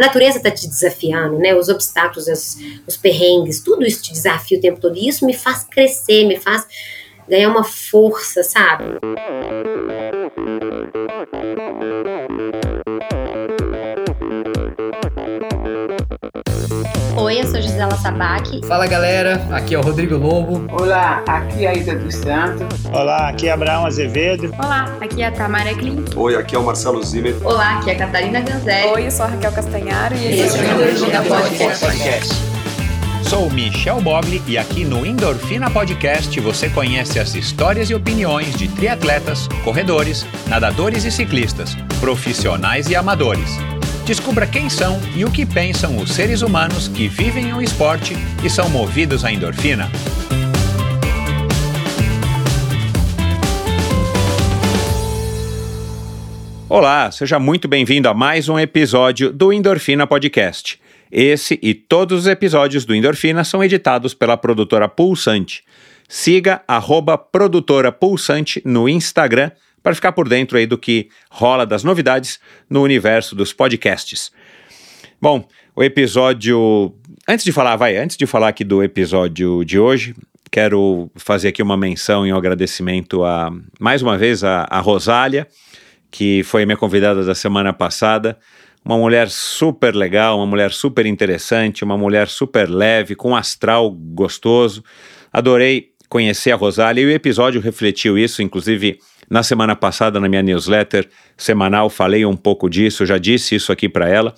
a natureza está te desafiando, né? Os obstáculos, os, os perrengues, tudo isso te desafia o tempo todo. E isso me faz crescer, me faz ganhar uma força, sabe? Oi, eu sou Gisela Sabac. Fala galera, aqui é o Rodrigo Lobo. Olá, aqui é a Ida dos Santos. Olá, aqui é Abraão Azevedo. Olá, aqui é a Tamara Klin. Oi, aqui é o Marcelo Zimmer. Olá, aqui é a Catarina Ganzelli. Oi, eu sou a Raquel Castanharo e esse é o Endorfina Podcast. Podcast. Sou Michel Bogli e aqui no Endorfina Podcast você conhece as histórias e opiniões de triatletas, corredores, nadadores e ciclistas, profissionais e amadores Descubra quem são e o que pensam os seres humanos que vivem o esporte e são movidos à endorfina. Olá, seja muito bem-vindo a mais um episódio do Endorfina Podcast. Esse e todos os episódios do Endorfina são editados pela produtora Pulsante. Siga arroba produtora Pulsante no Instagram para ficar por dentro aí do que rola das novidades no universo dos podcasts. Bom, o episódio. Antes de falar, vai, antes de falar aqui do episódio de hoje, quero fazer aqui uma menção e um agradecimento a, mais uma vez, a, a Rosália, que foi minha convidada da semana passada. Uma mulher super legal, uma mulher super interessante, uma mulher super leve, com um astral gostoso. Adorei conhecer a Rosália e o episódio refletiu isso, inclusive na semana passada, na minha newsletter semanal, falei um pouco disso, já disse isso aqui para ela.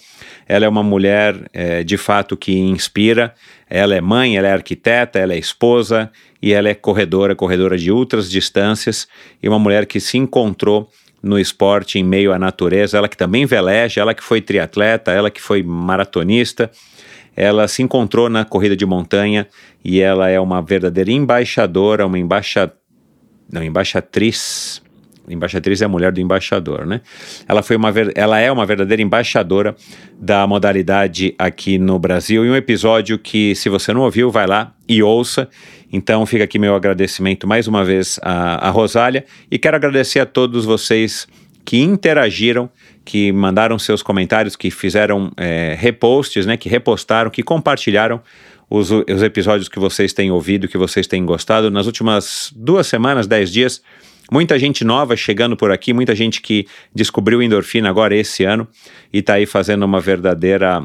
Ela é uma mulher é, de fato que inspira. Ela é mãe, ela é arquiteta, ela é esposa e ela é corredora, corredora de outras distâncias e uma mulher que se encontrou no esporte em meio à natureza. Ela que também veleja, ela que foi triatleta, ela que foi maratonista ela se encontrou na corrida de montanha e ela é uma verdadeira embaixadora, uma embaixa... não, embaixatriz embaixatriz é a mulher do embaixador, né? Ela, foi uma ver, ela é uma verdadeira embaixadora da modalidade aqui no Brasil. E um episódio que, se você não ouviu, vai lá e ouça. Então fica aqui meu agradecimento mais uma vez a, a Rosália. E quero agradecer a todos vocês que interagiram, que mandaram seus comentários, que fizeram é, reposts, né? Que repostaram, que compartilharam os, os episódios que vocês têm ouvido, que vocês têm gostado. Nas últimas duas semanas, dez dias Muita gente nova chegando por aqui, muita gente que descobriu endorfina agora esse ano e está aí fazendo uma verdadeira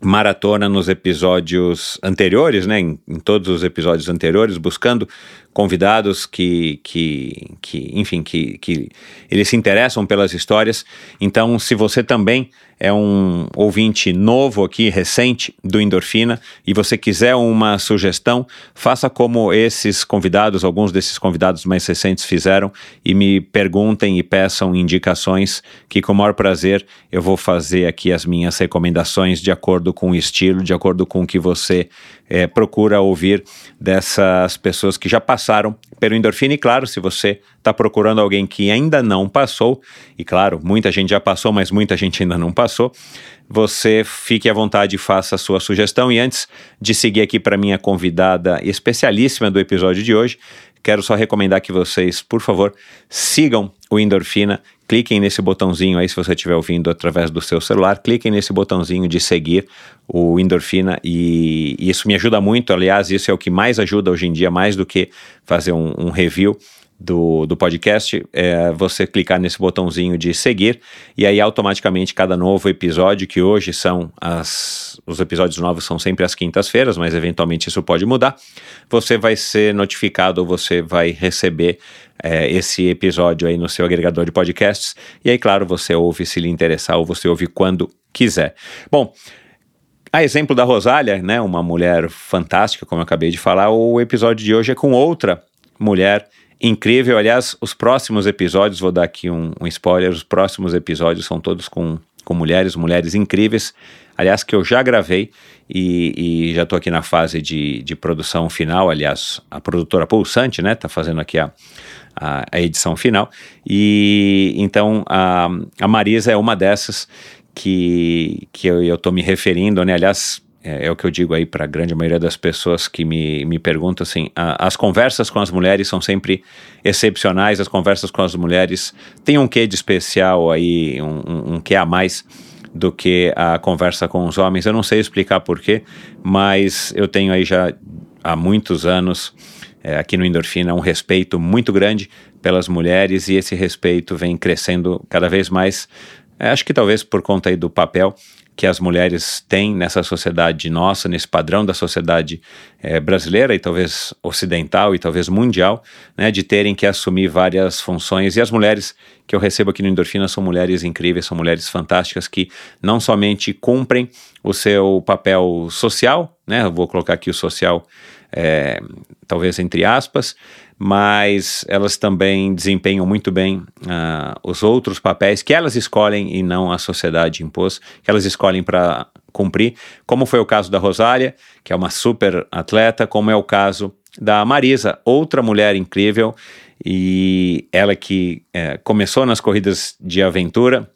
maratona nos episódios anteriores, né, em, em, todos os episódios anteriores, buscando convidados que, que, que enfim, que, que eles se interessam pelas histórias. Então, se você também é um ouvinte novo aqui, recente do Endorfina, e você quiser uma sugestão, faça como esses convidados, alguns desses convidados mais recentes fizeram, e me perguntem e peçam indicações, que com o maior prazer eu vou fazer aqui as minhas recomendações de acordo com o estilo, de acordo com o que você é, procura ouvir dessas pessoas que já passaram pelo endorfina. E claro, se você está procurando alguém que ainda não passou, e claro, muita gente já passou, mas muita gente ainda não passou, você fique à vontade e faça a sua sugestão. E antes de seguir aqui para minha convidada especialíssima do episódio de hoje, quero só recomendar que vocês, por favor, sigam o Endorfina cliquem nesse botãozinho aí se você estiver ouvindo através do seu celular, cliquem nesse botãozinho de seguir o Endorfina e, e, isso me ajuda muito, aliás, isso é o que mais ajuda hoje em dia, mais do que fazer um, um review do, do podcast, é você clicar nesse botãozinho de seguir e aí automaticamente cada novo episódio, que hoje são as. Os episódios novos são sempre às quintas-feiras, mas eventualmente isso pode mudar. Você vai ser notificado ou você vai receber é, esse episódio aí no seu agregador de podcasts. E aí, claro, você ouve se lhe interessar ou você ouve quando quiser. Bom. A exemplo da Rosália, né, uma mulher fantástica, como eu acabei de falar, o episódio de hoje é com outra mulher incrível. Aliás, os próximos episódios, vou dar aqui um, um spoiler: os próximos episódios são todos com, com mulheres, mulheres incríveis. Aliás, que eu já gravei e, e já estou aqui na fase de, de produção final. Aliás, a produtora Pulsante, né, tá fazendo aqui a, a, a edição final. E então a, a Marisa é uma dessas que, que eu estou me referindo, né? Aliás, é, é, o que eu digo aí para a grande maioria das pessoas que me, me perguntam assim: a, as conversas com as mulheres são sempre excepcionais, as conversas com as mulheres têm um quê de especial aí, um, um, um quê a mais do que a conversa com os homens. Eu não sei explicar porquê, mas eu tenho aí já há muitos anos é, aqui no Endorfina um respeito muito grande pelas mulheres e esse respeito vem crescendo cada vez mais. É, acho que talvez por conta aí do papel que as mulheres têm nessa sociedade nossa, nesse padrão da sociedade é, brasileira e talvez ocidental e talvez mundial, né, de terem que assumir várias funções. E as mulheres que eu recebo aqui no Endorfina são mulheres incríveis, são mulheres fantásticas que não somente cumprem o seu papel social, né, eu vou colocar aqui o social, é, talvez entre aspas, mas elas também desempenham muito bem uh, os outros papéis que elas escolhem e não a sociedade impôs, que elas escolhem para cumprir, como foi o caso da Rosália, que é uma super atleta, como é o caso da Marisa, outra mulher incrível, e ela que é, começou nas corridas de aventura,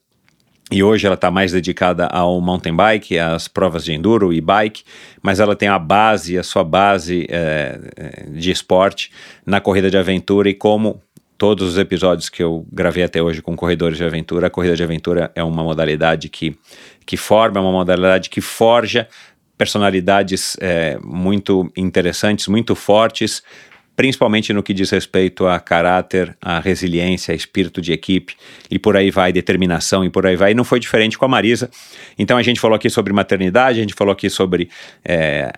e hoje ela está mais dedicada ao mountain bike, às provas de enduro e bike, mas ela tem a base, a sua base é, de esporte na corrida de aventura e como todos os episódios que eu gravei até hoje com corredores de aventura, a corrida de aventura é uma modalidade que, que forma, é uma modalidade que forja personalidades é, muito interessantes, muito fortes, principalmente no que diz respeito a caráter, a resiliência, a espírito de equipe e por aí vai, determinação e por aí vai. E não foi diferente com a Marisa. Então a gente falou aqui sobre maternidade, a gente falou aqui sobre é,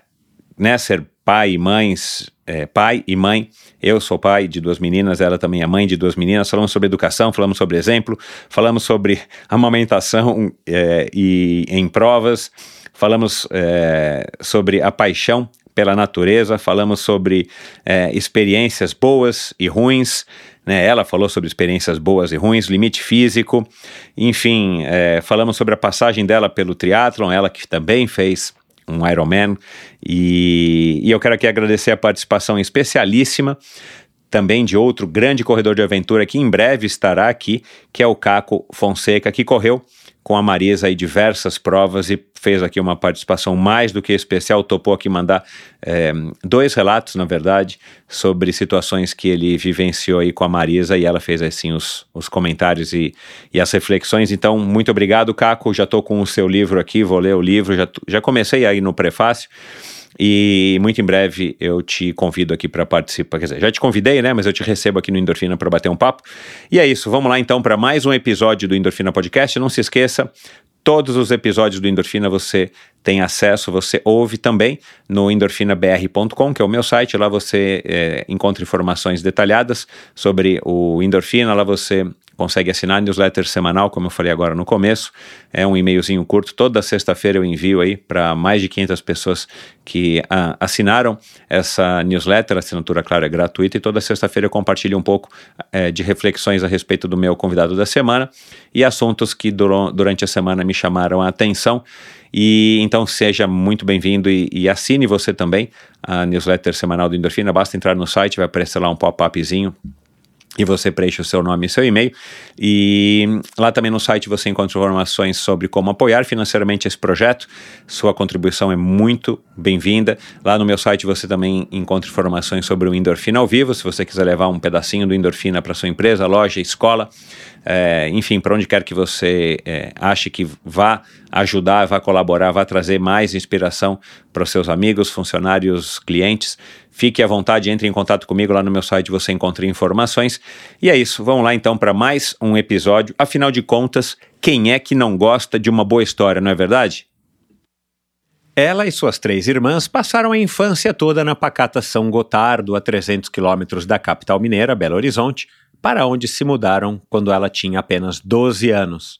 né, ser pai e mães, é, pai e mãe. Eu sou pai de duas meninas, ela também é mãe de duas meninas. Falamos sobre educação, falamos sobre exemplo, falamos sobre amamentação é, e em provas, falamos é, sobre a paixão pela natureza, falamos sobre é, experiências boas e ruins. Né? Ela falou sobre experiências boas e ruins, limite físico, enfim, é, falamos sobre a passagem dela pelo triatlon, ela que também fez um Ironman, e, e eu quero aqui agradecer a participação especialíssima também de outro grande corredor de aventura que em breve estará aqui, que é o Caco Fonseca, que correu com a Marisa aí diversas provas e fez aqui uma participação mais do que especial, topou aqui mandar é, dois relatos, na verdade, sobre situações que ele vivenciou aí com a Marisa e ela fez assim os, os comentários e, e as reflexões. Então, muito obrigado, Caco. Já estou com o seu livro aqui, vou ler o livro, já, já comecei aí no prefácio. E muito em breve eu te convido aqui para participar. Quer dizer, já te convidei, né? Mas eu te recebo aqui no Endorfina para bater um papo. E é isso, vamos lá então para mais um episódio do Endorfina Podcast. Não se esqueça, Todos os episódios do Endorfina você tem acesso, você ouve também no endorfinabr.com, que é o meu site. Lá você é, encontra informações detalhadas sobre o Endorfina. Lá você consegue assinar newsletter semanal, como eu falei agora no começo. É um e-mailzinho curto. Toda sexta-feira eu envio aí para mais de 500 pessoas que ah, assinaram essa newsletter. A assinatura, claro, é gratuita. E toda sexta-feira eu compartilho um pouco é, de reflexões a respeito do meu convidado da semana e assuntos que durante a semana me chamaram a atenção. E então seja muito bem-vindo e, e, assine você também a newsletter semanal do Endorfina. Basta entrar no site, vai aparecer lá um pop-upzinho e você preenche o seu nome e seu e-mail. E lá também no site você encontra informações sobre como apoiar financeiramente esse projeto. Sua contribuição é muito bem-vinda. Lá no meu site você também encontra informações sobre o Endorfina ao vivo, se você quiser levar um pedacinho do Endorfina para sua empresa, loja, escola, é, enfim, para onde quer que você é, ache que vá ajudar, vá colaborar, vá trazer mais inspiração para os seus amigos, funcionários, clientes. Fique à vontade, entre em contato comigo lá no meu site, você encontra informações. E é isso, vamos lá então para mais um episódio. Afinal de contas, quem é que não gosta de uma boa história, não é verdade? Ela e suas três irmãs passaram a infância toda na pacata São Gotardo, a 300 quilômetros da capital mineira, Belo Horizonte, para onde se mudaram quando ela tinha apenas 12 anos.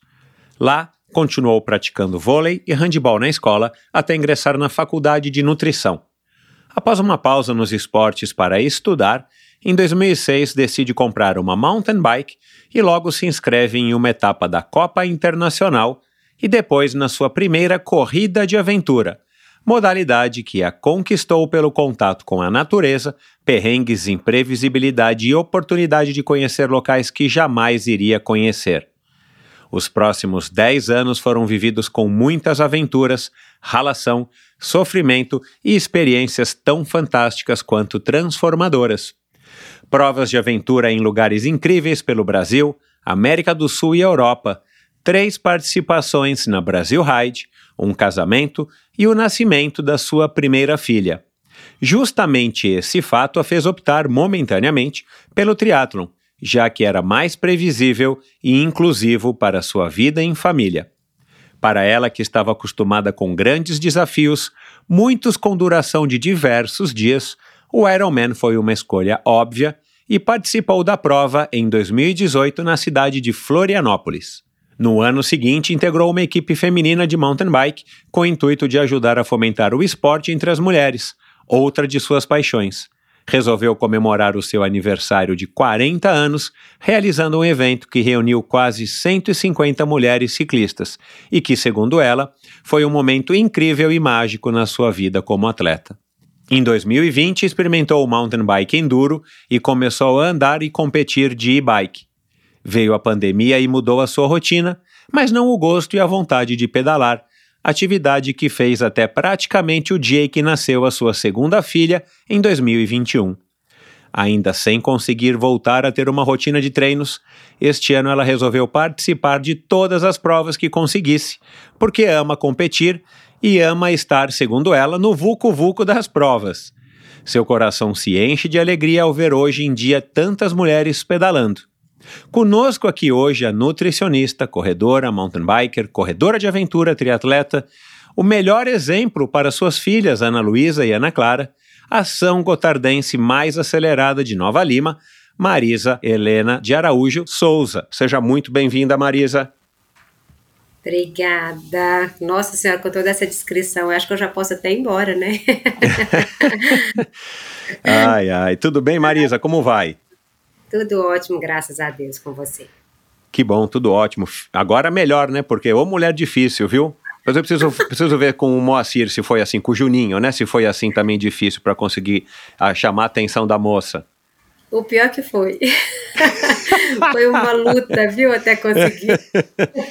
Lá, continuou praticando vôlei e handebol na escola até ingressar na faculdade de nutrição. Após uma pausa nos esportes para estudar, em 2006 decide comprar uma mountain bike e logo se inscreve em uma etapa da Copa Internacional e depois na sua primeira corrida de aventura, modalidade que a conquistou pelo contato com a natureza, perrengues, imprevisibilidade e oportunidade de conhecer locais que jamais iria conhecer. Os próximos 10 anos foram vividos com muitas aventuras, ralação, sofrimento e experiências tão fantásticas quanto transformadoras. Provas de aventura em lugares incríveis pelo Brasil, América do Sul e Europa, três participações na Brasil Ride, um casamento e o nascimento da sua primeira filha. Justamente esse fato a fez optar momentaneamente pelo triatlon, já que era mais previsível e inclusivo para sua vida em família. Para ela, que estava acostumada com grandes desafios, muitos com duração de diversos dias, o Ironman foi uma escolha óbvia e participou da prova em 2018 na cidade de Florianópolis. No ano seguinte, integrou uma equipe feminina de mountain bike com o intuito de ajudar a fomentar o esporte entre as mulheres, outra de suas paixões. Resolveu comemorar o seu aniversário de 40 anos, realizando um evento que reuniu quase 150 mulheres ciclistas e que, segundo ela, foi um momento incrível e mágico na sua vida como atleta. Em 2020, experimentou o mountain bike enduro e começou a andar e competir de e-bike. Veio a pandemia e mudou a sua rotina, mas não o gosto e a vontade de pedalar, atividade que fez até praticamente o dia em que nasceu a sua segunda filha, em 2021. Ainda sem conseguir voltar a ter uma rotina de treinos, este ano ela resolveu participar de todas as provas que conseguisse, porque ama competir e ama estar, segundo ela, no vulco-vulco das provas. Seu coração se enche de alegria ao ver hoje em dia tantas mulheres pedalando. Conosco aqui hoje a nutricionista, corredora, mountain biker, corredora de aventura, triatleta, o melhor exemplo para suas filhas Ana Luísa e Ana Clara, a São Gotardense mais acelerada de Nova Lima, Marisa Helena de Araújo Souza. Seja muito bem-vinda, Marisa. Obrigada. Nossa Senhora, com toda essa descrição, eu acho que eu já posso até ir embora, né? ai, ai. Tudo bem, Marisa? Como vai? Tudo ótimo, graças a Deus, com você. Que bom, tudo ótimo. Agora melhor, né? Porque ô mulher difícil, viu? Mas eu preciso, preciso ver com o Moacir se foi assim, com o Juninho, né? Se foi assim também difícil para conseguir ah, chamar a atenção da moça. O pior que foi. foi uma luta, viu, até conseguir.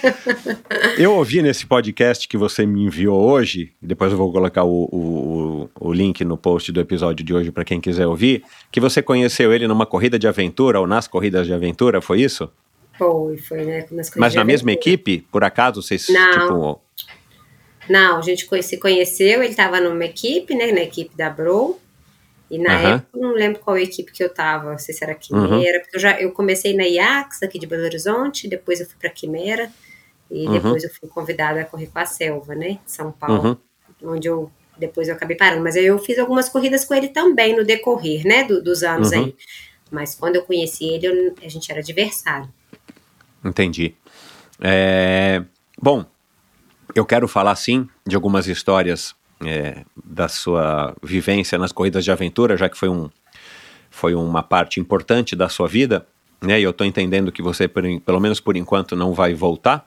eu ouvi nesse podcast que você me enviou hoje, depois eu vou colocar o, o, o link no post do episódio de hoje para quem quiser ouvir, que você conheceu ele numa corrida de aventura ou nas corridas de aventura, foi isso? Foi, foi, né? Mas na mesma equipe, por acaso, vocês, Não. tipo... Não, a gente se conheceu, ele estava numa equipe, né, na equipe da Bro, e na uhum. época, eu não lembro qual equipe que eu tava, não sei se era Quimera, uhum. porque eu, já, eu comecei na IAX, aqui de Belo Horizonte, depois eu fui para Quimera, e uhum. depois eu fui convidada a correr com a Selva, né, de São Paulo, uhum. onde eu, depois eu acabei parando. Mas eu fiz algumas corridas com ele também no decorrer, né, do, dos anos uhum. aí. Mas quando eu conheci ele, eu, a gente era adversário. Entendi. É, bom, eu quero falar, sim, de algumas histórias é, da sua vivência nas corridas de aventura, já que foi, um, foi uma parte importante da sua vida, né? E eu estou entendendo que você, por, pelo menos por enquanto, não vai voltar.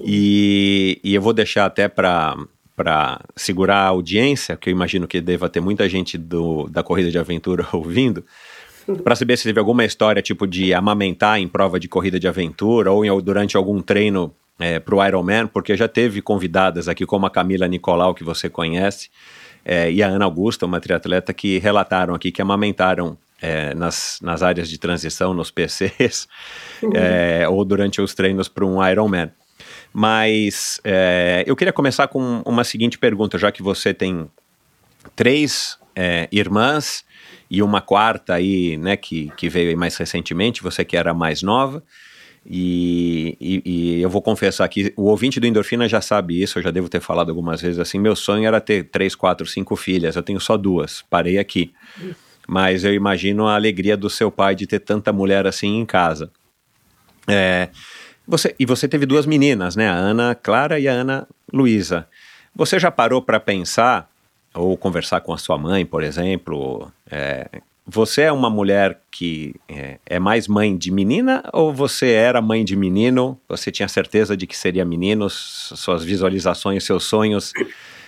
E, e eu vou deixar até para para segurar a audiência, que eu imagino que deva ter muita gente do, da corrida de aventura ouvindo, para saber se teve alguma história tipo de amamentar em prova de corrida de aventura ou em, durante algum treino é, para o Ironman, porque já teve convidadas aqui, como a Camila Nicolau, que você conhece, é, e a Ana Augusta, uma triatleta, que relataram aqui que amamentaram é, nas, nas áreas de transição, nos PCs, uhum. é, ou durante os treinos para um Ironman. Mas é, eu queria começar com uma seguinte pergunta, já que você tem três é, irmãs e uma quarta aí, né, que, que veio mais recentemente, você que era mais nova. E, e, e, eu vou confessar que o ouvinte do Endorfina já sabe isso, eu já devo ter falado algumas vezes assim. Meu sonho era ter três, quatro, cinco filhas, eu tenho só duas, parei aqui. Mas eu imagino a alegria do seu pai de ter tanta mulher assim em casa. É, você, e você teve duas meninas, né? A Ana Clara e a Ana Luísa. Você já parou para pensar, ou conversar com a sua mãe, por exemplo, é, você é uma mulher que é, é, mais mãe de menina ou você era mãe de menino? Você tinha certeza de que seria menino? Suas visualizações, seus sonhos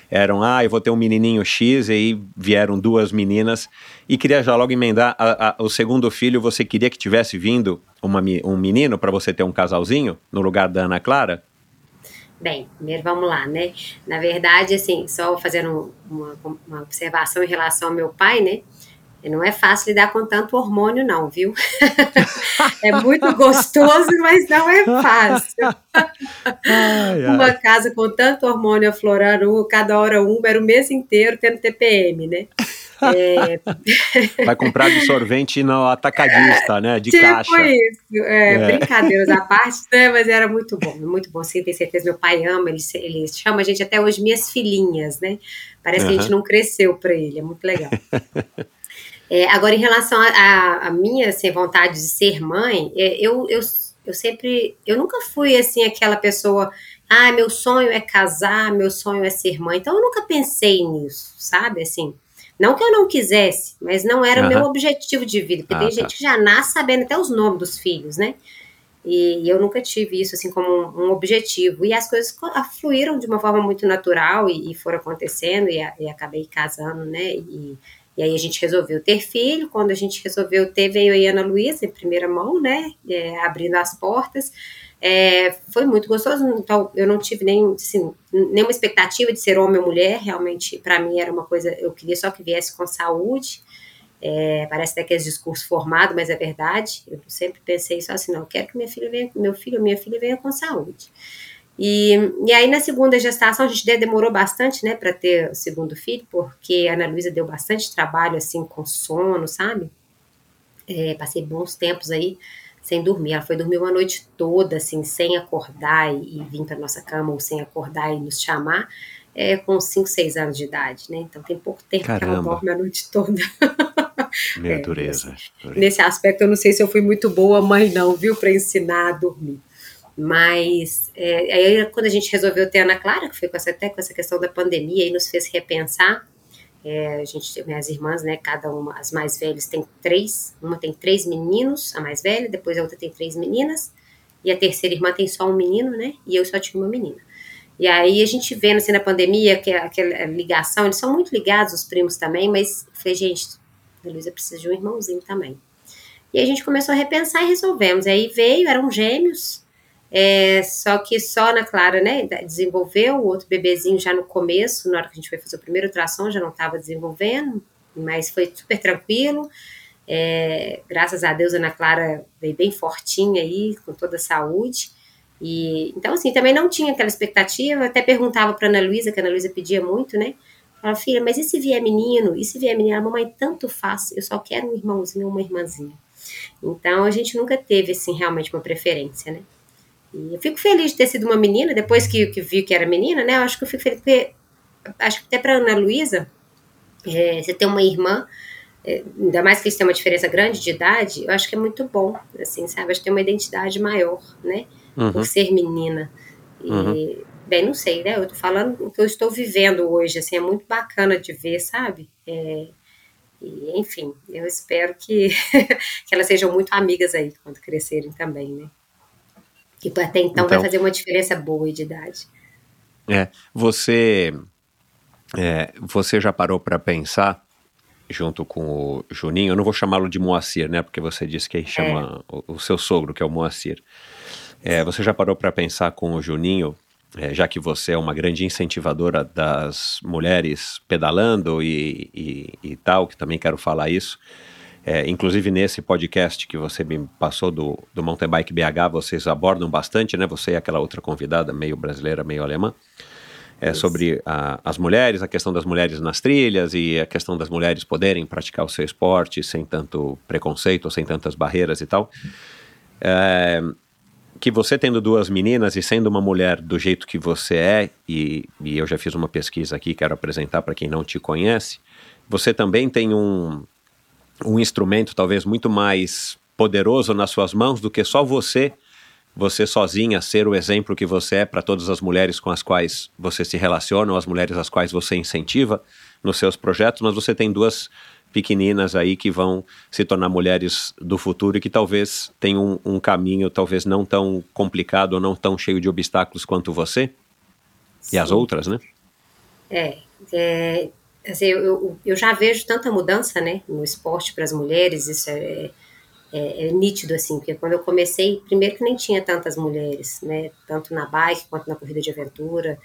eram, ah, eu vou ter um menininho X, e aí vieram duas meninas. E queria já logo emendar, a, a, o segundo filho, você queria que tivesse vindo uma, um menino para você ter um casalzinho no lugar da Ana Clara? Bem, primeiro vamos lá, né? Na verdade, assim, só fazendo uma, uma observação em relação ao meu pai, né? Não é fácil lidar com tanto hormônio, não, viu? é muito gostoso, mas não é fácil. Ai, ai. Uma casa com tanto hormônio aflorando, cada hora um, era o mês inteiro tendo TPM, né? É... Vai comprar de sorvente no atacadista, né? De tipo caixa. isso. É, é. Brincadeiras à parte, né? Mas era muito bom, muito bom. Sim, tenho certeza. Meu pai ama, ele, ele chama a gente até hoje minhas filhinhas, né? Parece uhum. que a gente não cresceu para ele, é muito legal. É, agora, em relação à minha assim, vontade de ser mãe, é, eu, eu, eu sempre. Eu nunca fui assim aquela pessoa. Ah, meu sonho é casar, meu sonho é ser mãe. Então, eu nunca pensei nisso, sabe? Assim. Não que eu não quisesse, mas não era o meu objetivo de vida. Porque ah, tem tá. gente que já nasce sabendo até os nomes dos filhos, né? E, e eu nunca tive isso assim como um, um, objetivo. E as coisas fluíram de uma forma muito natural e, e foram acontecendo e, e, acabei casando, né? E, e aí a gente resolveu ter filho. Quando a gente resolveu ter, veio a Ana Luísa em primeira mão, né? É, abrindo as portas. É, foi muito gostoso. Então, eu não tive nem, assim, nenhuma expectativa de ser homem ou mulher. Realmente, para mim, era uma coisa. Eu queria só que viesse com saúde. É, parece até que é discurso formado, mas é verdade. Eu sempre pensei só assim: não, eu quero que minha filha venha, meu filho ou minha filha venha com saúde. E, e aí, na segunda gestação, a gente demorou bastante, né, para ter o segundo filho, porque a Ana Luísa deu bastante trabalho, assim, com sono, sabe? É, passei bons tempos aí sem dormir. Ela foi dormir uma noite toda, assim, sem acordar e, e vir para nossa cama, ou sem acordar e nos chamar, é, com 5, 6 anos de idade, né? Então tem pouco tempo Caramba. que ela dorme a noite toda. Minha é, dureza, nesse, nesse aspecto, eu não sei se eu fui muito boa mãe, não, viu, para ensinar a dormir. Mas é, aí quando a gente resolveu ter a Ana Clara, que foi com essa, até com essa questão da pandemia, aí nos fez repensar. É, a gente, minhas irmãs, né, cada uma, as mais velhas tem três, uma tem três meninos, a mais velha, depois a outra tem três meninas, e a terceira irmã tem só um menino, né, e eu só tinha uma menina. E aí a gente vendo assim na pandemia, que aquela ligação, eles são muito ligados, os primos também, mas falei, gente, a Luísa precisa de um irmãozinho também. E a gente começou a repensar e resolvemos. Aí veio, eram gêmeos, é, só que só Ana Clara, né, desenvolveu, o outro bebezinho já no começo, na hora que a gente foi fazer o primeiro ultrassom, já não estava desenvolvendo, mas foi super tranquilo. É, graças a Deus, a Ana Clara veio bem fortinha aí, com toda a saúde. E, então, assim, também não tinha aquela expectativa. Eu até perguntava para Ana Luísa, que a Ana Luísa pedia muito, né? Ela, filha, mas e se vier menino? E se vier menina? A mamãe tanto faz, eu só quero um irmãozinho ou uma irmãzinha. Então, a gente nunca teve, assim, realmente uma preferência, né? E eu fico feliz de ter sido uma menina, depois que, que vi que era menina, né? Eu acho que eu fico feliz, porque acho que até para Ana Luísa, é, você ter uma irmã, é, ainda mais que eles têm uma diferença grande de idade, eu acho que é muito bom, assim, sabe? Acho que tem uma identidade maior, né? Uhum. Por ser menina. E, uhum. bem, não sei, né? Eu tô falando o que eu estou vivendo hoje, assim, é muito bacana de ver, sabe? É, e, enfim, eu espero que, que elas sejam muito amigas aí quando crescerem também, né? Que até então, então vai fazer uma diferença boa de idade. É, você, é, você já parou para pensar junto com o Juninho, eu não vou chamá-lo de Moacir, né, porque você disse que chama é. o, o, seu sogro, que é o Moacir. É, você já parou para pensar com o Juninho, é, já que você é uma grande incentivadora das mulheres pedalando e, e, e tal, que também quero falar isso, é, inclusive nesse podcast que você me passou do, do Mountain Bike BH, vocês abordam bastante, né? Você e aquela outra convidada, meio brasileira, meio alemã, é, sobre a, as mulheres, a questão das mulheres nas trilhas e a questão das mulheres poderem praticar o seu esporte sem tanto preconceito, sem tantas barreiras e tal. É, que você tendo duas meninas e sendo uma mulher do jeito que você é, e, e eu já fiz uma pesquisa aqui, quero apresentar para quem não te conhece, você também tem um, um instrumento talvez muito mais poderoso nas suas mãos do que só você, você sozinha, ser o exemplo que você é para todas as mulheres com as quais você se relaciona, ou as mulheres às quais você incentiva nos seus projetos, mas você tem duas pequeninas aí que vão se tornar mulheres do futuro e que talvez tenham um, um caminho talvez não tão complicado ou não tão cheio de obstáculos quanto você Sim. e as outras, né? É, é assim, eu, eu já vejo tanta mudança, né, no esporte para as mulheres, isso é, é, é, nítido, assim, porque quando eu comecei, primeiro que nem tinha tantas mulheres, né, tanto na bike quanto na corrida de aventura,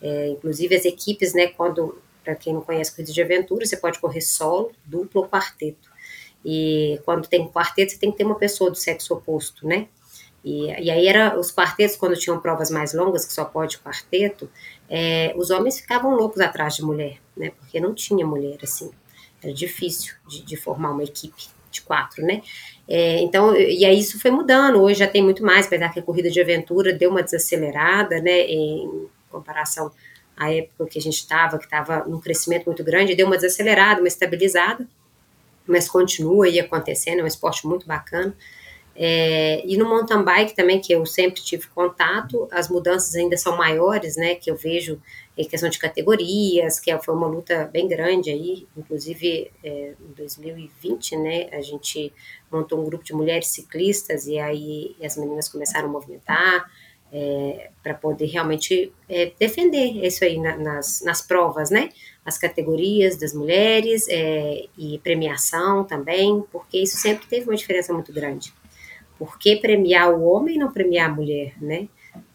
é, inclusive as equipes, né, quando para quem não conhece corrida de aventura, você pode correr solo, duplo ou quarteto. E quando tem quarteto, você tem que ter uma pessoa do sexo oposto, né? E, e aí era os quartetos, quando tinham provas mais longas, que só pode quarteto, é, os homens ficavam loucos atrás de mulher, né? Porque não tinha mulher assim. Era difícil de, de formar uma equipe de quatro, né? É, então, e aí isso foi mudando. Hoje já tem muito mais, apesar que a corrida de aventura deu uma desacelerada, né? Em comparação à época que a gente estava, que estava num crescimento muito grande, deu uma desacelerada, uma estabilizada, mas continua aí acontecendo, é um esporte muito bacana. É, e no mountain bike também, que eu sempre tive contato, as mudanças ainda são maiores, né? Que eu vejo em questão de categorias, que foi uma luta bem grande aí, inclusive é, em 2020, né? A gente montou um grupo de mulheres ciclistas e aí as meninas começaram a movimentar é, para poder realmente é, defender isso aí na, nas, nas provas, né? As categorias das mulheres é, e premiação também, porque isso sempre teve uma diferença muito grande. Por que premiar o homem e não premiar a mulher, né?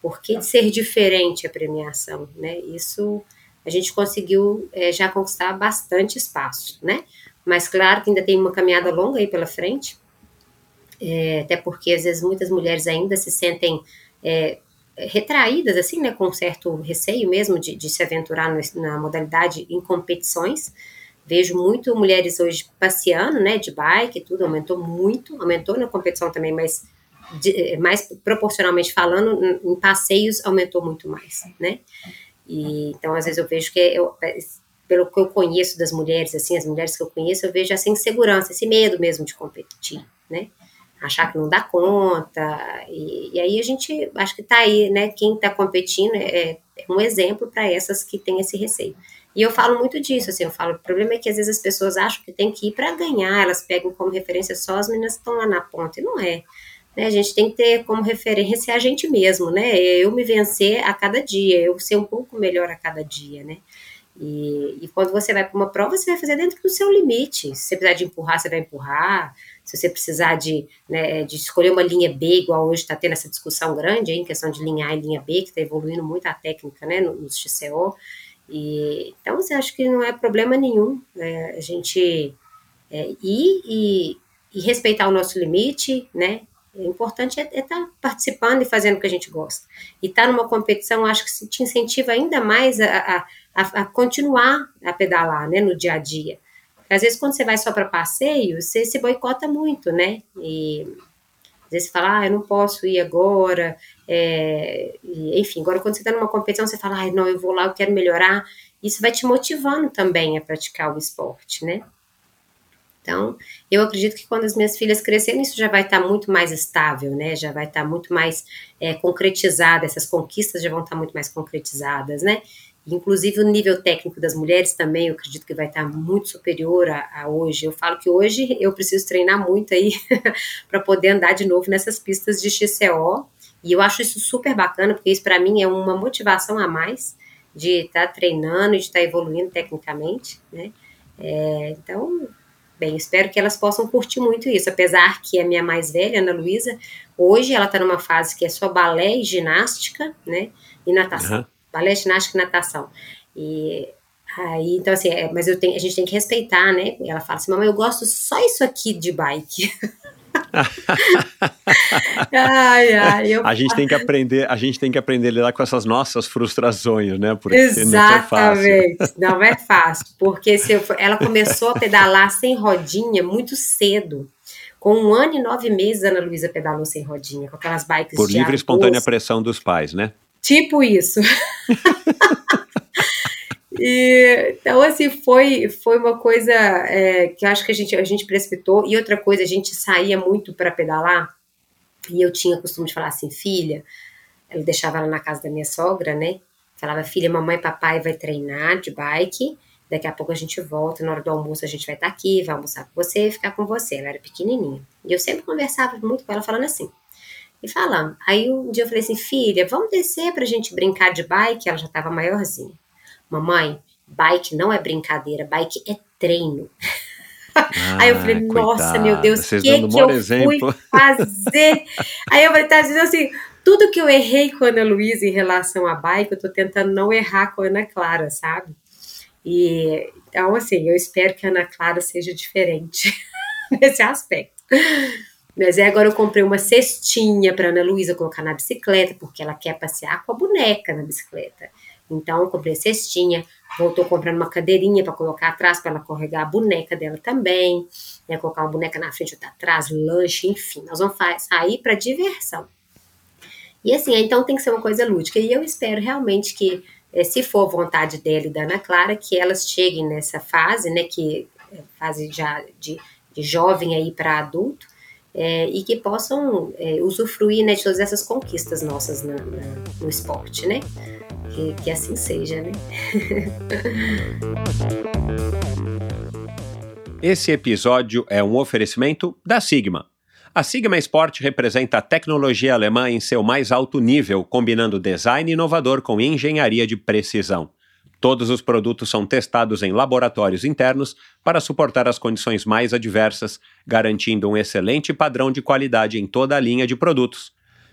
Por que ser diferente a premiação, né? Isso a gente conseguiu é, já conquistar bastante espaço, né? Mas claro que ainda tem uma caminhada longa aí pela frente, é, até porque às vezes muitas mulheres ainda se sentem é, retraídas, assim, né, com certo receio mesmo de, de se aventurar no, na modalidade em competições, Vejo muito mulheres hoje passeando, né, de bike, tudo aumentou muito, aumentou na competição também, mas de, mais proporcionalmente falando, em passeios aumentou muito mais, né? E, então, às vezes eu vejo que eu, pelo que eu conheço das mulheres, assim, as mulheres que eu conheço, eu vejo essa insegurança, esse medo mesmo de competir, né? Achar que não dá conta, e, e aí a gente, acho que tá aí, né? Quem tá competindo é, é um exemplo para essas que têm esse receio. E eu falo muito disso, assim, eu falo, o problema é que às vezes as pessoas acham que tem que ir para ganhar, elas pegam como referência só as meninas que estão lá na ponta, e não é. Né? A gente tem que ter como referência a gente mesmo, né? Eu me vencer a cada dia, eu ser um pouco melhor a cada dia, né? E, e quando você vai para uma prova, você vai fazer dentro do seu limite. Se você precisar de empurrar, você vai empurrar. Se você precisar de, né, de escolher uma linha B, igual hoje está tendo essa discussão grande aí, em questão de linha A e linha B, que está evoluindo muito a técnica né, nos XCO. E, então, você acha que não é problema nenhum né, a gente é, ir e, e, respeitar o nosso limite, né? O importante é estar é tá participando e fazendo o que a gente gosta. E estar tá numa competição, acho que te incentiva ainda mais a, a, a, a continuar a pedalar, né, no dia a dia. Porque, às vezes, quando você vai só para passeio, você se boicota muito, né? E às vezes você fala, ah, eu não posso ir agora, é, enfim, agora quando você está numa competição, você fala, ah, não, eu vou lá, eu quero melhorar. Isso vai te motivando também a praticar o esporte, né? Então, eu acredito que quando as minhas filhas crescerem, isso já vai estar tá muito mais estável, né? Já vai estar tá muito mais é, concretizada, essas conquistas já vão estar tá muito mais concretizadas, né? Inclusive, o nível técnico das mulheres também, eu acredito que vai estar muito superior a, a hoje. Eu falo que hoje eu preciso treinar muito aí para poder andar de novo nessas pistas de XCO. E eu acho isso super bacana, porque isso para mim é uma motivação a mais de estar tá treinando e de estar tá evoluindo tecnicamente, né? É, então, bem, espero que elas possam curtir muito isso. Apesar que a minha mais velha, Ana Luísa, hoje ela está numa fase que é só balé e ginástica, né? E natação. Uhum balé, ginástica e natação. E aí, então assim, é, mas eu tenho, a gente tem que respeitar, né? E ela fala assim, mamãe, eu gosto só isso aqui de bike. ai, ai, eu... A gente tem que aprender, a gente tem que aprender a lidar com essas nossas frustrações, né? Porque Exatamente, não é fácil. Não é fácil, porque se for, ela começou a pedalar sem rodinha muito cedo. Com um ano e nove meses, Ana Luísa pedalou sem rodinha, com aquelas bikes Por livre e espontânea pressão dos pais, né? Tipo isso. E, então, assim, foi, foi uma coisa é, que acho que a gente, a gente precipitou. E outra coisa, a gente saía muito para pedalar. E eu tinha costume de falar assim, filha, eu deixava ela na casa da minha sogra, né? Falava, filha, mamãe papai vai treinar de bike. Daqui a pouco a gente volta, na hora do almoço a gente vai estar tá aqui, vai almoçar com você e ficar com você. Ela era pequenininha. E eu sempre conversava muito com ela, falando assim: e falando. Aí um dia eu falei assim, filha, vamos descer pra gente brincar de bike? Ela já tava maiorzinha. Mamãe, bike não é brincadeira, bike é treino. Ah, Aí eu falei, nossa, coitada, meu Deus, o que, que eu exemplo. fui fazer? Aí eu falei, tá dizendo assim, tudo que eu errei com a Ana Luísa em relação à bike, eu tô tentando não errar com a Ana Clara, sabe? E então, assim, eu espero que a Ana Clara seja diferente nesse aspecto. Mas é, agora eu comprei uma cestinha para Ana Luísa colocar na bicicleta, porque ela quer passear com a boneca na bicicleta. Então, comprei cestinha, voltou comprando uma cadeirinha para colocar atrás, para ela carregar a boneca dela também, né, colocar uma boneca na frente, outra atrás, lanche, enfim. Nós vamos sair para diversão. E assim, então tem que ser uma coisa lúdica. E eu espero realmente que, eh, se for vontade dela e da Ana Clara, que elas cheguem nessa fase, né, que é fase já de, de jovem aí para adulto, é, e que possam é, usufruir né, de todas essas conquistas nossas na, na, no esporte, né? Que, que assim seja, né? Esse episódio é um oferecimento da Sigma. A Sigma Sport representa a tecnologia alemã em seu mais alto nível, combinando design inovador com engenharia de precisão. Todos os produtos são testados em laboratórios internos para suportar as condições mais adversas, garantindo um excelente padrão de qualidade em toda a linha de produtos.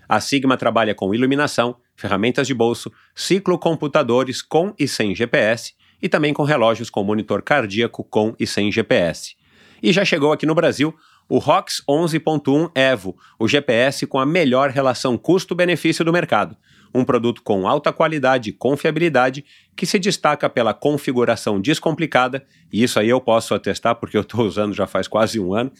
A Sigma trabalha com iluminação, ferramentas de bolso, ciclocomputadores com e sem GPS e também com relógios com monitor cardíaco com e sem GPS. E já chegou aqui no Brasil o ROX 11.1 Evo, o GPS com a melhor relação custo-benefício do mercado um produto com alta qualidade e confiabilidade que se destaca pela configuração descomplicada, e isso aí eu posso atestar porque eu estou usando já faz quase um ano,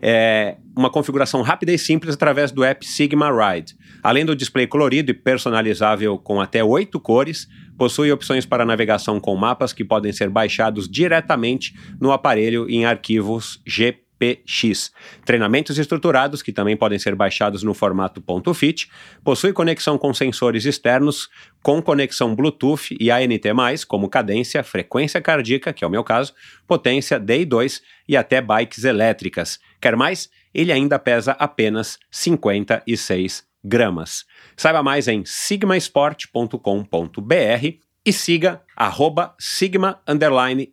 é uma configuração rápida e simples através do app Sigma Ride. Além do display colorido e personalizável com até oito cores, possui opções para navegação com mapas que podem ser baixados diretamente no aparelho em arquivos GP PX. Treinamentos estruturados, que também podem ser baixados no formato .fit, possui conexão com sensores externos, com conexão Bluetooth e ANT+, como cadência, frequência cardíaca, que é o meu caso, potência DI2 e até bikes elétricas. Quer mais? Ele ainda pesa apenas 56 gramas. Saiba mais em sigmasport.com.br e siga arroba sigma underline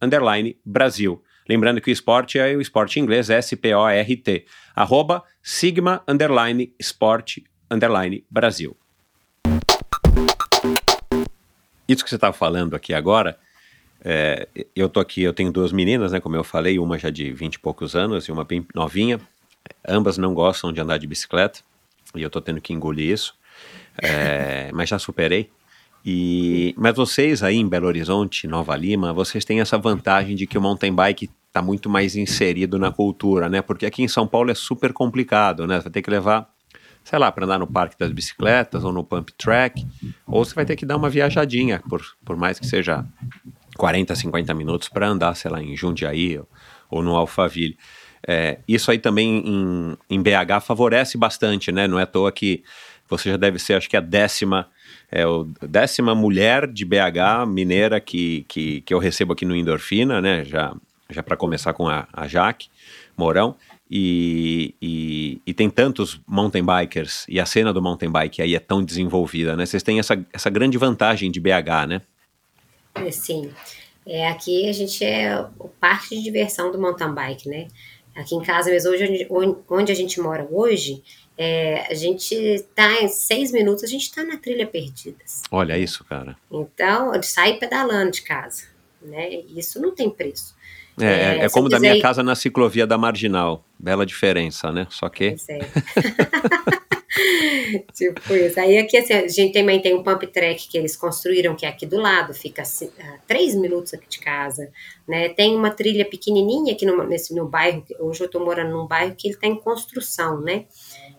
underline Brasil. Lembrando que o esporte é o esporte inglês, S-P-O-R-T. Arroba Sigma underline Sport underline Brasil. Isso que você estava falando aqui agora, é, eu tô aqui, eu tenho duas meninas, né, como eu falei, uma já de 20 e poucos anos e uma bem novinha. Ambas não gostam de andar de bicicleta e eu tô tendo que engolir isso, é, mas já superei. E, mas vocês aí em Belo Horizonte, Nova Lima, vocês têm essa vantagem de que o mountain bike está muito mais inserido na cultura, né? Porque aqui em São Paulo é super complicado, né? Você vai ter que levar, sei lá, para andar no parque das bicicletas ou no pump track, ou você vai ter que dar uma viajadinha, por, por mais que seja 40, 50 minutos para andar, sei lá, em Jundiaí ou, ou no Alphaville. É, isso aí também em, em BH favorece bastante, né? Não é à toa que você já deve ser, acho que a décima é a décima mulher de BH mineira que, que, que eu recebo aqui no Endorfina, né? Já, já para começar com a, a Jaque Mourão. E, e, e, tem tantos mountain bikers e a cena do mountain bike aí é tão desenvolvida, né? Vocês têm essa, essa grande vantagem de BH, né? É, sim. É, aqui a gente é o parque de diversão do mountain bike, né? Aqui em casa mesmo, hoje, onde a gente mora hoje, é, a gente está em seis minutos, a gente está na trilha Perdidas. Olha isso, cara. Então, sai pedalando de casa, né? Isso não tem preço. É, é, é como da minha casa na ciclovia da Marginal. Bela diferença, né? Só que. É. tipo isso. Aí aqui assim, a gente também tem um pump track que eles construíram, que é aqui do lado, fica a três minutos aqui de casa. Né? Tem uma trilha pequenininha aqui no, nesse meu bairro, hoje eu estou morando num bairro que ele está em construção, né?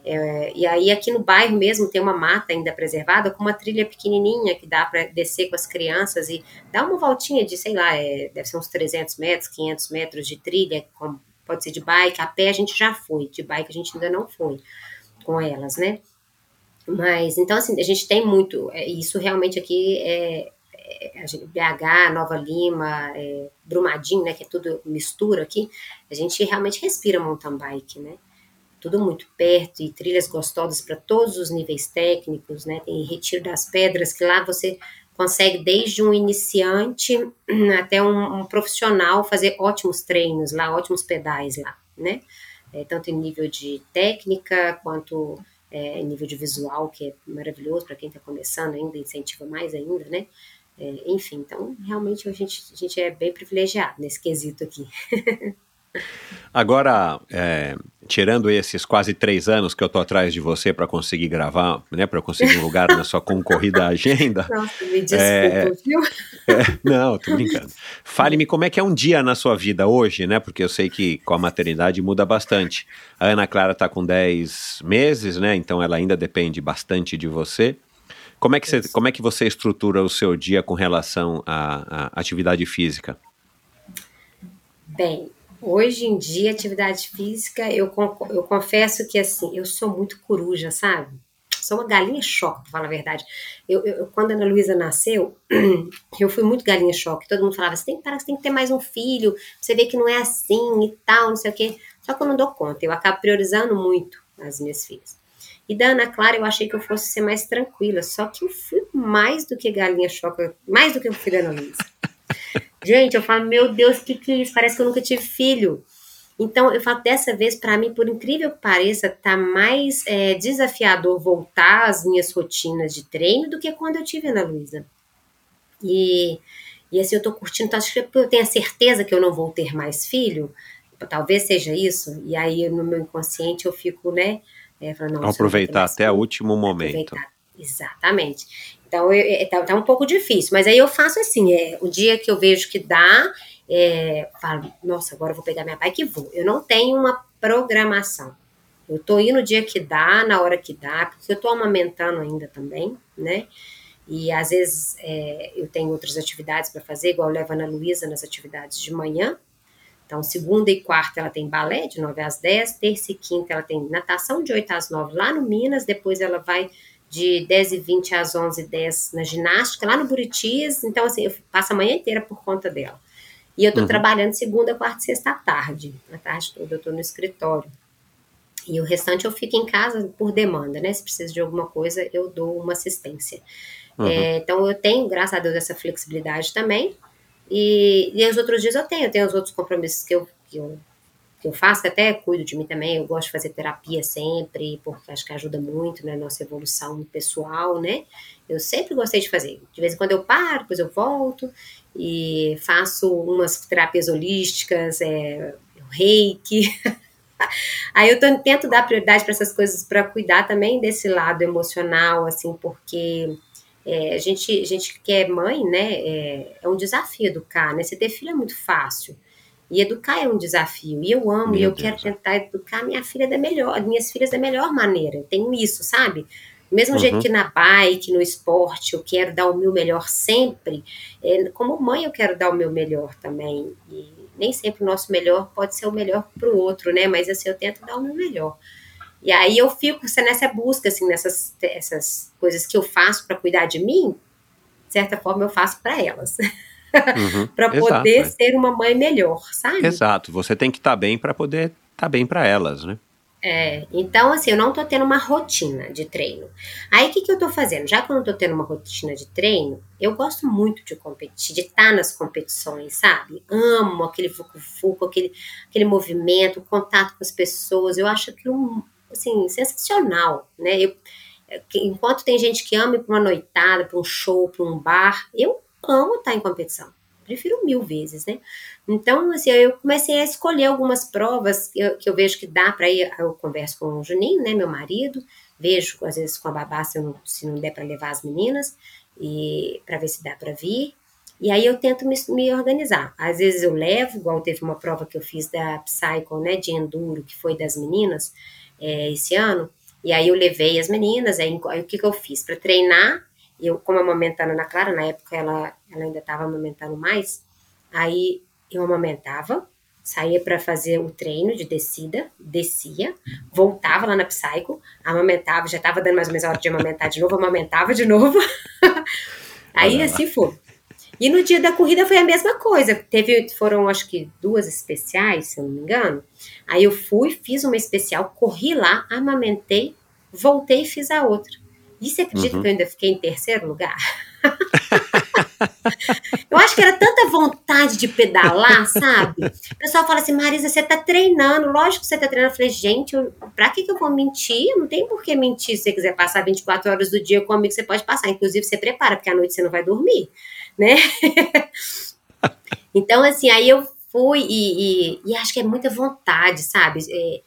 É, e aí aqui no bairro mesmo tem uma mata ainda preservada com uma trilha pequenininha que dá para descer com as crianças e dar uma voltinha de, sei lá, é, deve ser uns 300 metros, 500 metros de trilha, com, pode ser de bike, a pé a gente já foi, de bike a gente ainda não foi com elas, né? Mas, então, assim, a gente tem muito, é, isso realmente aqui é, é BH, Nova Lima, é, Brumadinho, né, que é tudo mistura aqui, a gente realmente respira mountain bike, né? Tudo muito perto e trilhas gostosas para todos os níveis técnicos, né? Tem Retiro das Pedras, que lá você consegue desde um iniciante até um, um profissional fazer ótimos treinos lá, ótimos pedais lá, né? é, tanto em nível de técnica quanto é, em nível de visual, que é maravilhoso para quem está começando ainda, incentiva mais ainda, né? É, enfim, então realmente a gente, a gente é bem privilegiado nesse quesito aqui. Agora, é, tirando esses quase três anos que eu tô atrás de você para conseguir gravar, né, para conseguir um lugar na sua concorrida agenda. Nossa, me desculpa, é, viu? É, não, tô brincando. Fale-me como é que é um dia na sua vida hoje, né? Porque eu sei que com a maternidade muda bastante. A Ana Clara tá com 10 meses, né? Então ela ainda depende bastante de você. Como é que você, como é que você estrutura o seu dia com relação à, à atividade física? Bem, Hoje em dia, atividade física, eu, eu confesso que assim, eu sou muito coruja, sabe? Sou uma galinha choque, pra falar a verdade. Eu, eu, quando a Ana Luísa nasceu, eu fui muito galinha choque. Todo mundo falava, você tem que parar, você tem que ter mais um filho, você vê que não é assim e tal, não sei o quê. Só que eu não dou conta, eu acabo priorizando muito as minhas filhas. E da Ana Clara, eu achei que eu fosse ser mais tranquila, só que eu fui mais do que galinha choque, mais do que o filho da Ana Luísa. Gente, eu falo, meu Deus, o que, que é isso? Parece que eu nunca tive filho. Então, eu falo, dessa vez, para mim, por incrível que pareça, tá mais é, desafiador voltar às minhas rotinas de treino do que quando eu tive Ana Luísa. E, e assim, eu tô curtindo, então, acho que eu tenho a certeza que eu não vou ter mais filho, talvez seja isso, e aí no meu inconsciente eu fico, né, é, falando, não, aproveitar até o último momento. Exatamente. Então, eu, é, tá, tá, um pouco difícil. Mas aí eu faço assim, é, o dia que eu vejo que dá, é, falo, nossa, agora eu vou pegar minha bike e vou. Eu não tenho uma programação. Eu tô indo no dia que dá, na hora que dá, porque eu tô amamentando ainda também, né? E às vezes é, eu tenho outras atividades para fazer, igual eu levo a Ana Luísa nas atividades de manhã. Então, segunda e quarta ela tem balé, de 9 às 10, terça e quinta ela tem natação, de 8 às 9 lá no Minas, depois ela vai de 10 e 20 às 11 e 10 na ginástica, lá no Buritis. Então, assim, eu passo a manhã inteira por conta dela. E eu tô uhum. trabalhando segunda, quarta e sexta à tarde. À tarde toda eu tô no escritório. E o restante eu fico em casa por demanda, né? Se precisa de alguma coisa, eu dou uma assistência. Uhum. É, então, eu tenho, graças a Deus, essa flexibilidade também. E, e os outros dias eu tenho, eu tenho os outros compromissos que eu, que eu que eu faço, até cuido de mim também, eu gosto de fazer terapia sempre, porque acho que ajuda muito na né, nossa evolução pessoal, né? Eu sempre gostei de fazer. De vez em quando eu paro, depois eu volto e faço umas terapias holísticas, é, reiki. Aí eu tô, tento dar prioridade para essas coisas para cuidar também desse lado emocional, assim, porque é, a, gente, a gente que é mãe, né, é, é um desafio educar, né? Você ter filho é muito fácil. E educar é um desafio. E eu amo, Meu e eu Deus. quero tentar educar minha filha da melhor, minhas filhas da melhor maneira. Eu tenho isso, sabe? Do mesmo uhum. jeito que na bike, no esporte, eu quero dar o meu melhor sempre, é, como mãe eu quero dar o meu melhor também. E nem sempre o nosso melhor pode ser o melhor para o outro, né? Mas assim, eu tento dar o meu melhor. E aí eu fico nessa busca, assim, nessas essas coisas que eu faço para cuidar de mim, de certa forma eu faço para elas. uhum, para poder exato, ser uma mãe melhor, sabe? Exato, você tem que estar tá bem para poder estar tá bem para elas, né? É, então assim, eu não tô tendo uma rotina de treino. Aí o que, que eu tô fazendo? Já que eu não tô tendo uma rotina de treino, eu gosto muito de competir, de estar tá nas competições, sabe? Amo aquele fuco-fuco, aquele, aquele movimento, o contato com as pessoas. Eu acho aquilo, assim, sensacional, né? Eu, enquanto tem gente que ama ir para uma noitada, para um show, para um bar, eu amo estar em competição. Prefiro mil vezes, né? Então, assim, eu comecei a escolher algumas provas que eu, que eu vejo que dá para ir. Eu converso com o Juninho, né, meu marido, vejo às vezes com a babá se, não, se não der para levar as meninas e para ver se dá para vir. E aí eu tento me, me, organizar. Às vezes eu levo, igual teve uma prova que eu fiz da Psycho, né, de enduro, que foi das meninas é, esse ano. E aí eu levei as meninas, aí, aí o que, que eu fiz? Para treinar, eu, como amamentando na Clara, na época ela, ela ainda estava amamentando mais, aí eu amamentava, saía para fazer o treino de descida, descia, voltava lá na Psycho, amamentava, já estava dando mais ou menos a hora de amamentar de novo, amamentava de novo. aí assim foi. E no dia da corrida foi a mesma coisa. Teve, foram acho que duas especiais, se eu não me engano. Aí eu fui, fiz uma especial, corri lá, amamentei, voltei e fiz a outra. E você acredita uhum. que eu ainda fiquei em terceiro lugar? eu acho que era tanta vontade de pedalar, sabe? O pessoal fala assim, Marisa, você tá treinando. Lógico que você tá treinando. Eu falei, gente, eu, pra que, que eu vou mentir? Não tem por que mentir. Se você quiser passar 24 horas do dia comigo, você pode passar. Inclusive, você prepara, porque à noite você não vai dormir. né? então, assim, aí eu fui e, e, e, acho que é muita vontade, sabe? É,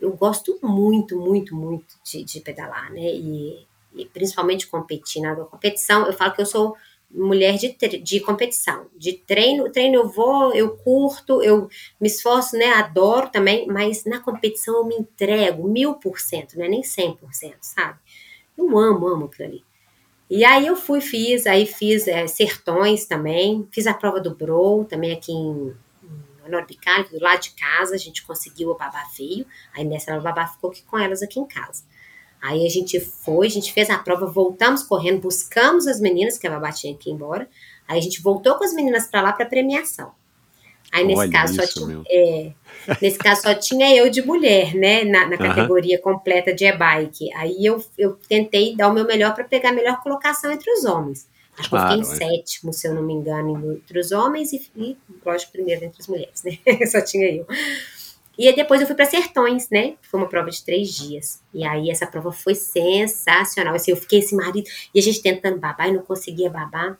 eu gosto muito, muito, muito de, de pedalar, né? E, principalmente competir na competição. Eu falo que eu sou mulher de, de competição, de treino, treino eu vou, eu curto, eu me esforço, né? Adoro também, mas na competição eu me entrego mil por cento, não é nem cem por cento, sabe? Eu amo, amo aquilo ali. E aí eu fui, fiz, aí fiz é, Sertões também, fiz a prova do Bro, também aqui em, em Norbicalho, do lado de casa, a gente conseguiu o babá feio, aí nessa o babá ficou aqui com elas aqui em casa. Aí a gente foi, a gente fez a prova, voltamos correndo, buscamos as meninas, que a babá tinha que ir embora, aí a gente voltou com as meninas para lá para premiação. Aí nesse Olha caso, isso, só tinha, é, nesse caso só tinha eu de mulher, né, na, na categoria completa de e-bike. Aí eu, eu tentei dar o meu melhor para pegar a melhor colocação entre os homens. Acho que Claro, eu fiquei em sétimo, se eu não me engano, entre os homens e, e lógico, primeiro entre as mulheres, né? só tinha eu. E depois eu fui para Sertões, né? Foi uma prova de três dias. E aí essa prova foi sensacional. Assim, eu fiquei esse marido e a gente tentando babar e não conseguia babar.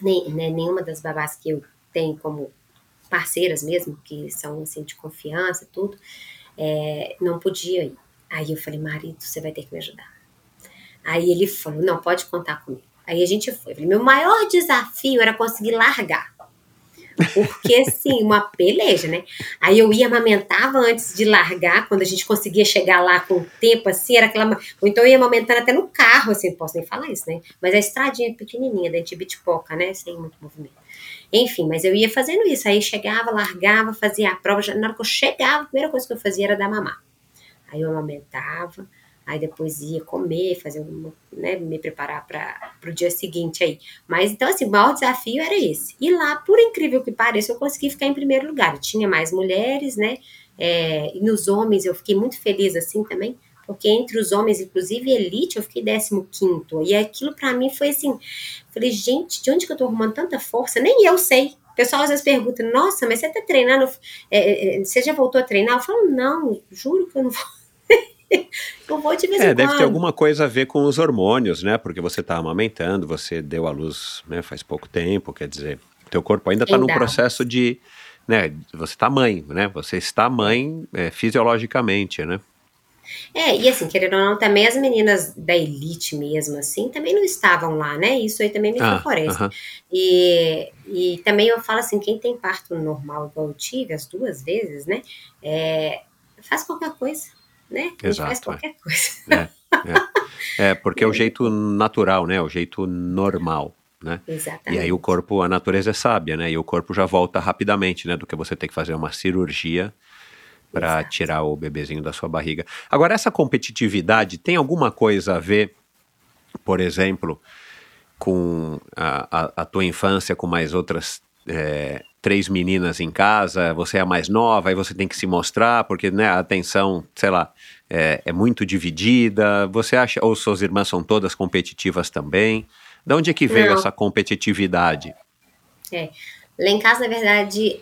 Nem, né, nenhuma das babás que eu tenho como parceiras mesmo, que são assim de confiança e tudo, é, não podia ir. Aí eu falei, marido, você vai ter que me ajudar. Aí ele falou, não, pode contar comigo. Aí a gente foi. Falei, meu maior desafio era conseguir largar. Porque, assim, uma peleja, né? Aí eu ia, amamentava antes de largar, quando a gente conseguia chegar lá com o tempo, assim, era aquela. Ou então eu ia amamentando até no carro, assim, não posso nem falar isso, né? Mas a estradinha pequenininha, da Bitpoca, né? Sem muito movimento. Enfim, mas eu ia fazendo isso. Aí chegava, largava, fazia a prova. Já, na hora que eu chegava, a primeira coisa que eu fazia era dar mamar. Aí eu amamentava, aí depois ia comer, fazer né, me preparar para o dia seguinte aí. Mas então, assim, o maior desafio era esse. E lá, por incrível que pareça, eu consegui ficar em primeiro lugar. Tinha mais mulheres, né? É, e nos homens eu fiquei muito feliz assim também, porque entre os homens, inclusive elite, eu fiquei 15 E aquilo para mim foi assim, falei, gente, de onde que eu tô arrumando tanta força? Nem eu sei. O pessoal às vezes pergunta, nossa, mas você tá treinando, é, é, você já voltou a treinar? Eu falo, não, juro que eu não vou. eu vou de vez É, deve ter alguma coisa a ver com os hormônios, né? Porque você está amamentando, você deu à luz né, faz pouco tempo, quer dizer, teu corpo ainda está num processo de, né? Você está mãe, né? Você está mãe é, fisiologicamente, né? É, e assim, querendo ou não, também as meninas da elite mesmo, assim, também não estavam lá, né? Isso aí também me Ah, favorece. aham. E, e também eu falo assim, quem tem parto normal, igual eu tive, as duas vezes, né? É, faz qualquer coisa, né? Exato, faz é. qualquer coisa. É, é. É, porque é o jeito natural, né? O jeito normal, né? Exatamente. E aí o corpo, a natureza é sábia, né? E o corpo já volta rapidamente, né? Do que você ter que fazer uma cirurgia para tirar o bebezinho da sua barriga. Agora, essa competitividade tem alguma coisa a ver, por exemplo, com a, a, a tua infância com mais outras é, três meninas em casa, você é a mais nova, aí você tem que se mostrar, porque né, a atenção, sei lá, é, é muito dividida. Você acha, ou suas irmãs são todas competitivas também? De onde é que veio Não. essa competitividade? Lá em casa, na verdade,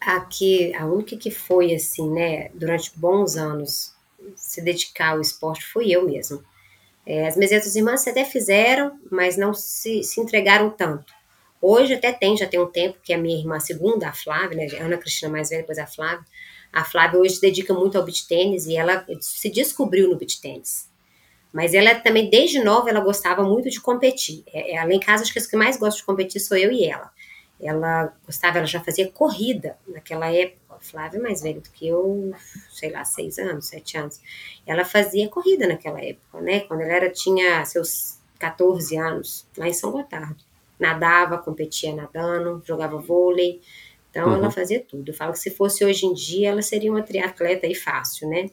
aqui, a única que foi assim, né, durante bons anos, se dedicar ao esporte fui eu mesmo. É, as minhas outras irmãs até fizeram, mas não se, se entregaram tanto. Hoje até tem, já tem um tempo que a minha irmã, segunda, a Flávia, né, a Ana Cristina mais velha, depois a Flávia, a Flávia hoje se dedica muito ao beach tênis e ela se descobriu no beach tênis. Mas ela também, desde nova, ela gostava muito de competir. É, é, lá em casa, acho que as que mais gostam de competir sou eu e ela. Ela gostava, ela já fazia corrida naquela época. A Flávia é mais velha do que eu, sei lá, seis anos, sete anos. Ela fazia corrida naquela época, né? Quando ela era, tinha seus 14 anos, lá em São Gotardo. Nadava, competia nadando, jogava vôlei. Então, Uhum. ela fazia tudo. Eu falo que se fosse hoje em dia, ela seria uma triatleta aí fácil, né?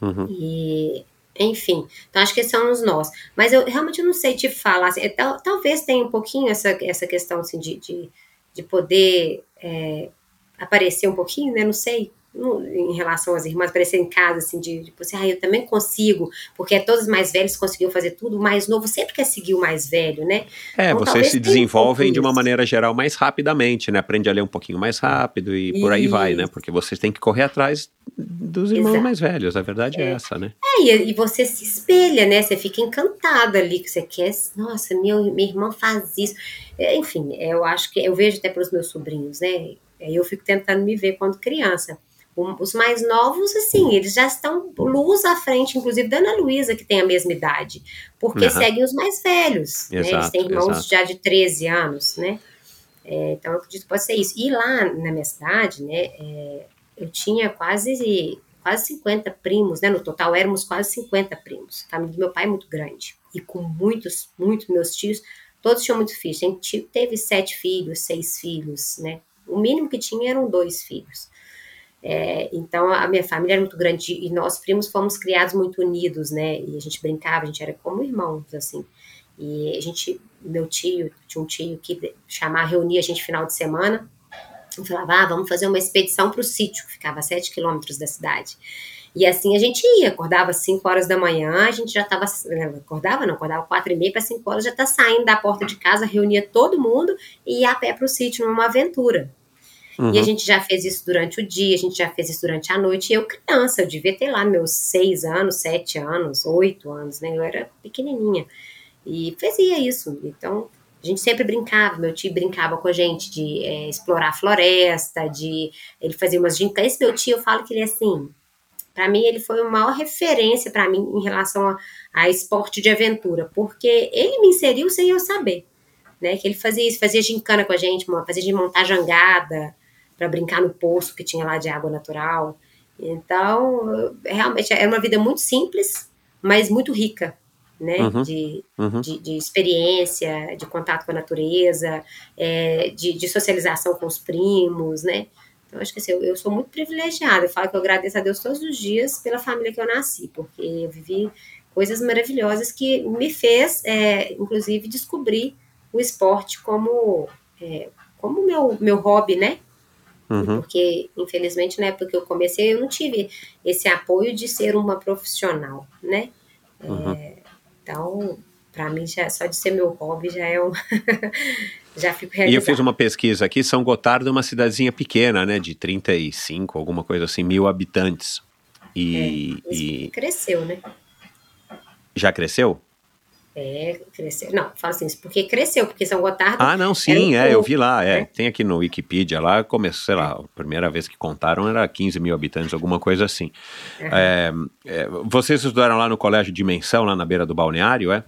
Uhum. E, enfim, então acho que são os nós. Mas eu realmente não sei te falar. assim, é, tal- talvez tenha um pouquinho essa, essa questão assim, de, de, de poder é, aparecer um pouquinho, né? Não sei. Em relação às irmãs, aparecer em casa, assim, de, tipo assim, ah, eu também consigo, porque todos os mais velhos conseguiam fazer tudo, o mais novo sempre quer seguir o mais velho, né? É, então, vocês se desenvolvem um de uma maneira geral mais rapidamente, né? Aprende a ler um pouquinho mais rápido e por aí vai, né? Porque vocês têm que correr atrás dos irmãos Exato. mais velhos, a verdade é, é essa, né? É, e, e, você se espelha, né? Você fica encantada ali, que você quer, nossa, meu, minha irmã faz isso. É, enfim, eu acho que, eu vejo até pelos meus sobrinhos, né? Aí eu fico tentando me ver quando criança os mais novos, assim, eles já estão luz à frente, inclusive da Ana Luísa, que tem a mesma idade, porque uhum. seguem os mais velhos, exato, né? Eles têm irmãos exato. já de 13 anos, né? É, então, eu acredito que pode ser isso. E lá na minha cidade, né, é, eu tinha quase, quase 50 primos, né? No total, éramos quase 50 primos. A família do meu pai é muito grande. E com muitos, muitos meus tios, todos tinham muito filhos. A gente teve sete filhos, seis filhos, né? O mínimo que tinha eram dois filhos. É, então a minha família era muito grande e nós primos fomos criados muito unidos, né? E a gente brincava, a gente era como irmãos, assim. E a gente, meu tio, tinha um tio que chamava, reunia a gente final de semana e falava, ah, vamos fazer uma expedição para o sítio, que ficava a sete quilômetros da cidade. E assim a gente ia, acordava às 5 horas da manhã, a gente já estava, né, acordava não, acordava quatro e meia para 5 horas, já tá saindo da porta de casa, reunia todo mundo e ia a pé para o sítio numa aventura. Uhum. E a uhum. gente já fez isso durante o dia, a gente já fez isso durante a noite. E eu, criança, eu devia ter lá meus seis anos, sete anos, oito anos, né? Eu era pequenininha. E fazia isso. Então, a gente sempre brincava, meu tio brincava com a gente de é, explorar a floresta, de ele fazia umas gincas. Esse meu tio, eu falo que ele é assim, para mim ele foi a maior referência para mim em relação a, a, esporte de aventura, porque ele me inseriu sem eu saber, né? Que ele fazia isso, fazia gincana com a gente, fazia de montar jangada, para brincar no poço que tinha lá de água natural. Então, realmente era uma vida muito simples, mas muito rica, né? Uhum, de, uhum. De, de, experiência, de contato com a natureza, é, de, de, socialização com os primos, né? Então, acho que assim, eu, eu, sou muito privilegiada. Eu falo que eu agradeço a Deus todos os dias pela família que eu nasci, porque eu vivi coisas maravilhosas que me fez, é, inclusive, descobrir o esporte como é, como meu meu hobby, né? Uhum. Porque, infelizmente, na época que eu comecei, eu não tive esse apoio de ser uma profissional, né? Uhum. É, então, para mim, já, só de ser meu hobby já é um. já fico realizado. E eu fiz uma pesquisa aqui, São Gotardo é uma cidadezinha pequena, né? De 35, alguma coisa assim, mil habitantes. E, é, e... cresceu, né? Já cresceu? É, cresceu. Não, falo assim, porque cresceu, porque São Gotardo. Ah, não, sim, é, eu vi lá, é. Né? Tem aqui no Wikipedia lá, começou, sei lá, a primeira vez que contaram era 15 mil habitantes, alguma coisa assim. Uhum. É, é, vocês estudaram lá no Colégio Dimensão, lá na beira do balneário, é?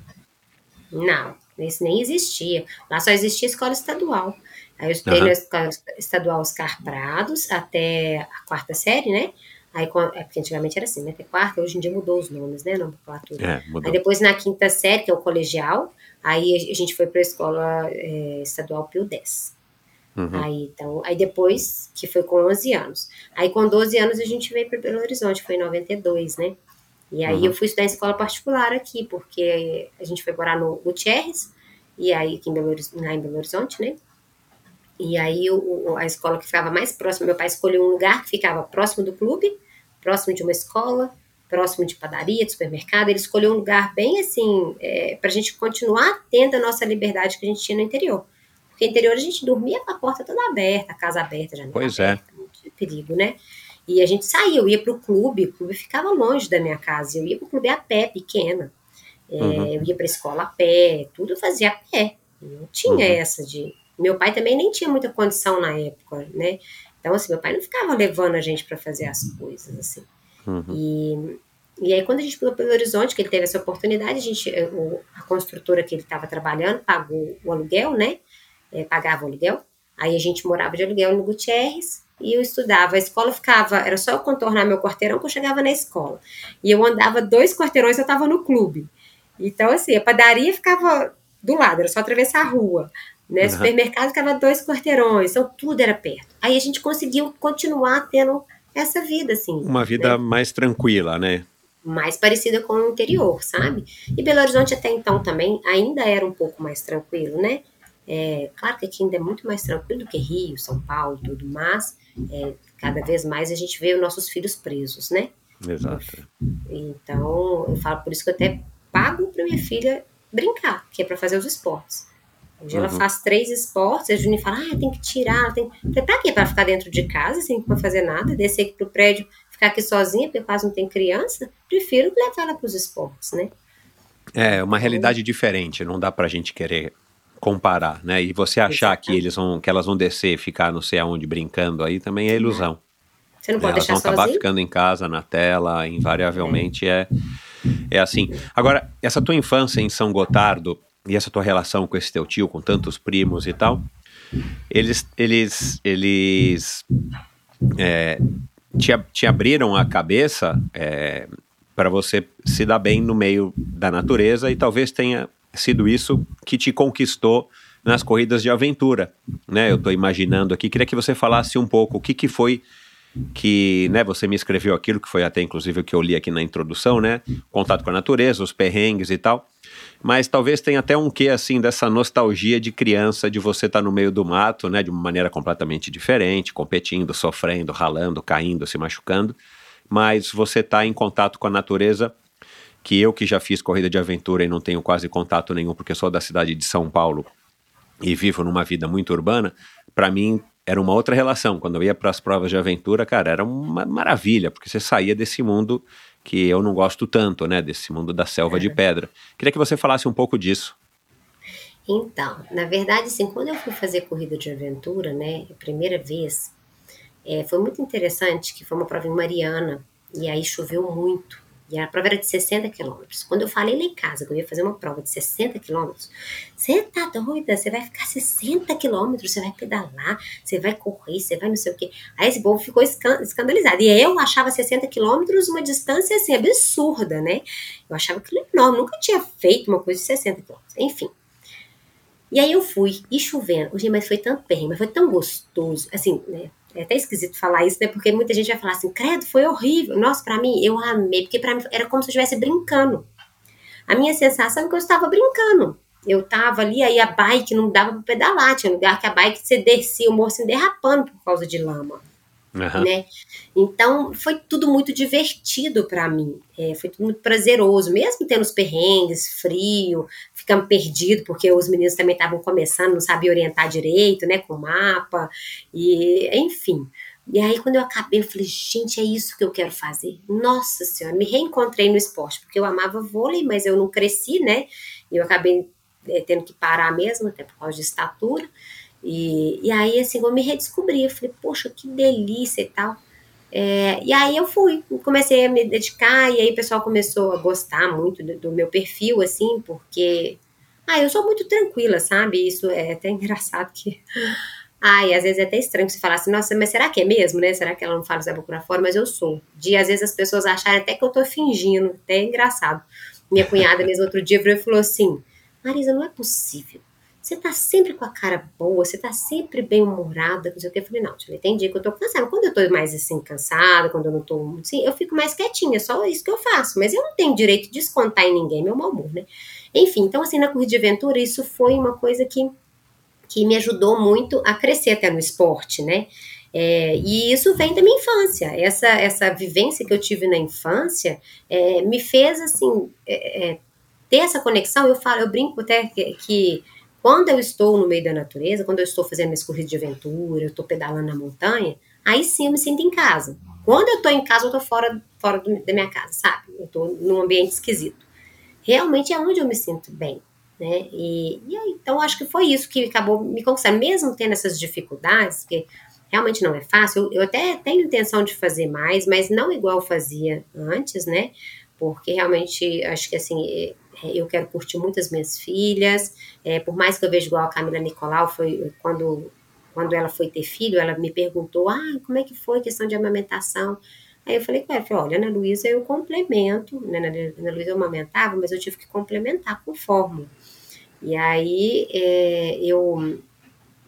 Não, esse nem existia. Lá só existia escola estadual. Aí eu estudei uhum. na escola estadual Oscar Prados até a quarta série, né? Aí, é porque antigamente era assim, né? Até quarta, hoje em dia mudou os nomes, né? Nomenclatura. É, mudou. Aí depois na quinta série, que é o colegial, aí a gente foi para a escola é, estadual Pio 10. Uhum. Aí, então, aí depois, que foi com 11 anos. Aí com 12 anos a gente veio para Belo Horizonte, foi em 92, né? E aí uhum. eu fui estudar em escola particular aqui, porque a gente foi morar no Gutierrez, e aí aqui em Belo, lá em Belo Horizonte, né? E aí o, a escola que ficava mais próxima, meu pai escolheu um lugar que ficava próximo do clube, próximo de uma escola, próximo de padaria, de supermercado. Ele escolheu um lugar bem assim, é, para a gente continuar tendo a nossa liberdade que a gente tinha no interior. Porque no interior a gente dormia com a porta toda aberta, a casa aberta, pois é. aberta, é. perigo, né? E a gente saía, eu ia para o clube, o clube ficava longe da minha casa, eu ia para o clube a pé, pequena. É, uhum. Eu ia para a escola a pé, tudo eu fazia a pé. Não tinha uhum. essa de meu pai também nem tinha muita condição na época, né? Então, assim, meu pai não ficava levando a gente para fazer as coisas, assim. Uhum. E, e aí, quando a gente pulou pelo Horizonte, que ele teve essa oportunidade, a gente, o, a construtora que ele estava trabalhando pagou o aluguel, né? É, pagava o aluguel. Aí a gente morava de aluguel no Gutierrez e eu estudava. A escola ficava, era só eu contornar meu quarteirão que eu chegava na escola. E eu andava dois quarteirões, eu estava no clube. Então, assim, a padaria ficava do lado, era só atravessar a rua. Né? Uhum. Supermercado ficava dois quarteirões, então tudo era perto. Aí a gente conseguiu continuar tendo essa vida, assim. Uma vida né? mais tranquila, né? Mais parecida com o interior, sabe? E Belo Horizonte até então também ainda era um pouco mais tranquilo, né? É, claro que aqui ainda é muito mais tranquilo do que Rio, São Paulo, tudo, mas é, cada vez mais a gente vê os nossos filhos presos, né? Exato. Então, eu falo por isso que eu até pago para minha filha brincar, que é para fazer os esportes. Hoje uhum. ela faz três esportes, a Juninho fala, ah, tem que tirar, tem... Pra quê? Pra ficar dentro de casa, sem fazer nada, descer aqui pro prédio, ficar aqui sozinha, porque quase não tem criança, prefiro levar ela pros esportes, né? É, uma realidade diferente, não dá pra gente querer comparar, né? E você achar que eles vão, que elas vão descer, ficar não sei aonde brincando aí também é ilusão. Você não pode elas deixar vão acabar ficando em casa, na tela, invariavelmente é. é é assim. Agora, essa tua infância em São Gotardo e essa tua relação com esse teu tio, com tantos primos e tal, eles eles eles é, te, te abriram a cabeça é, para você se dar bem no meio da natureza e talvez tenha sido isso que te conquistou nas corridas de aventura, né? Eu estou imaginando aqui, queria que você falasse um pouco o que, que foi que, né, você me escreveu aquilo que foi até inclusive o que eu li aqui na introdução, né? Contato com a natureza, os perrengues e tal. Mas talvez tenha até um quê assim dessa nostalgia de criança de você estar tá no meio do mato, né, de uma maneira completamente diferente, competindo, sofrendo, ralando, caindo, se machucando, mas você está em contato com a natureza que eu que já fiz corrida de aventura e não tenho quase contato nenhum porque sou da cidade de São Paulo e vivo numa vida muito urbana, para mim era uma outra relação. Quando eu ia para as provas de aventura, cara, era uma maravilha, porque você saía desse mundo que eu não gosto tanto, né, desse mundo da selva é. de pedra. Queria que você falasse um pouco disso. Então, na verdade, assim, quando eu fui fazer corrida de aventura, né, a primeira vez, é, foi muito interessante, que foi uma prova em Mariana, e aí choveu muito. E a prova era de 60 quilômetros. Quando eu falei lá em casa que eu ia fazer uma prova de 60 quilômetros, você tá doida? Você vai ficar 60 quilômetros, você vai pedalar, você vai correr, você vai não sei o quê. Aí esse povo ficou escandalizado. E eu achava 60 quilômetros uma distância assim absurda, né? Eu achava aquilo enorme, nunca tinha feito uma coisa de 60 quilômetros. Enfim. E aí eu fui, e chovendo. Mas foi tão perrengue, mas foi tão gostoso. Assim, né? É até esquisito falar isso, né? Porque muita gente vai falar assim, credo, foi horrível. Nossa, para mim, eu amei, porque para mim era como se eu estivesse brincando. A minha sensação é que eu estava brincando. Eu tava ali, aí a bike não dava para pedalar, tinha lugar que a bike você descia, o morro assim, derrapando por causa de lama. Uhum. Né? Então foi tudo muito divertido para mim, é, foi tudo muito prazeroso, mesmo tendo os perrengues, frio, ficando perdido, porque os meninos também estavam começando, não sabiam orientar direito, né, com mapa, e enfim. E aí, quando eu acabei, eu falei, gente, é isso que eu quero fazer. Nossa Senhora, me reencontrei no esporte, porque eu amava vôlei, mas eu não cresci, né? E eu acabei é, tendo que parar mesmo, até por causa de estatura. E, e aí, assim, eu me redescobri. Eu falei, poxa, que delícia e tal. É, e aí eu fui, comecei a me dedicar, e aí o pessoal começou a gostar muito do, do meu perfil, assim, porque. Ah, eu sou muito tranquila, sabe? Isso é até engraçado que. Ai, às vezes é até estranho você falar assim, nossa, mas será que é mesmo, né? Será que ela não fala isso por fora? Mas eu sou. De às vezes as pessoas acharem até que eu tô fingindo, até é engraçado. Minha cunhada mesmo outro dia falou assim: Marisa, não é possível você tá sempre com a cara boa, você tá sempre bem humorada, não sei o que. Eu falei, não, tem dia que eu tô cansada. Quando eu tô mais assim, cansada, quando eu não tô assim, eu fico mais quietinha, só isso que eu faço. Mas eu não tenho direito de descontar em ninguém meu mau humor, né? Enfim, então assim, na corrida de aventura, isso foi uma coisa que, que me ajudou muito a crescer até no esporte, né? É, e isso vem da minha infância. Essa, essa vivência que eu tive na infância é, me fez assim é, é ter essa conexão. Eu falo, eu brinco até que, que quando eu estou no meio da natureza, quando eu estou fazendo minhas corridas de aventura, eu estou pedalando na montanha, aí sim eu me sinto em casa. Quando eu estou em casa, eu estou fora, fora do, da minha casa, sabe? Eu estou num ambiente esquisito. Realmente é onde eu me sinto bem. Né? E, e então acho que foi isso que acabou me conquistando, mesmo tendo essas dificuldades, porque realmente não é fácil. Eu, eu até tenho intenção de fazer mais, mas não igual fazia antes, né? Porque realmente acho que assim é, eu quero curtir muito as minhas filhas, é, por mais que eu veja igual a Camila Nicolau, foi quando, quando ela foi ter filho, ela me perguntou, ah, como é que foi a questão de amamentação? Aí eu falei com ela, olha, Ana Luísa eu complemento, né, Ana Luísa eu amamentava, mas eu tive que complementar com fórmula. E aí é, eu,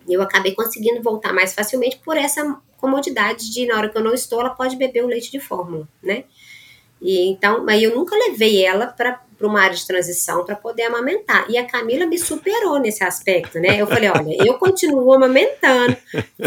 eu acabei conseguindo voltar mais facilmente por essa comodidade de, na hora que eu não estou, ela pode beber o leite de fórmula, né? E então, mas eu nunca levei ela para para uma área de transição para poder amamentar. E a Camila me superou nesse aspecto, né? Eu falei, olha, eu continuo amamentando.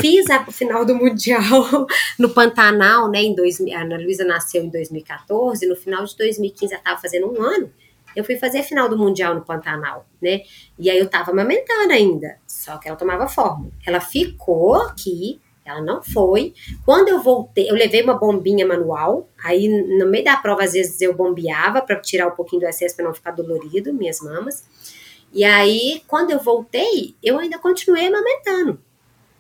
Fiz a final do Mundial no Pantanal, né? Em 2000, a Ana Luísa nasceu em 2014, no final de 2015 ela estava fazendo um ano. Eu fui fazer a final do Mundial no Pantanal, né? E aí eu estava amamentando ainda, só que ela tomava forma. Ela ficou aqui ela não foi. Quando eu voltei, eu levei uma bombinha manual. Aí, no meio da prova, às vezes eu bombeava para tirar um pouquinho do excesso para não ficar dolorido, minhas mamas. E aí, quando eu voltei, eu ainda continuei amamentando.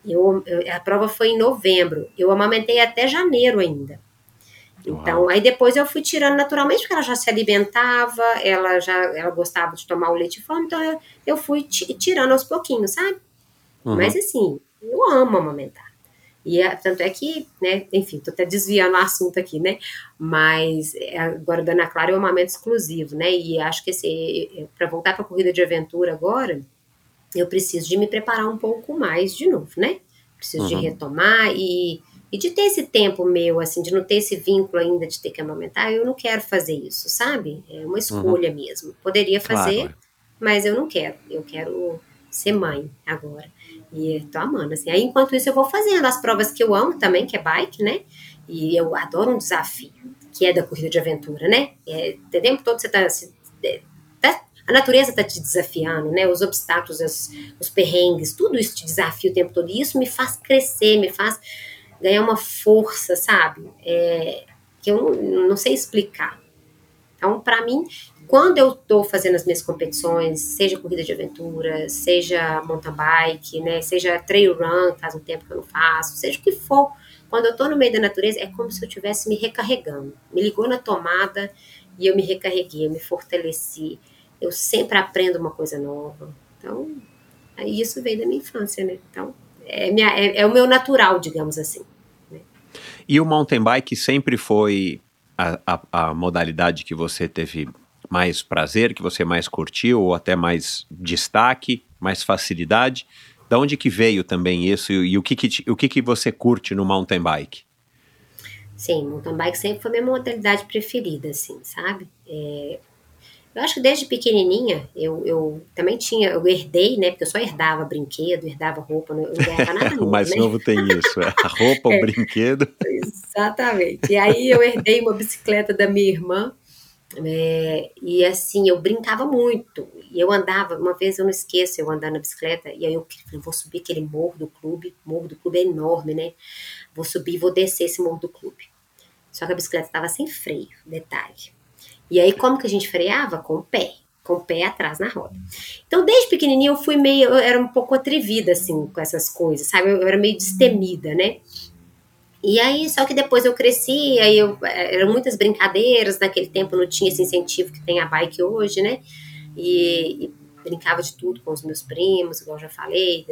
Eu, eu, a prova foi em novembro. Eu amamentei até janeiro ainda. Então, Uau. aí depois eu fui tirando naturalmente, porque ela já se alimentava, ela já ela gostava de tomar o leite fome, então eu, eu fui tirando aos pouquinhos, sabe? Uhum. Mas assim, eu amo amamentar. E é, tanto é que, né, enfim, tô até desviando o assunto aqui, né? Mas é, agora da Ana Clara é um amamento exclusivo, né? E acho que esse para voltar para a corrida de aventura agora, eu preciso de me preparar um pouco mais de novo, né? Preciso uhum. de retomar e, e de ter esse tempo meu, assim, de não ter esse vínculo ainda de ter que amamentar, eu não quero fazer isso, sabe? É uma escolha uhum. mesmo. Poderia fazer, claro. mas eu não quero. Eu quero ser mãe agora. E tô amando, assim. Aí, enquanto isso, eu vou fazendo as provas que eu amo também, que é bike, né? E eu adoro um desafio, que é da corrida de aventura, né? É, o tempo todo você tá, tá, A natureza tá te desafiando, né? Os obstáculos, os, os perrengues, tudo isso te desafia o tempo todo. E isso me faz crescer, me faz ganhar uma força, sabe? É, que eu não, não sei explicar. Então, para mim, quando eu estou fazendo as minhas competições, seja corrida de aventura, seja mountain bike, né, seja trail run, faz um tempo que eu não faço, seja o que for, quando eu estou no meio da natureza, é como se eu estivesse me recarregando. Me ligou na tomada e eu me recarreguei, eu me fortaleci. Eu sempre aprendo uma coisa nova. Então, isso veio da minha infância, né? Então, é, minha, é, é o meu natural, digamos assim. Né? E o mountain bike sempre foi a, a, a modalidade que você teve mais prazer, que você mais curtiu, ou até mais destaque, mais facilidade? Da onde que veio também isso e, e o, que, que, o que, que você curte no mountain bike? Sim, mountain bike sempre foi a minha modalidade preferida, assim, sabe? É, eu acho que desde pequenininha eu, eu também tinha, eu herdei, né? Porque eu só herdava brinquedo, herdava roupa, não, não herdava nada novo, O mais né? novo tem isso, é a roupa, é, o brinquedo. Exatamente. E aí eu herdei uma bicicleta da minha irmã, é, e assim, eu brincava muito. E eu andava, uma vez eu não esqueço, eu andando na bicicleta, e aí eu falei, vou subir aquele morro do clube. O morro do clube é enorme, né? Vou subir e vou descer esse morro do clube. Só que a bicicleta estava sem freio, detalhe. E aí, como que a gente freava? Com o pé, com o pé atrás na roda. Então, desde pequenininha, eu fui meio, eu era um pouco atrevida, assim, com essas coisas, sabe? Eu, eu era meio destemida, né? E aí, só que depois eu cresci, aí eu, eh, eram muitas brincadeiras, naquele tempo não tinha esse incentivo que tem a bike hoje, né? E, e brincava de tudo com os meus primos, igual eu já falei,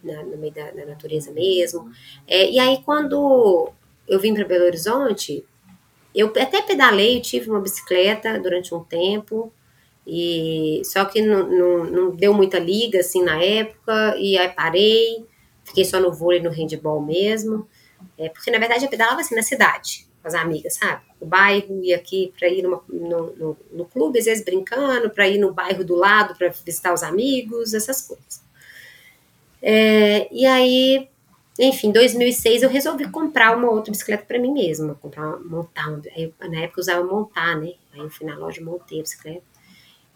na, no meio da, natureza mesmo. É, e aí, quando eu vim para Belo Horizonte, eu até pedalei, tive uma bicicleta durante um tempo, e só que não, não, não deu muita liga assim na época, e aí parei, fiquei só no vôlei no handball mesmo. É, porque, na verdade, eu pedalava assim na cidade, com as amigas, sabe? No bairro, ia aqui para ir numa, no, no, no, clube, às vezes brincando, para ir no bairro do lado para visitar os amigos, essas coisas. É, e aí, enfim, em 2006 eu resolvi comprar uma outra bicicleta para mim mesma, comprar, montar, uma, aí, na época eu usava montar, né? Aí eu fui na loja, montei a bicicleta.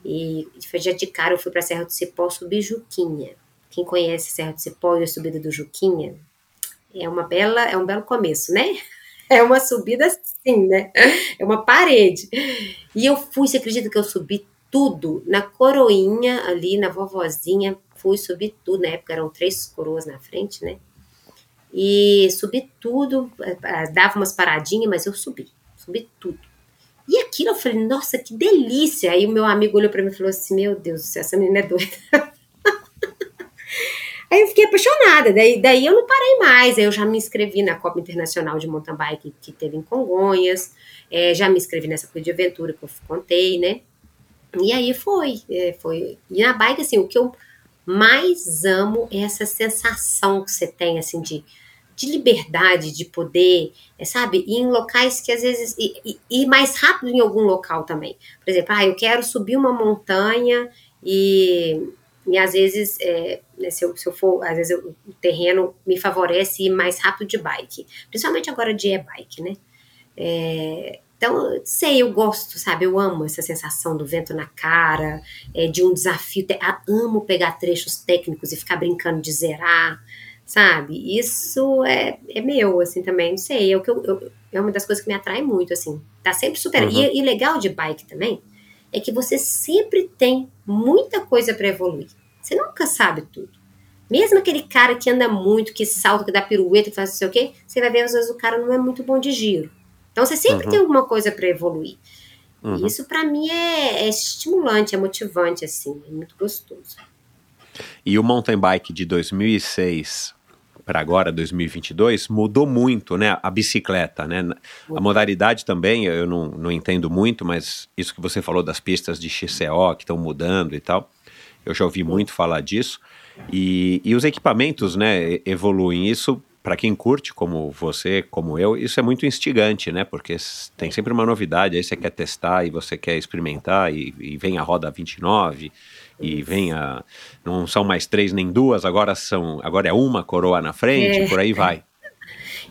E já de cara eu fui para Serra do Cipó subir Juquinha. Quem conhece Serra do Cipó e a subida do Juquinha, é uma bela, é um belo começo, né? É uma subida assim, né? É uma parede. E eu fui, você acredita que eu subi tudo na coroinha ali, na vovozinha, fui subir tudo, na época eram três coroas na frente, né? E subi tudo, eh, eh, dava umas paradinhas, mas eu subi, subi tudo. E aquilo eu falei, nossa, que delícia! Aí o meu amigo olhou para mim e falou assim: Meu Deus, essa menina é doida. Aí eu fiquei apaixonada, daí, daí eu não parei mais, aí eu já me inscrevi na Copa Internacional de Mountain Bike que teve em Congonhas, é, já me inscrevi nessa coisa de aventura que eu contei, né? E aí foi, é, foi. E na bike, assim, o que eu mais amo é essa sensação que você tem, assim, de, de liberdade, de poder, é, sabe? Ir em locais que às vezes. Ir, ir mais rápido em algum local também. Por exemplo, ah, eu quero subir uma montanha e, e às vezes, é, né, se, eu, se eu for, às vezes eu, o terreno me favorece ir mais rápido de bike. Principalmente agora de e-bike, né? É, então, sei, eu gosto, sabe? Eu amo essa sensação do vento na cara, é, de um desafio. amo pegar trechos técnicos e ficar brincando de zerar, sabe? Isso é, é meu, assim, também. Não sei, é, o que eu, eu, é uma das coisas que me atrai muito, assim. Tá sempre super. Uhum. E, e legal de bike também é que você sempre tem muita coisa para evoluir. Você nunca sabe tudo. Mesmo aquele cara que anda muito, que salta, que dá pirueta, que faz não sei o quê, você vai ver às vezes o cara não é muito bom de giro. Então você sempre uhum. tem alguma coisa para evoluir. Uhum. Isso para mim é, é, estimulante, é motivante, assim, é muito gostoso. E o mountain bike de 2006 para agora, 2022, mudou muito, né? A bicicleta, né? A modalidade também, eu não, não entendo muito, mas isso que você falou das pistas de XCO que estão mudando e tal, eu já ouvi muito falar disso. E, e os equipamentos, né, evoluem. Isso para quem curte, como você, como eu, isso é muito instigante, né? Porque tem sempre uma novidade, aí você quer testar e você quer experimentar, e, e vem a roda 29, e vem a. Não são mais três nem duas, agora são. Agora é uma coroa na frente, é. por aí vai.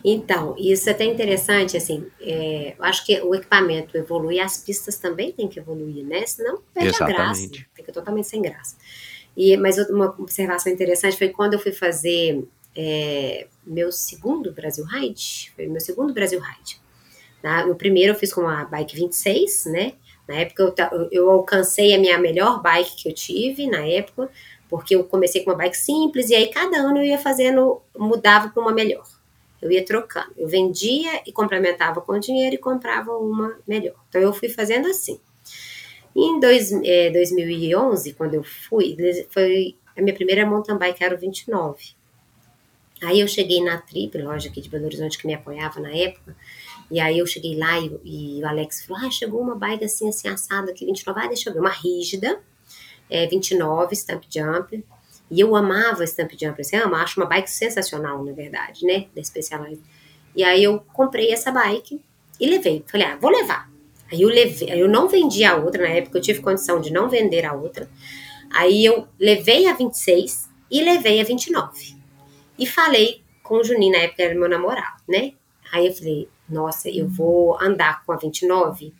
Então, isso é até interessante, assim, é, eu acho que o equipamento evolui, as pistas também têm que evoluir, né? Senão perde Exatamente. a graça, fica totalmente sem graça. E, mas uma observação interessante foi quando eu fui fazer é, meu segundo Brasil Ride, foi meu segundo Brasil Ride. Tá? No primeiro eu fiz com a bike 26, né? Na época eu, eu alcancei a minha melhor bike que eu tive na época, porque eu comecei com uma bike simples e aí cada ano eu ia fazendo, mudava para uma melhor. Eu ia trocando. Eu vendia e complementava com dinheiro e comprava uma melhor. Então eu fui fazendo assim. Em dois, é, 2011, quando eu fui, foi a minha primeira mountain bike era o 29. Aí eu cheguei na Trip, loja aqui de Belo Horizonte que me apoiava na época, e aí eu cheguei lá e, e o Alex falou, ah, chegou uma bike assim, assim, assada aqui, 29, ah, deixa eu ver, uma rígida, é, 29, Stamp Jump, e eu amava Stamp Jump, assim, eu acho uma bike sensacional, na verdade, né, da Specialized. E aí eu comprei essa bike e levei, falei, ah, vou levar. Aí eu levei, eu não vendi a outra, na época eu tive condição de não vender a outra, aí eu levei a 26 e levei a 29. E falei com o Juninho, na época era meu namorado, né? Aí eu falei, nossa, eu vou andar com a 29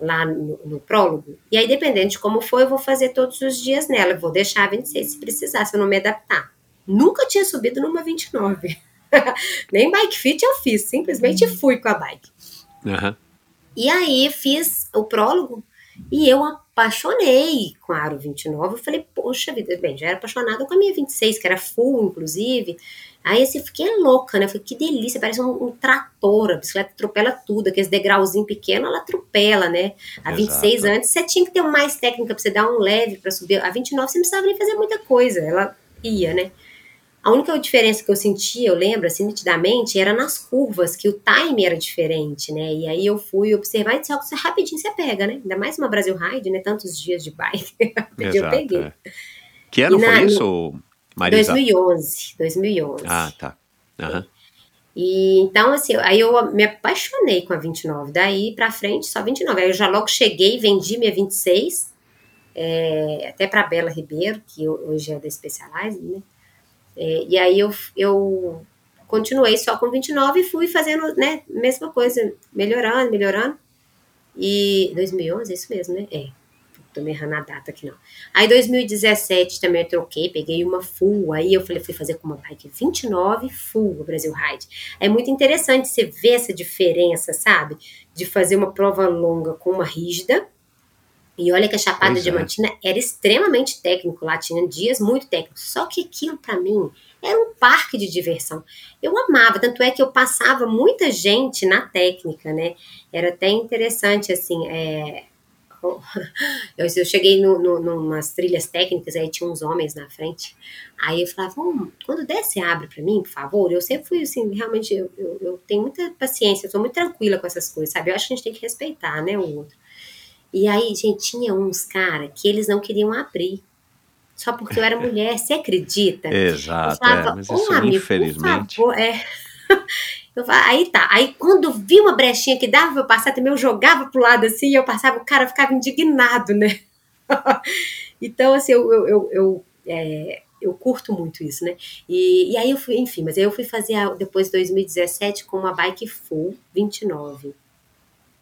lá no, no, prólogo. E aí, dependendo de como for, eu vou fazer todos os dias nela. Eu vou deixar a 26 se precisar, se eu não me adaptar. Nunca tinha subido numa 29. Nem bike fit eu fiz, simplesmente uhum. fui com a bike. Uhum. E aí fiz o prólogo e eu apaixonei com a Aro 29. Eu falei, poxa vida, bem, já era apaixonada com a minha 26, que era full, inclusive. Aí assim, fiquei louca, né? Eu falei, que delícia, parece um, um trator, a bicicleta atropela tudo, aqueles degrauzinho pequeno, ela atropela, né? A Exato. 26 antes, você tinha que ter mais técnica pra você dar um leve para subir. A 29 você não precisava nem fazer muita coisa, ela ia, né? A única diferença que eu sentia, eu lembro, assim, nitidamente, era nas curvas, que o time era diferente, né? E aí eu fui observar e disse, você rapidinho você pega, né? Ainda mais uma Brasil Ride, né? Tantos dias de bike. rapidinho eu peguei. É. Que ano na, foi isso, Marisa? 2011. 2011. Ah, tá. Uhum. E então, assim, aí eu me apaixonei com a 29. Daí pra frente, só 29. Aí eu já logo cheguei, vendi minha 26, é, até pra Bela Ribeiro, que hoje é da Specialized, né? É, e aí eu, eu continuei só com 29 e fui fazendo, né, mesma coisa, melhorando, melhorando. E 2011, é isso mesmo, né? É, tô me errando a data aqui não. Aí 2017 também eu troquei, peguei uma full, aí eu falei, fui fazer com uma bike 29 full, Brasil Ride. É muito interessante você ver essa diferença, sabe? De fazer uma prova longa com uma rígida, e olha que a Chapada pois Diamantina é. era extremamente técnico, lá tinha dias muito técnicos. Só que aquilo para mim era um parque de diversão. Eu amava, tanto é que eu passava muita gente na técnica, né? Era até interessante, assim, é... eu, eu, cheguei no, no, numas trilhas técnicas, aí tinha uns homens na frente. Aí eu falava, oh, quando der, você abre para mim, por favor. Eu sempre fui assim, realmente, eu, eu, eu tenho muita paciência, eu sou muito tranquila com essas coisas, sabe? Eu acho que a gente tem que respeitar, né, o outro. E aí, gente, tinha uns cara que eles não queriam abrir. Só porque eu era mulher, você acredita? Exato, falava, é, mas isso, amigo, infelizmente... Favor, é... Eu falava, aí tá. Aí quando vi uma brechinha que dava pra eu passar, também eu jogava pro lado assim, e eu passava, o cara ficava indignado, né? então, assim, eu, eu, eu, eu, é, eu, curto muito isso, né? E, e aí eu fui, enfim, mas aí eu fui fazer a, depois de 2017 com uma bike full 29.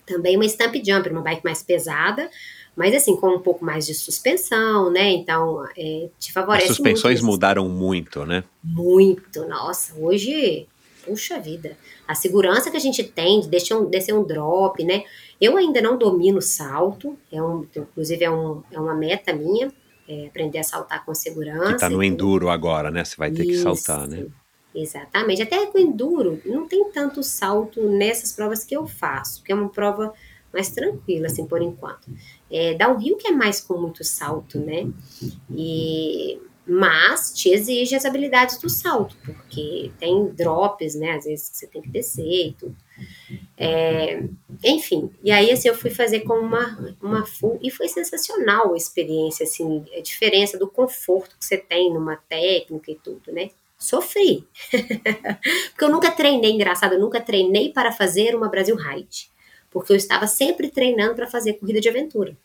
Também uma stamp jumper, uma bike mais pesada, mas assim, com um pouco mais de suspensão, né? Então, é, te favorece As suspensões muito mudaram muito, né? Muito, nossa, hoje, puxa vida. A segurança que a gente tem de descer um, descer um drop, né? Eu ainda não domino salto, é um, inclusive é, um, é uma meta minha, é aprender a saltar com segurança. Que tá no enduro agora, né? Você vai ter Isso. que saltar, né? Exatamente. Até com enduro, não tem tanto salto nessas provas que eu faço, que é uma prova mais tranquila, assim, por enquanto. É, dá um rio que é mais com muito salto, né? E, mas te exige as habilidades do salto, porque tem drops, né? Às vezes você tem que descer e tudo. É, enfim, e aí assim, eu fui fazer com uma, uma full, e foi sensacional a experiência, assim, a diferença do conforto que você tem numa técnica e tudo, né? Sofri. porque eu nunca treinei, engraçado, eu nunca treinei para fazer uma Brasil Ride porque eu estava sempre treinando para fazer corrida de aventura.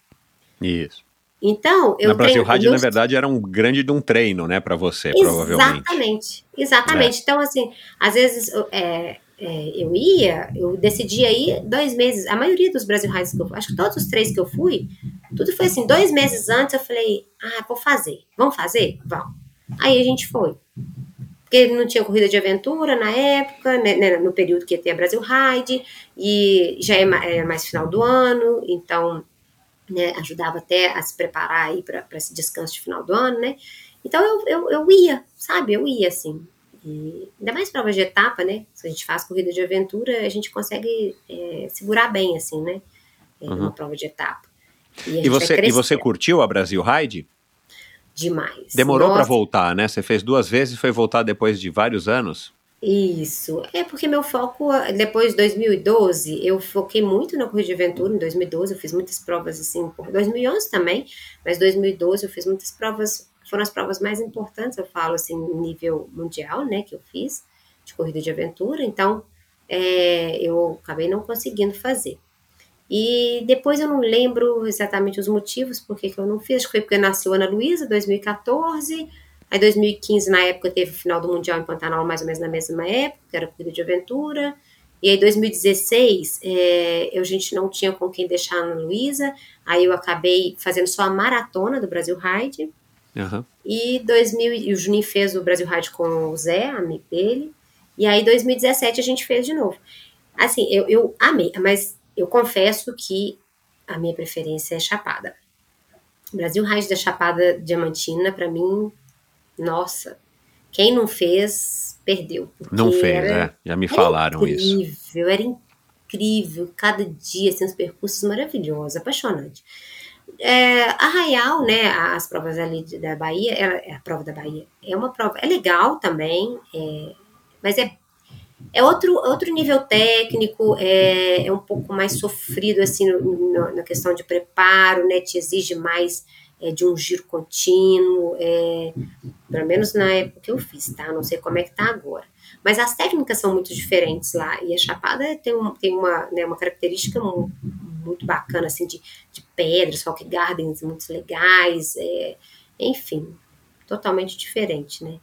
Isso. Então, eu Na Brasil Rádio, na verdade, era um grande de um treino, né, para você, exatamente, provavelmente. Exatamente, exatamente. É. Então, assim, às vezes é, é, eu ia, eu decidia ir dois meses. A maioria dos Brasil Rides que eu acho que todos os três que eu fui, tudo foi assim, dois meses antes eu falei, ah, vou fazer. Vamos fazer? Vamos. Aí a gente foi porque não tinha corrida de aventura na época, né, né, no período que ia ter a Brasil Ride, e já é é mais final do ano, então né, ajudava até a se preparar aí para esse descanso de final do ano, né? Então eu, eu, eu ia, sabe? Eu ia assim. E ainda mais provas de etapa, né? Se a gente faz corrida de aventura, a gente consegue é, segurar bem, assim, né? É, uhum. Uma prova de etapa. E, e você, e você curtiu a Brasil Ride? demais. Demorou para voltar, né? Você fez duas vezes e foi voltar depois de vários anos? Isso. É porque meu foco, depois de 2012, eu foquei muito na corrida de aventura. Em 2012 eu fiz muitas provas assim, 2011 também, mas 2012 eu fiz muitas provas, foram as provas mais importantes, eu falo assim, nível mundial, né, que eu fiz, de corrida de aventura. Então, é, eu acabei não conseguindo fazer. E depois eu não lembro exatamente os motivos por que eu não fiz. Acho que foi porque nasceu Ana Luísa, 2014. Aí 2015, na época, teve o final do Mundial em Pantanal, mais ou menos na mesma época, que era corrida de aventura. E aí 2016, é, eu, a gente não tinha com quem deixar a Ana Luísa. Aí eu acabei fazendo só a maratona do Brasil Ride. Uhum. E 2000, e o Juninho fez o Brasil Ride com o Zé, amigo dele. E aí 2017 a gente fez de novo. Assim, eu, eu amei, mas eu confesso que a minha preferência é Chapada. Brasil Raiz da Chapada Diamantina, para mim, nossa, quem não fez, perdeu. Não fez, era, é. Já me falaram incrível, isso. Era incrível, cada dia, assim, os percursos maravilhosos, apaixonante. É, Arraial, né, as provas ali da Bahia, ela, é a prova da Bahia, é uma prova, é legal também, é, mas é é outro, outro nível técnico, é, é um pouco mais sofrido assim no, no, na questão de preparo, né? Te exige mais é, de um giro contínuo, é, pelo menos na época que eu fiz, tá? Não sei como é que tá agora. Mas as técnicas são muito diferentes lá, e a Chapada tem, um, tem uma, né, uma característica muito, muito bacana, assim, de, de pedras, rock gardens muito legais, é, enfim, totalmente diferente, né?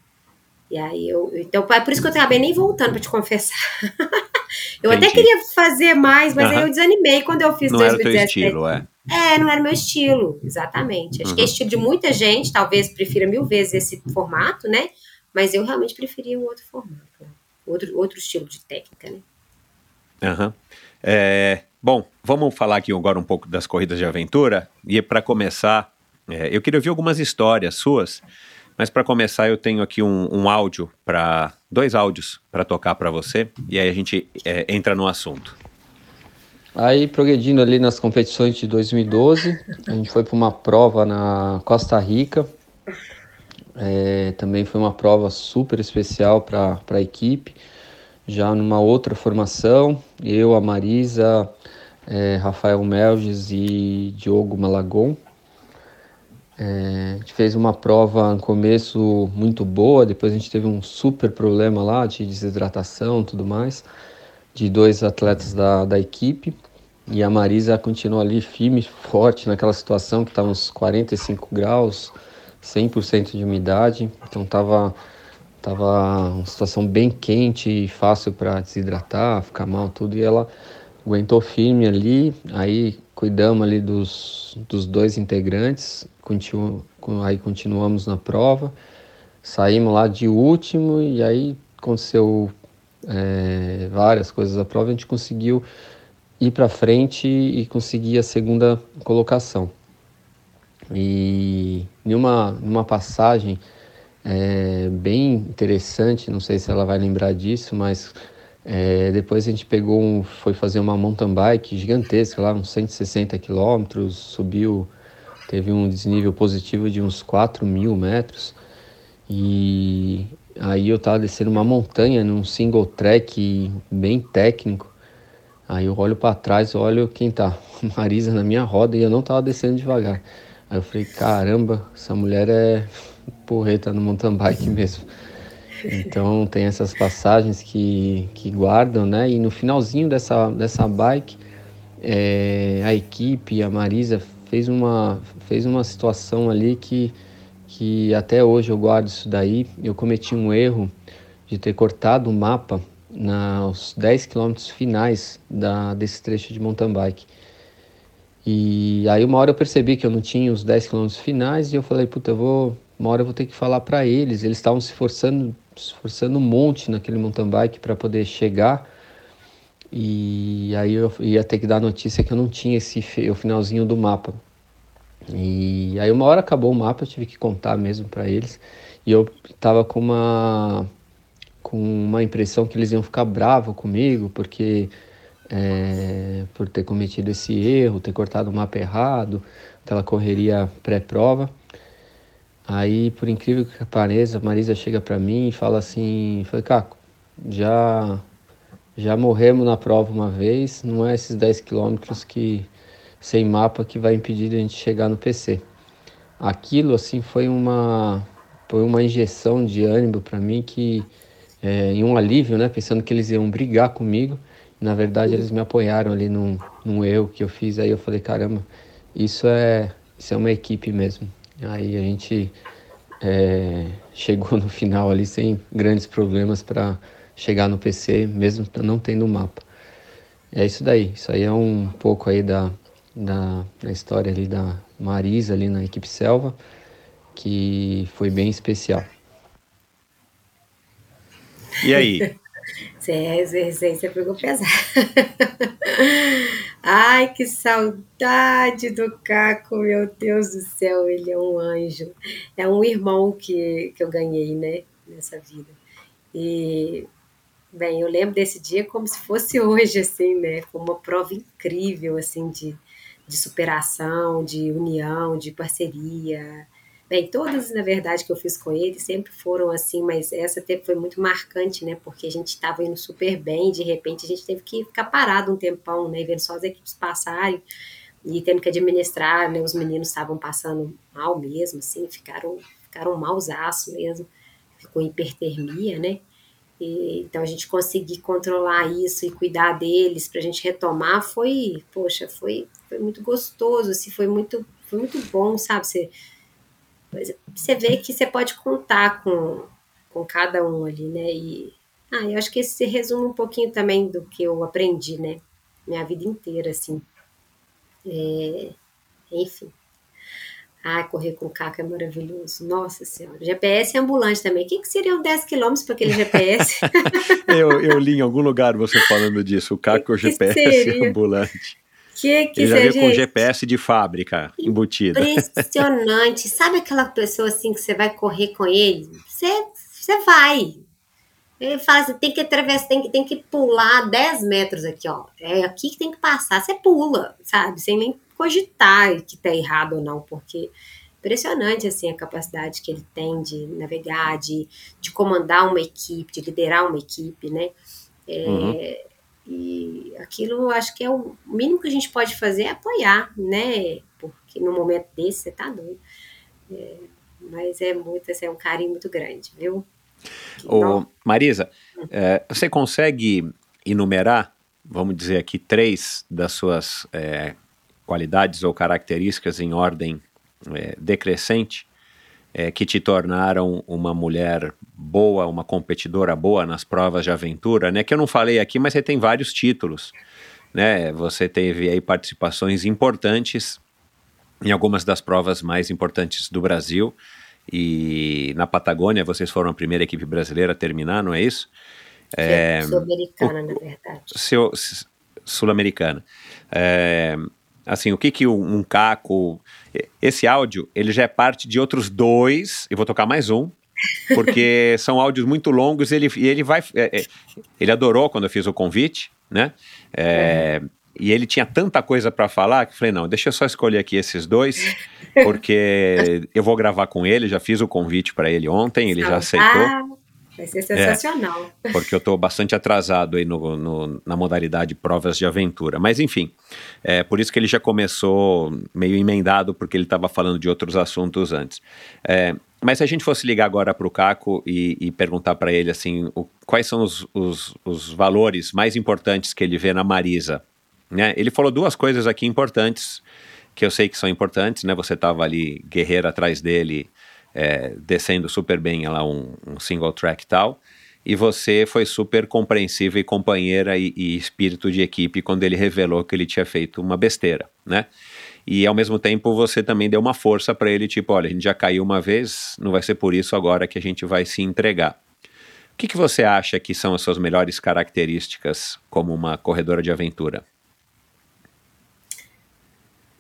E aí eu. Então, é por isso que eu acabei nem voltando para te confessar. eu Entendi. até queria fazer mais, mas aí eu desanimei quando eu fiz não 2017. Não era o estilo, é. É, não era meu estilo, exatamente. Acho uhum. que é uhum. estilo de muita gente, talvez prefira mil vezes esse formato, né? Mas eu realmente preferia um outro formato, né? outro, outro estilo de técnica, né? Uhum. É, bom, vamos falar aqui agora um pouco das corridas de aventura. E para começar, é, eu queria ouvir algumas histórias suas mas para começar, eu tenho aqui um, um áudio para dois áudios para tocar para você e aí a gente é, entra no assunto. Aí, progredindo ali nas competições de 2012, a gente foi para uma prova na Costa Rica. É, também foi uma prova super especial para a equipe, já numa outra formação. Eu, a Marisa, é, Rafael Melges e Diogo Malagon. É, a gente fez uma prova no começo muito boa, depois a gente teve um super problema lá de desidratação e tudo mais, de dois atletas da, da equipe. E a Marisa continuou ali firme, forte naquela situação que estava uns 45 graus, 100% de umidade, então estava tava uma situação bem quente e fácil para desidratar, ficar mal tudo, e ela aguentou firme ali, aí cuidamos ali dos, dos dois integrantes, continu, aí continuamos na prova, saímos lá de último e aí aconteceu é, várias coisas da prova, a gente conseguiu ir para frente e conseguir a segunda colocação. E numa, numa passagem é, bem interessante, não sei se ela vai lembrar disso, mas é, depois a gente pegou, um, foi fazer uma mountain bike gigantesca lá, uns 160 quilômetros, subiu, teve um desnível positivo de uns 4 mil metros. E aí eu tava descendo uma montanha num single track bem técnico. Aí eu olho para trás, olho quem tá, Marisa na minha roda e eu não tava descendo devagar. Aí eu falei, caramba, essa mulher é porreta no mountain bike mesmo. Então tem essas passagens que, que guardam, né? E no finalzinho dessa, dessa bike, é, a equipe, a Marisa, fez uma, fez uma situação ali que, que até hoje eu guardo isso daí. Eu cometi um erro de ter cortado o mapa nos 10 quilômetros finais da, desse trecho de mountain bike. E aí uma hora eu percebi que eu não tinha os 10 quilômetros finais e eu falei, puta, eu vou, uma hora eu vou ter que falar para eles. Eles estavam se forçando, se forçando um monte naquele mountain bike para poder chegar. E aí eu ia ter que dar a notícia que eu não tinha esse o finalzinho do mapa. E aí uma hora acabou o mapa, eu tive que contar mesmo para eles. E eu tava com uma com uma impressão que eles iam ficar bravos comigo, porque é, por ter cometido esse erro, ter cortado o mapa errado, aquela correria pré-prova. Aí, por incrível que pareça, a Marisa chega para mim e fala assim, falei, Caco, já já morremos na prova uma vez, não é esses 10 quilômetros que sem mapa que vai impedir a gente chegar no PC. Aquilo assim foi uma foi uma injeção de ânimo para mim que é, e um alívio, né? Pensando que eles iam brigar comigo. Na verdade, eles me apoiaram ali num, num erro que eu fiz. Aí eu falei, caramba, isso é, isso é uma equipe mesmo. Aí a gente é, chegou no final ali sem grandes problemas para chegar no PC, mesmo não tendo mapa. É isso daí. Isso aí é um pouco aí da, da, da história ali da Marisa ali na equipe Selva, que foi bem especial. E aí? Você pegou pesado. Ai, que saudade do Caco, meu Deus do céu, ele é um anjo. É um irmão que, que eu ganhei, né, nessa vida. E, bem, eu lembro desse dia como se fosse hoje, assim, né? Foi uma prova incrível, assim, de, de superação, de união, de parceria, Bem, todas, na verdade, que eu fiz com ele sempre foram assim, mas essa foi muito marcante, né? Porque a gente estava indo super bem, de repente a gente teve que ficar parado um tempão, né? Vendo só as equipes passarem e tendo que administrar, né? Os meninos estavam passando mal mesmo, assim, ficaram, ficaram mausaço mesmo, ficou hipertermia, né? E, então a gente conseguir controlar isso e cuidar deles para a gente retomar foi, poxa, foi, foi muito gostoso, assim, foi muito, foi muito bom, sabe? Você, você vê que você pode contar com, com cada um ali, né? E ah, eu acho que esse resume um pouquinho também do que eu aprendi, né? Minha vida inteira, assim. É, enfim. Ah, correr com caca é maravilhoso. Nossa Senhora. GPS é ambulante também. O que, que seriam 10 quilômetros para aquele GPS? eu, eu li em algum lugar você falando disso. O caco é o GPS seria? ambulante. Que que Ele já veio com GPS de fábrica embutido. Impressionante. Sabe aquela pessoa assim que você vai correr com ele? Você, você vai. Ele fala assim, tem que atravessar, tem que, tem que pular 10 metros aqui, ó. É aqui que tem que passar. Você pula, sabe? Sem nem cogitar que tá errado ou não, porque impressionante assim a capacidade que ele tem de navegar, de, de comandar uma equipe, de liderar uma equipe, né? É, uhum. E aquilo acho que é o mínimo que a gente pode fazer é apoiar, né? Porque no momento desse você tá doido. É, mas é muito, assim, é um carinho muito grande, viu? Ô, Marisa, é, você consegue enumerar, vamos dizer aqui, três das suas é, qualidades ou características em ordem é, decrescente é, que te tornaram uma mulher boa, uma competidora boa nas provas de aventura, né? Que eu não falei aqui, mas você tem vários títulos, né? Você teve aí participações importantes em algumas das provas mais importantes do Brasil e na Patagônia vocês foram a primeira equipe brasileira a terminar, não é isso? É, Sul-americana, na verdade. Sul-americana. É, assim, o que que um, um caco... Esse áudio, ele já é parte de outros dois, e vou tocar mais um, porque são áudios muito longos, ele, e ele vai... É, é, ele adorou quando eu fiz o convite, né? É, uhum. E ele tinha tanta coisa para falar que eu falei, não, deixa eu só escolher aqui esses dois, porque eu vou gravar com ele, já fiz o convite para ele ontem, ele já aceitou. Vai ser sensacional. É, porque eu estou bastante atrasado aí no, no, na modalidade provas de aventura. Mas enfim, é por isso que ele já começou meio emendado, porque ele estava falando de outros assuntos antes. É, mas se a gente fosse ligar agora para o Caco e, e, perguntar para ele assim, o, quais são os, os, os valores mais importantes que ele vê na Marisa, né? Ele falou duas coisas aqui importantes, que eu sei que são importantes, né? Você estava ali, guerreiro atrás dele, é, descendo super bem lá um, um, single track e tal, e você foi super compreensiva e companheira e, e, espírito de equipe quando ele revelou que ele tinha feito uma besteira, né? E ao mesmo tempo você também deu uma força para ele, tipo, olha, a gente já caiu uma vez, não vai ser por isso agora que a gente vai se entregar. O que, que você acha que são as suas melhores características como uma corredora de aventura?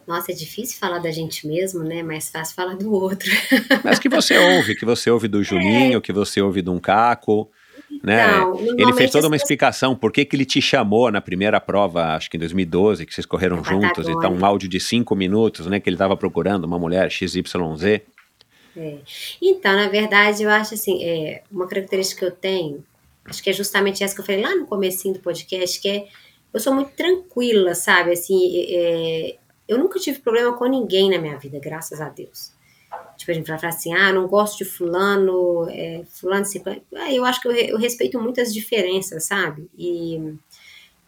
Nossa, é difícil falar da gente mesmo, né? Mais fácil falar do outro. Mas que você ouve, que você ouve do Juninho, é. que você ouve de um Caco, né? Então, ele fez toda uma explicação por que, que ele te chamou na primeira prova, acho que em 2012, que vocês correram juntos, então um áudio de cinco minutos, né? Que ele estava procurando uma mulher XYZ. É. Então, na verdade, eu acho assim, é, uma característica que eu tenho, acho que é justamente essa que eu falei lá no comecinho do podcast, que é eu sou muito tranquila, sabe? Assim, é, eu nunca tive problema com ninguém na minha vida, graças a Deus. Tipo, a gente vai falar assim, ah, não gosto de fulano, é, fulano, assim, eu acho que eu, eu, respeito muitas diferenças, sabe? E,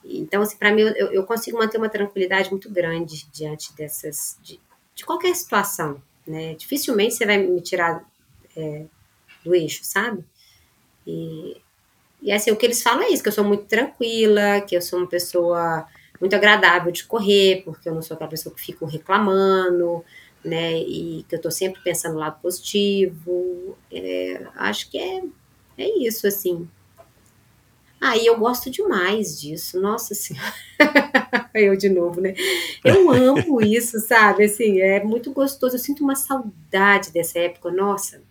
então, assim, para mim, eu, eu, consigo manter uma tranquilidade muito grande diante dessas, de, de qualquer situação, né? Dificilmente você vai me tirar é, do eixo, sabe? E, e assim, o que eles falam é isso, que eu sou muito tranquila, que eu sou uma pessoa muito agradável de correr, porque eu não sou aquela pessoa que fico reclamando, né? E que eu tô sempre pensando no lado positivo. É, acho que é, é isso, assim. Aí ah, eu gosto demais disso, nossa senhora. eu de novo, né? Eu amo isso, sabe? Assim, é muito gostoso. Eu sinto uma saudade dessa época, nossa.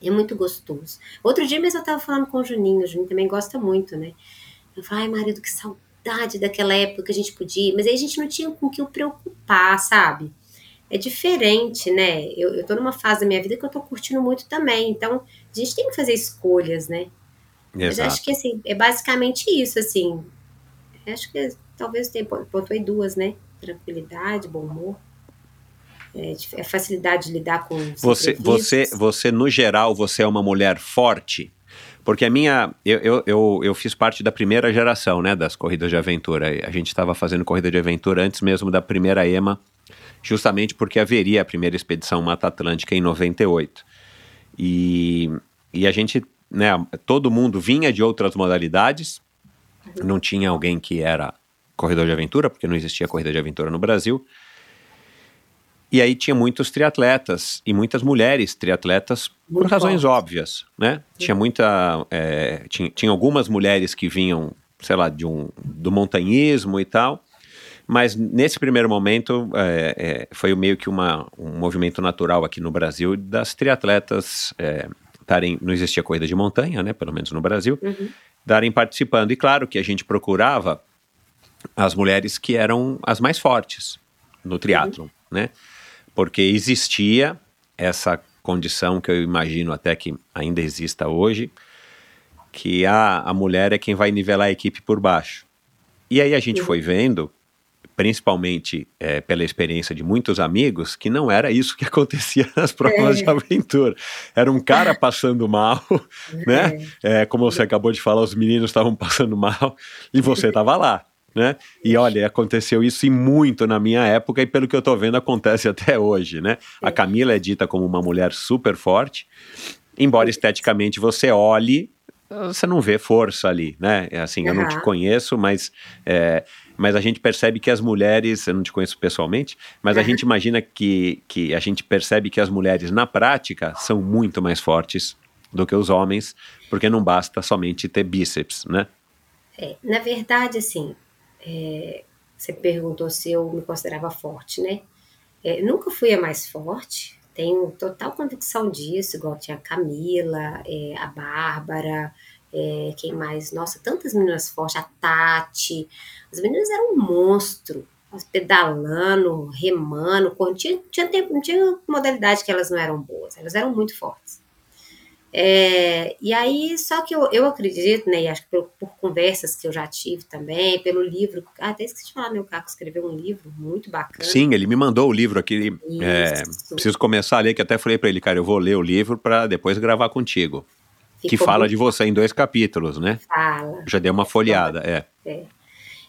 É muito gostoso. Outro dia mesmo eu tava falando com o Juninho, o Juninho também gosta muito, né? Eu falei, ai, marido, que saudade saudade daquela época que a gente podia, mas aí a gente não tinha com que o preocupar, sabe? É diferente, né? Eu, eu tô numa fase da minha vida que eu tô curtindo muito também, então a gente tem que fazer escolhas, né? Exato. Mas acho que assim, é basicamente isso, assim. Acho que talvez tenha pontuei duas, né? Tranquilidade, bom humor. É, é facilidade de lidar com você, você, você no geral, você é uma mulher forte porque a minha. Eu, eu, eu, eu, fiz parte da primeira geração, né? Das corridas de aventura. A gente estava fazendo corrida de aventura antes mesmo da primeira EMA, justamente porque haveria a primeira expedição Mata Atlântica em 98. E, e a gente, né? Todo mundo vinha de outras modalidades, não tinha alguém que era corredor de aventura, porque não existia corrida de aventura no Brasil. E aí tinha muitos triatletas e muitas mulheres triatletas Muito por razões forte. óbvias, né? Tinha muita, é, tinha, tinha algumas mulheres que vinham, sei lá, de um, do montanhismo e tal, mas nesse primeiro momento é, é, foi meio que uma, um movimento natural aqui no Brasil das triatletas estarem, não existia corrida de montanha, né? Pelo menos no Brasil, uhum. darem participando. E claro que a gente procurava as mulheres que eram as mais fortes no triatlon, uhum. né? Porque existia essa condição que eu imagino até que ainda exista hoje, que a, a mulher é quem vai nivelar a equipe por baixo. E aí a gente foi vendo, principalmente é, pela experiência de muitos amigos, que não era isso que acontecia nas provas é. de aventura. Era um cara passando mal, né? É, como você acabou de falar, os meninos estavam passando mal e você estava lá. Né? E olha, aconteceu isso e muito na minha época, e pelo que eu tô vendo, acontece até hoje, né? A Camila é dita como uma mulher super forte, embora esteticamente você olhe, você não vê força ali, né? É assim, eu não te conheço, mas é, mas a gente percebe que as mulheres, eu não te conheço pessoalmente, mas a gente imagina que, que a gente percebe que as mulheres, na prática, são muito mais fortes do que os homens, porque não basta somente ter bíceps, né? É, na verdade, assim, é, você perguntou se eu me considerava forte, né? É, nunca fui a mais forte, tenho total convicção disso, igual tinha a Camila, é, a Bárbara, é, quem mais? Nossa, tantas meninas fortes, a Tati. As meninas eram um monstro, pedalando, remando, tinha, tinha não tinha modalidade que elas não eram boas, elas eram muito fortes. É, e aí, só que eu, eu acredito, né, e acho que por, por, conversas que eu já tive também, pelo livro, ah, até esqueci de falar, o Caco escreveu um livro muito bacana. Sim, ele me mandou o livro aqui, é, preciso começar a ler, que até falei para ele, cara, eu vou ler o livro para depois gravar contigo. Ficou que fala muito... de você em dois capítulos, né? Fala. Já deu uma folheada, é. é.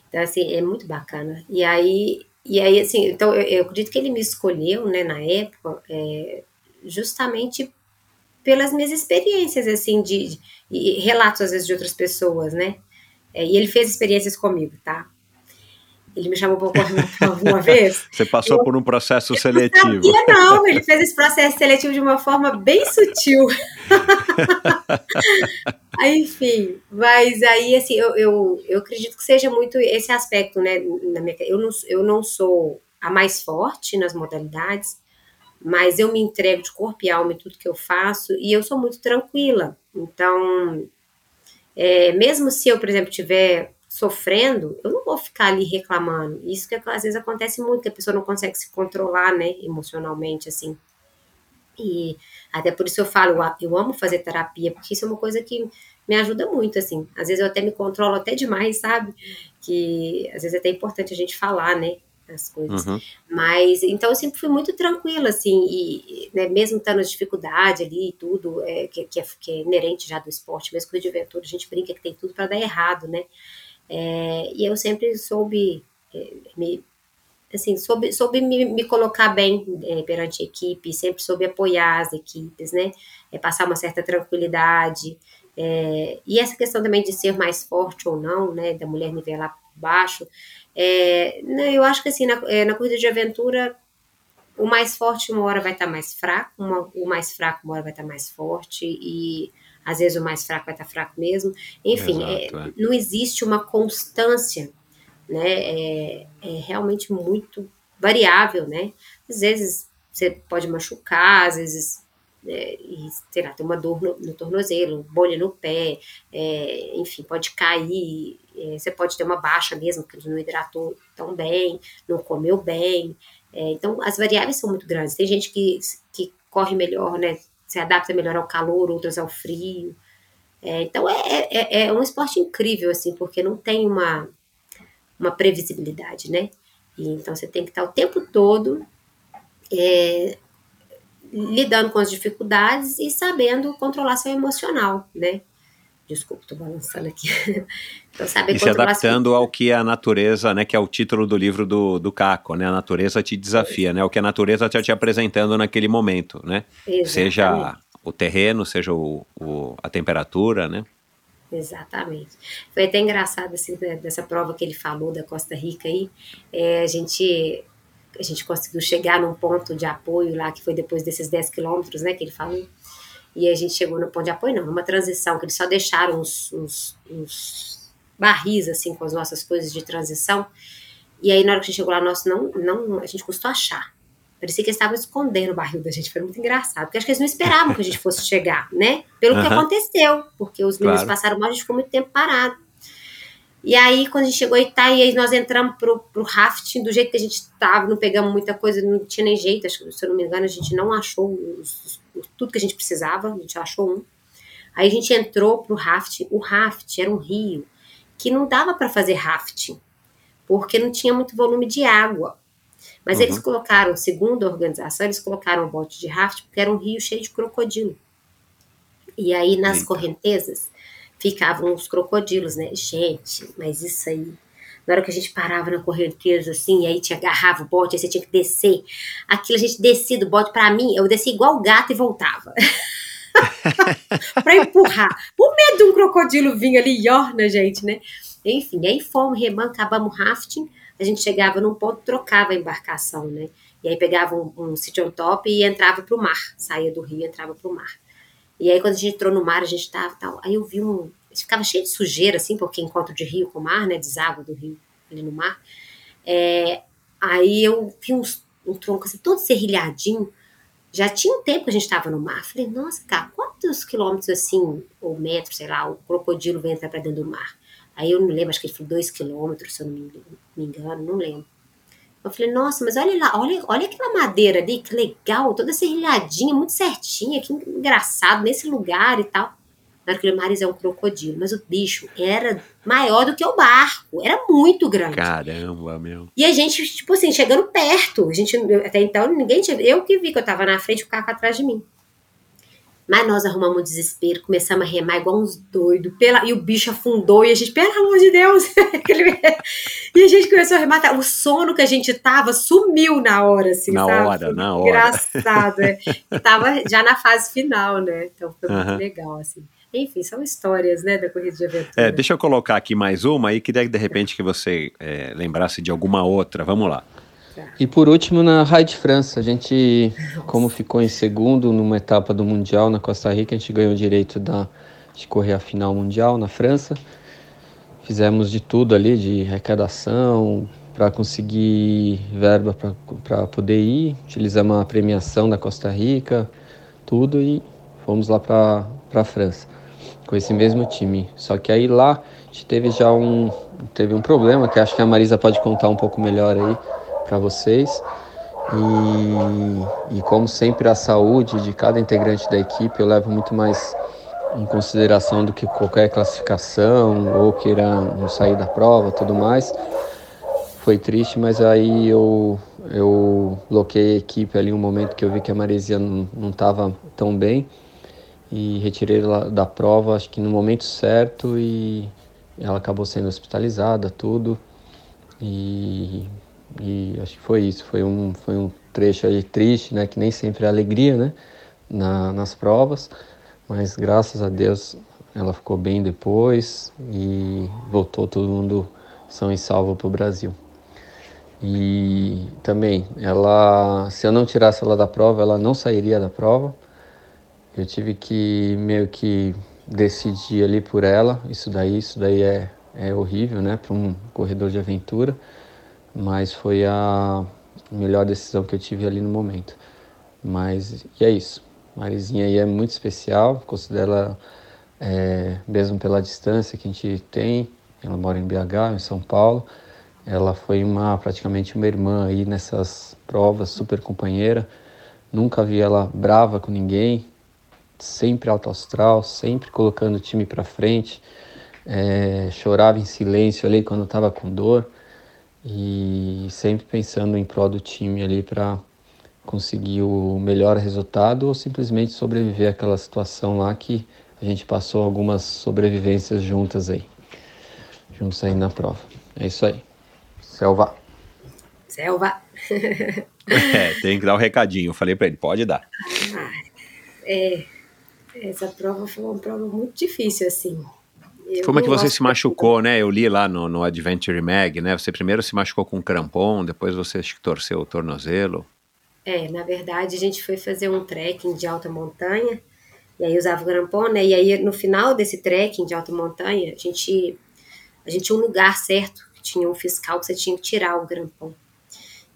Então, assim, é muito bacana. E aí, e aí assim, então eu, eu acredito que ele me escolheu, né, na época, é, justamente pelas minhas experiências, assim, de, de, relatos, às vezes, de outras pessoas, né? É, e ele fez experiências comigo, tá? Ele me chamou para uma vez. Você passou eu, por um processo seletivo. Não, sabia, não, ele fez esse processo seletivo de uma forma bem sutil. aí, enfim, mas aí, assim, eu, eu, eu acredito que seja muito esse aspecto, né? Na minha, eu, não, eu não sou a mais forte nas modalidades, mas eu me entrego de corpo e alma em tudo que eu faço e eu sou muito tranquila. Então, é, mesmo se eu, por exemplo, tiver sofrendo, eu não vou ficar ali reclamando. Isso que às vezes acontece muito, que a pessoa não consegue se controlar, né, emocionalmente, assim. E até por isso eu falo, eu amo fazer terapia, porque isso é uma coisa que me ajuda muito, assim. Às vezes eu até me controlo até demais, sabe? Que às vezes é até importante a gente falar, né? As coisas. Uhum. Mas, então eu sempre fui muito tranquila, assim, e né, mesmo estando na dificuldade ali e tudo, é, que, que, é, que é inerente já do esporte, mesmo com o de aventura, a gente brinca que tem tudo para dar errado, né? É, e eu sempre soube é, me assim, soube, soube me, me colocar bem é, perante a equipe, sempre soube apoiar as equipes, né? É, passar uma certa tranquilidade. É, e essa questão também de ser mais forte ou não, né? Da mulher nivelar baixo. É, eu acho que assim, na, é, na corrida de aventura, o mais forte uma hora vai estar mais fraco, uma, o mais fraco uma hora vai estar mais forte, e às vezes o mais fraco vai estar fraco mesmo. Enfim, é, Exato, é, não existe uma constância, né? É, é, realmente muito variável, né? Às vezes você pode machucar, às vezes é, e, sei lá, tem uma dor no, no tornozelo, bolha no pé, é, enfim, pode cair, é, você pode ter uma baixa mesmo, porque não hidratou tão bem, não comeu bem. É, então, as variáveis são muito grandes. Tem gente que, que corre melhor, né? se adapta melhor ao calor, outras ao frio. É, então é, é, é, um esporte incrível, assim, porque não tem uma, uma previsibilidade, né? E, então você tem que estar o tempo todo é, lidando com as dificuldades e sabendo controlar seu emocional, né? Desculpa, tô balançando aqui. então, saber e se adaptando seu... ao que a natureza, né, que é o título do livro do, do Caco, né? A natureza te desafia, né? O que a natureza está te apresentando naquele momento, né? Exatamente. Seja o terreno, seja o, o, a temperatura, né? Exatamente. Foi até engraçado, assim, né, dessa prova que ele falou da Costa Rica aí, é, a gente a gente conseguiu chegar num ponto de apoio lá, que foi depois desses 10 quilômetros, né, que ele falou, e a gente chegou no ponto de apoio, não, numa transição, que eles só deixaram uns, uns, uns barris, assim, com as nossas coisas de transição. E aí, na hora que a gente chegou lá, nossa, não, não, a gente custou achar. Parecia que eles estavam escondendo o barril da gente, foi muito engraçado, porque acho que eles não esperavam que a gente fosse chegar, né? Pelo uhum. que aconteceu, porque os meninos claro. passaram mal, a gente ficou muito tempo parado. E aí, quando a gente chegou em Itaí, aí nós entramos pro, pro rafting do jeito que a gente estava, não pegamos muita coisa, não tinha nem jeito, acho que, se eu não me engano, a gente não achou os, tudo que a gente precisava, a gente achou um. Aí a gente entrou pro rafting, o rafting era um rio que não dava para fazer rafting, porque não tinha muito volume de água. Mas Uhum. eles colocaram, segundo a organização, eles colocaram um bote de raft porque era um rio cheio de crocodilo. E aí nas Eita. correntezas ficavam os crocodilos, né? Gente, mas isso aí. Na hora que a gente parava na correnteza, assim, e aí te agarrava o bote, aí você tinha que descer. Aquilo a gente descia do bote, pra mim, eu descia igual o gato e voltava. pra empurrar. O medo de um crocodilo vir ali e orna, gente, né? Enfim, aí fomos remando, acabamos rafting, a gente chegava num ponto, trocava a embarcação, né? E aí pegava um, um sit on top e entrava pro mar. Saía do rio e entrava pro mar. E aí quando a gente entrou no mar, a gente tava tal. Aí eu vi um. Ficava cheio de sujeira, assim, porque encontro de rio com mar, né? Deságua do rio ali no mar. É, aí eu vi uns, um tronco assim, todo serrilhadinho. Já tinha um tempo que a gente estava no mar. Falei, nossa, cara, quantos quilômetros assim, ou metros, sei lá, o crocodilo vem entrar para dentro do mar? Aí eu não lembro, acho que ele foi dois quilômetros, se eu não me engano, não lembro. Eu falei, nossa, mas olha lá, olha, olha aquela madeira ali, que legal, toda serrilhadinha, muito certinha, que engraçado, nesse lugar e tal. Na hora que o Maris é um crocodilo, mas o bicho era maior do que o barco, era muito grande. Caramba, meu. E a gente, tipo assim, chegando perto. A gente, até então, ninguém tinha. Eu que vi que eu tava na frente o carro atrás de mim. Mas nós arrumamos um desespero, começamos a remar igual uns doidos. Pela, e o bicho afundou e a gente, pelo amor de Deus! E a gente começou a remar. O sono que a gente tava sumiu na hora, assim, Na sabe? hora, na hora. Engraçado, é. Tava já na fase final, né? Então foi muito Aham. legal, assim. Enfim, são histórias, né, da corrida de aventura. É, deixa eu colocar aqui mais uma e queria de repente que você é, lembrasse de alguma outra. Vamos lá. E por último, na Raid França, a gente, como ficou em segundo numa etapa do Mundial na Costa Rica, a gente ganhou o direito da, de correr a final mundial na França. Fizemos de tudo ali, de arrecadação, para conseguir verba para poder ir. Utilizamos a premiação da Costa Rica, tudo, e fomos lá para a França com esse mesmo time. Só que aí lá a gente teve já um, teve um problema, que acho que a Marisa pode contar um pouco melhor aí para vocês. E, e como sempre a saúde de cada integrante da equipe eu levo muito mais em consideração do que qualquer classificação ou queira não sair da prova, tudo mais. Foi triste, mas aí eu eu bloqueei a equipe ali um momento que eu vi que a Maresia não estava tão bem e retirei ela da prova, acho que no momento certo e ela acabou sendo hospitalizada, tudo. E, e acho que foi isso, foi um, foi um trecho aí triste, né, que nem sempre é alegria, né, na, nas provas, mas graças a Deus ela ficou bem depois e voltou todo mundo são e salvo para o Brasil. E também, ela, se eu não tirasse ela da prova, ela não sairia da prova. Eu tive que meio que decidir ali por ela. Isso daí, isso daí é, é horrível, né, para um corredor de aventura. Mas foi a melhor decisão que eu tive ali no momento. Mas e é isso. Marizinha aí é muito especial. Considero ela, é, mesmo pela distância que a gente tem. Ela mora em BH, em São Paulo. Ela foi uma praticamente uma irmã aí nessas provas, super companheira. Nunca vi ela brava com ninguém, sempre alto astral, sempre colocando o time para frente. É, chorava em silêncio ali quando estava com dor e sempre pensando em prol do time ali para conseguir o melhor resultado ou simplesmente sobreviver àquela situação lá que a gente passou algumas sobrevivências juntas aí, juntos aí na prova. É isso aí. Selva. Selva. É, tem que dar o um recadinho. Eu falei para ele, pode dar. É, essa prova foi uma prova muito difícil, assim. Eu Como é que você se machucou, né? Eu li lá no, no Adventure Mag, né? Você primeiro se machucou com um crampon, depois você acho que torceu o tornozelo. É, na verdade, a gente foi fazer um trekking de alta montanha, e aí usava o grampon, né? E aí, no final desse trekking de alta montanha, a gente, a gente tinha um lugar certo, que tinha um fiscal que você tinha que tirar o grampon.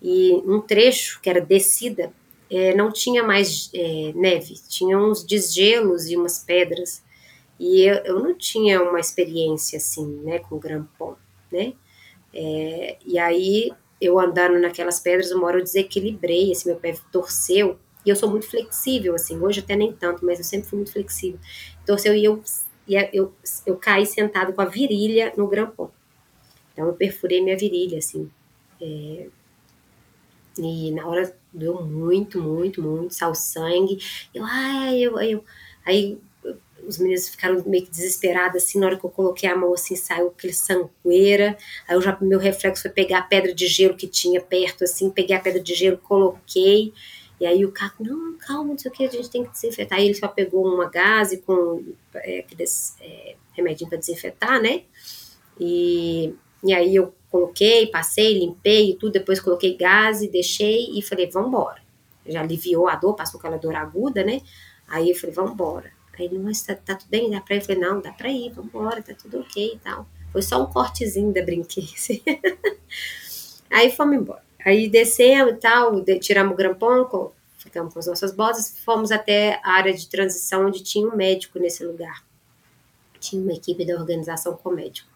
E um trecho, que era descida, é, não tinha mais é, neve, tinha uns desgelos e umas pedras. E eu, eu não tinha uma experiência assim, né, com grampon, né? É, e aí eu andando naquelas pedras, uma hora eu desequilibrei, assim, meu pé torceu, e eu sou muito flexível, assim, hoje até nem tanto, mas eu sempre fui muito flexível. Torceu e eu, e eu, eu caí sentado com a virilha no grampon. Então eu perfurei minha virilha, assim. É, e na hora doeu muito, muito, muito, saiu sangue. Eu, ai, eu, eu, aí os meninos ficaram meio que desesperados, assim, na hora que eu coloquei a mão, assim, saiu aquele sangueira, aí eu já, meu reflexo foi pegar a pedra de gelo que tinha perto, assim, peguei a pedra de gelo, coloquei, e aí o Caco, não, calma, não sei o que, a gente tem que desinfetar, aí ele só pegou uma gase com é, aqueles é, remedinho para desinfetar, né, e, e aí eu coloquei, passei, limpei e tudo, depois coloquei gás e deixei e falei, vamos embora. Já aliviou a dor, passou aquela dor aguda, né? Aí eu falei, vamos embora. Aí ele, mas tá, tá, tudo bem? Dá pra ir? Eu falei, não, dá pra ir, vamos embora, tá tudo ok e tal. Foi só um cortezinho da brinquedo. Aí fomos embora. Aí descemos e tal, tiramos o grampão, ficamos com as nossas botas, fomos até a área de transição onde tinha um médico nesse lugar. Tinha uma equipe da organização com médico.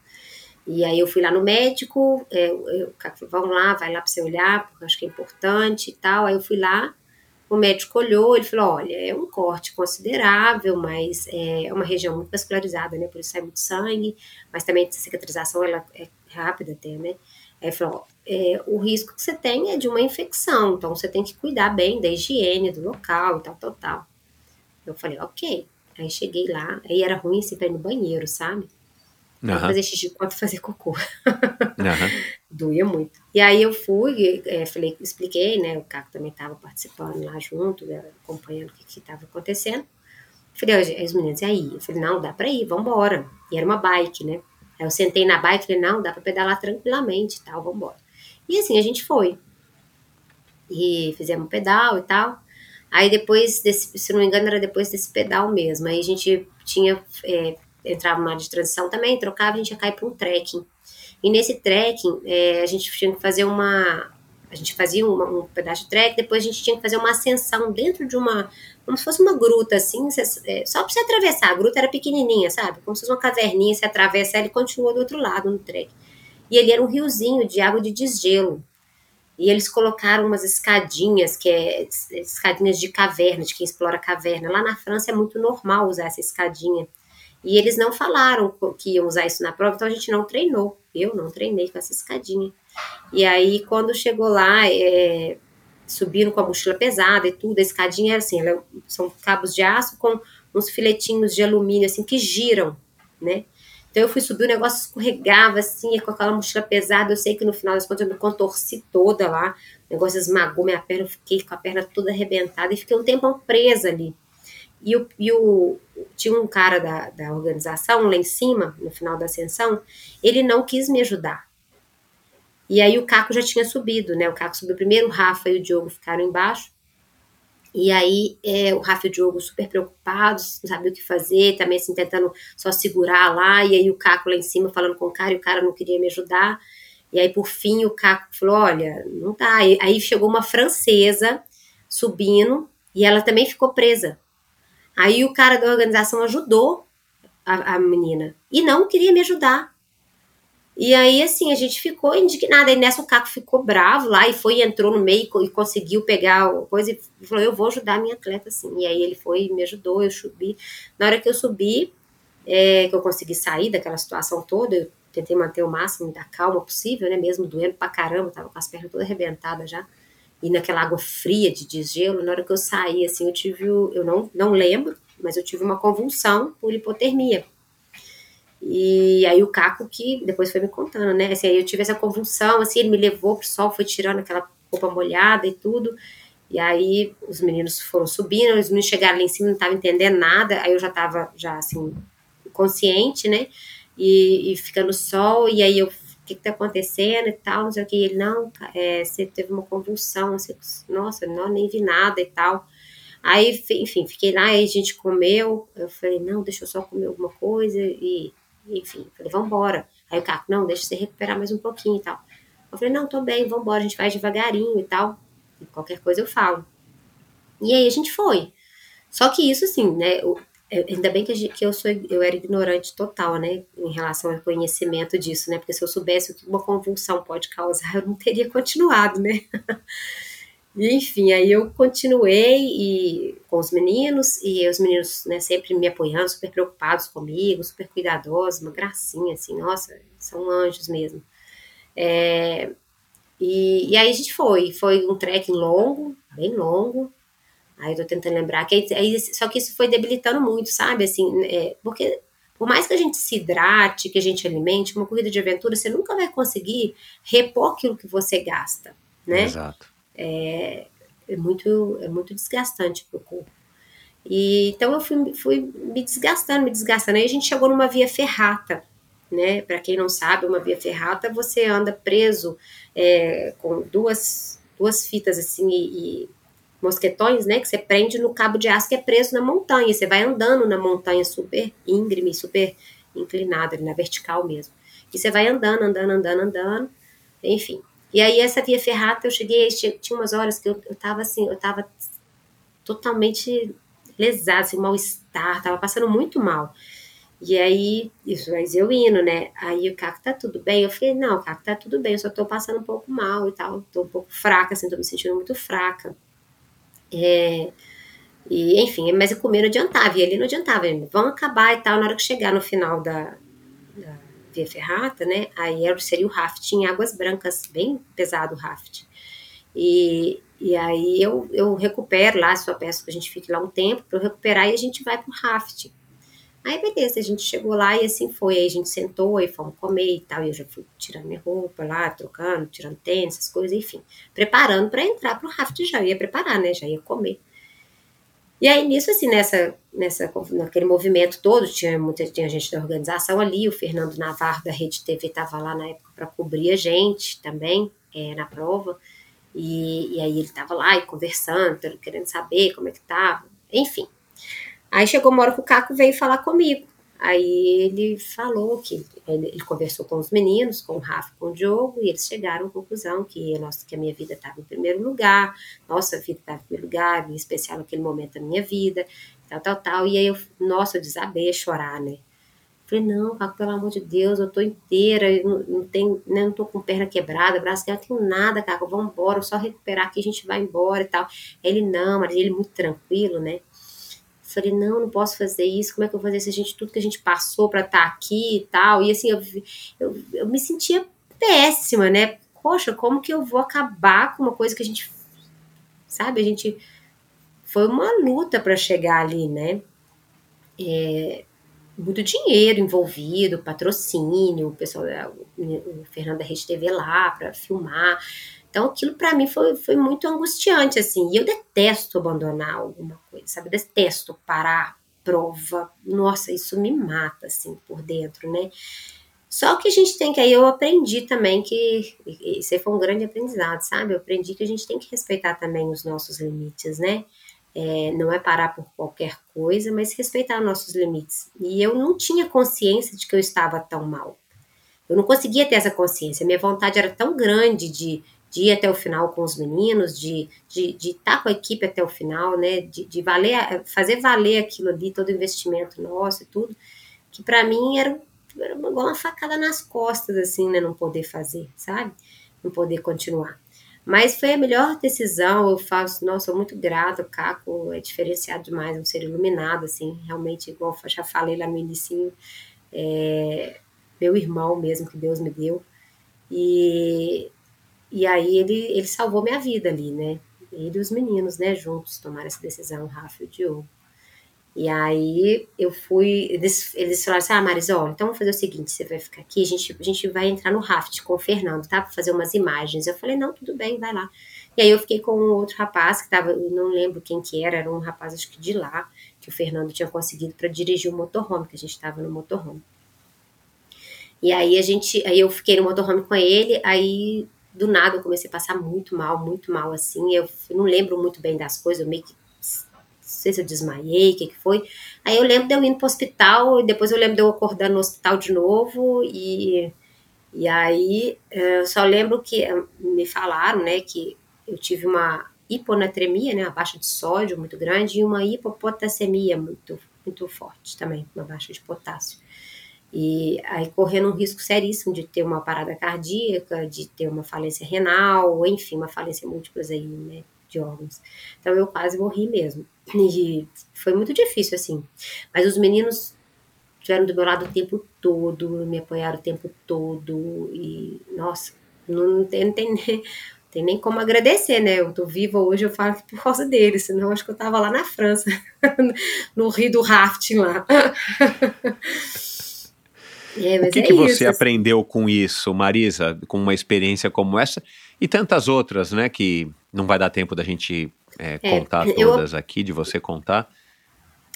E aí eu fui lá no médico, é, eu, vamos lá, vai lá para você olhar, porque eu acho que é importante e tal. Aí eu fui lá, o médico olhou, ele falou, olha, é um corte considerável, mas é uma região muito vascularizada, né, por isso sai muito sangue, mas também a cicatrização ela é rápida até, né. Aí falou, é, o risco que você tem é de uma infecção, então você tem que cuidar bem da higiene do local e tal, tal, tal. Eu falei, ok. Aí cheguei lá, aí era ruim assim ir no banheiro, sabe? Uhum. Fazer xixi quanto fazer cocô. Uhum. Doía muito. E aí eu fui, é, falei, expliquei, né? O Caco também estava participando lá junto, né, acompanhando o que estava acontecendo. Falei, aí os meninos, e aí? Eu falei, não, dá pra ir, vambora. E era uma bike, né? Aí eu sentei na bike e falei, não, dá pra pedalar tranquilamente e tal, vambora. E assim a gente foi. E fizemos um pedal e tal. Aí depois desse, se não me engano, era depois desse pedal mesmo. Aí a gente tinha é, entrava numa área de transição também, trocava, a gente ia cair para um trekking. E nesse trekking, é, a gente tinha que fazer uma. A gente fazia uma, um pedaço de trek, depois a gente tinha que fazer uma ascensão dentro de uma. Como se fosse uma gruta, assim, é, só para você atravessar. A gruta era pequenininha, sabe? Como se fosse uma caverninha, você atravessa ela e continua do outro lado no trek. E ele era um riozinho de água de desgelo. E eles colocaram umas escadinhas, que é escadinhas de caverna, de quem explora caverna. Lá na França é muito normal usar essa escadinha. E eles não falaram que iam usar isso na prova, então a gente não treinou. Eu não treinei com essa escadinha. E aí, quando chegou lá, é, subindo com a mochila pesada e tudo, a escadinha era assim, ela, são cabos de aço com uns filetinhos de alumínio, assim, que giram, né? Então eu fui subir, o negócio escorregava, assim, com aquela mochila pesada, eu sei que no final das contas eu me contorci toda lá, o negócio esmagou minha perna, eu fiquei com a perna toda arrebentada e fiquei um tempão presa ali. E, o, e o, tinha um cara da, da organização lá em cima, no final da ascensão, ele não quis me ajudar. E aí o Caco já tinha subido, né? O Caco subiu primeiro, o Rafa e o Diogo ficaram embaixo. E aí é, o Rafa e o Diogo super preocupados, não sabiam o que fazer, também assim, tentando só segurar lá. E aí o Caco lá em cima falando com o cara e o cara não queria me ajudar. E aí, por fim, o Caco falou: Olha, não dá. Aí chegou uma francesa subindo e ela também ficou presa. Aí o cara da organização ajudou a, a menina e não queria me ajudar. E aí, assim, a gente ficou indignada. Aí nessa o Caco ficou bravo lá e foi, entrou no meio e conseguiu pegar coisa e falou: Eu vou ajudar a minha atleta, assim. E aí ele foi e me ajudou, eu subi. Na hora que eu subi, é, que eu consegui sair daquela situação toda, eu tentei manter o máximo da calma possível, né? Mesmo doendo pra caramba, tava com as pernas todas arrebentadas já e naquela água fria de desgelo, na hora que eu saí, assim, eu tive, eu não, não lembro, mas eu tive uma convulsão por hipotermia. E aí o Caco que depois foi me contando, né, assim, aí eu tive essa convulsão, assim, ele me levou pro sol, foi tirando aquela roupa molhada e tudo, e aí os meninos foram subindo, os meninos chegaram lá em cima, não estavam entendendo nada, aí eu já tava, já, assim, consciente, né, e, e fica no sol, e aí eu que que tá acontecendo e tal, não sei o que. ele, não, é, você teve uma convulsão, você, nossa, não, nem vi nada e tal. Aí, enfim, fiquei lá, aí a gente comeu, eu falei, não, deixa eu só comer alguma coisa e, enfim, falei, vamos embora. Aí o Caco, não, deixa você recuperar mais um pouquinho e tal. Eu falei, não, tô bem, vamos embora, a gente vai devagarinho e tal, e qualquer coisa eu falo. E aí a gente foi. Só que isso, assim, né, ainda bem que, que eu sou eu era ignorante total, né, em relação ao conhecimento disso, né, porque se eu soubesse o que uma convulsão pode causar, eu não teria continuado, né. enfim, aí eu continuei e, com os meninos, e os meninos, né, sempre me apoiando, super preocupados comigo, super cuidadosos, uma gracinha, assim, nossa, são anjos mesmo. É, e, e, aí a gente foi, foi um trekking longo, bem longo. Aí eu tô tentando lembrar que aí, só que isso foi debilitando muito, sabe? Assim, é, porque por mais que a gente se hidrate, que a gente alimente, uma corrida de aventura, você nunca vai conseguir repor aquilo que você gasta, né? Exato. É, é muito, é muito desgastante pro corpo. E, então eu fui, fui me desgastando, me desgastando. Aí a gente chegou numa via ferrata, né? Para quem não sabe, uma via ferrata você anda preso é, com duas, duas fitas assim e, e, mosquetões, né? Que você prende no cabo de aço que é preso na montanha. Você vai andando na montanha super íngreme, super inclinada, na vertical mesmo. E você vai andando, andando, andando, andando, enfim. E aí essa via ferrata, eu cheguei, tinha umas horas que eu, eu tava assim, eu tava totalmente lesada, assim, mal-estar, tava passando muito mal. E aí, isso, mas eu indo, né? Aí o Caco, tá tudo bem? Eu falei, não, Caco, tá tudo bem, eu só tô passando um pouco mal e tal, tô um pouco fraca, assim, tô me sentindo muito fraca. É, e, enfim, mas comer não adiantava, e ele não adiantava, vamos acabar e tal, na hora que chegar no final da, da Via Ferrata, né? Aí seria o raft em Águas Brancas, bem pesado o raft. E, e aí eu, eu recupero lá, só peço que a gente fique lá um tempo para eu recuperar e a gente vai pro raft. Aí, beleza, a gente chegou lá e assim foi. Aí a gente sentou, aí fomos comer e tal. E eu já fui tirando minha roupa lá, trocando, tirando tênis, essas coisas, enfim. Preparando para entrar pro raft já. ia preparar, né? Já ia comer. E aí, nisso, assim, nessa, nessa, naquele movimento todo, tinha muita tinha gente da organização ali, o Fernando Navarro da Rede TV estava lá na época para cobrir a gente também, é, na prova. E, e aí ele estava lá e conversando, querendo saber como é que tava, enfim. Aí chegou uma hora que o Caco veio falar comigo. Aí ele falou que ele, ele, conversou com os meninos, com o Rafa, com o Diogo, e eles chegaram à conclusão que, nossa, que a minha vida estava em primeiro lugar, nossa vida estava em primeiro lugar, em especial naquele momento da minha vida, tal, tal, tal. E aí eu, nossa, eu desabei a chorar, né? Falei, não, Caco, pelo amor de Deus, eu tô inteira, eu não, não, tenho, né, não tô com perna quebrada, braço quebrado, não tenho nada, Caco, vamos embora, só recuperar que a gente vai embora e tal. Ele, não, mas ele muito tranquilo, né? Falei, não, não posso fazer isso, como é que eu vou fazer isso? A gente, tudo que a gente passou para estar tá aqui e tal. E assim, eu, eu, eu me sentia péssima, né? Poxa, como que eu vou acabar com uma coisa que a gente, sabe, a gente. Foi uma luta para chegar ali, né? É, muito dinheiro envolvido, patrocínio, o pessoal, o Fernando da Rede TV lá para filmar. Então aquilo para mim foi, foi muito angustiante, assim. E eu detesto abandonar alguma coisa, sabe? Detesto parar prova. Nossa, isso me mata, assim, por dentro, né? Só que a gente tem que, aí eu aprendi também que, isso aí foi um grande aprendizado, sabe? Eu aprendi que a gente tem que respeitar também os nossos limites, né? É, não é parar por qualquer coisa, mas respeitar nossos limites. E eu não tinha consciência de que eu estava tão mal. Eu não conseguia ter essa consciência. Minha vontade era tão grande de, de ir até o final com os meninos, de estar de, de tá com a equipe até o final, né? De, de valer, fazer valer aquilo ali, todo o investimento nosso e tudo, que para mim era, era igual uma facada nas costas, assim, né? Não poder fazer, sabe? Não poder continuar. Mas foi a melhor decisão, eu faço, nossa, sou muito grata, o Caco é diferenciado demais, é um ser iluminado, assim, realmente, igual eu já falei lá no início, é, meu irmão mesmo, que Deus me deu, e e aí ele, ele salvou minha vida ali, né? Ele e os meninos, né, juntos tomaram essa decisão, o Rafa e o Diogo. E aí eu fui, eles, eles falaram assim, ah, Marisol, então vamos fazer o seguinte, você vai ficar aqui, a gente, a gente vai entrar no raft com o Fernando, tá? Pra fazer umas imagens. Eu falei, não, tudo bem, vai lá. E aí eu fiquei com um outro rapaz que tava, não lembro quem que era, era um rapaz acho que de lá, que o Fernando tinha conseguido para dirigir o motorhome, que a gente estava no motorhome. E aí a gente, aí eu fiquei no motorhome com ele, aí do nada eu comecei a passar muito mal, muito mal, assim. Eu, não lembro muito bem das coisas, eu meio que. Não sei se eu desmaiei, o que, que foi. Aí eu lembro de eu indo pro hospital, e depois eu lembro de eu acordando no hospital de novo, e, e aí eu só lembro que eh, me falaram, né, que eu tive uma hiponatremia, né, uma baixa de sódio muito grande, e uma hipopotassemia muito, muito forte também, uma baixa de potássio. E aí correndo um risco seríssimo de ter uma parada cardíaca, de ter uma falência renal, enfim, uma falência múltiplas aí, né, de órgãos. Então eu quase morri mesmo. E foi muito difícil, assim. Mas os meninos estiveram do meu lado o tempo todo, me apoiaram o tempo todo. E, nossa, não tem, não tem, nem, tem nem como agradecer, né? Eu tô viva hoje, eu falo por causa dele, senão acho que eu tava lá na França, no rio do rafting lá. É, o que, é que você isso, assim. aprendeu com isso, Marisa, com uma experiência como essa e tantas outras, né, que não vai dar tempo da gente é, é, contar todas aqui, de você contar?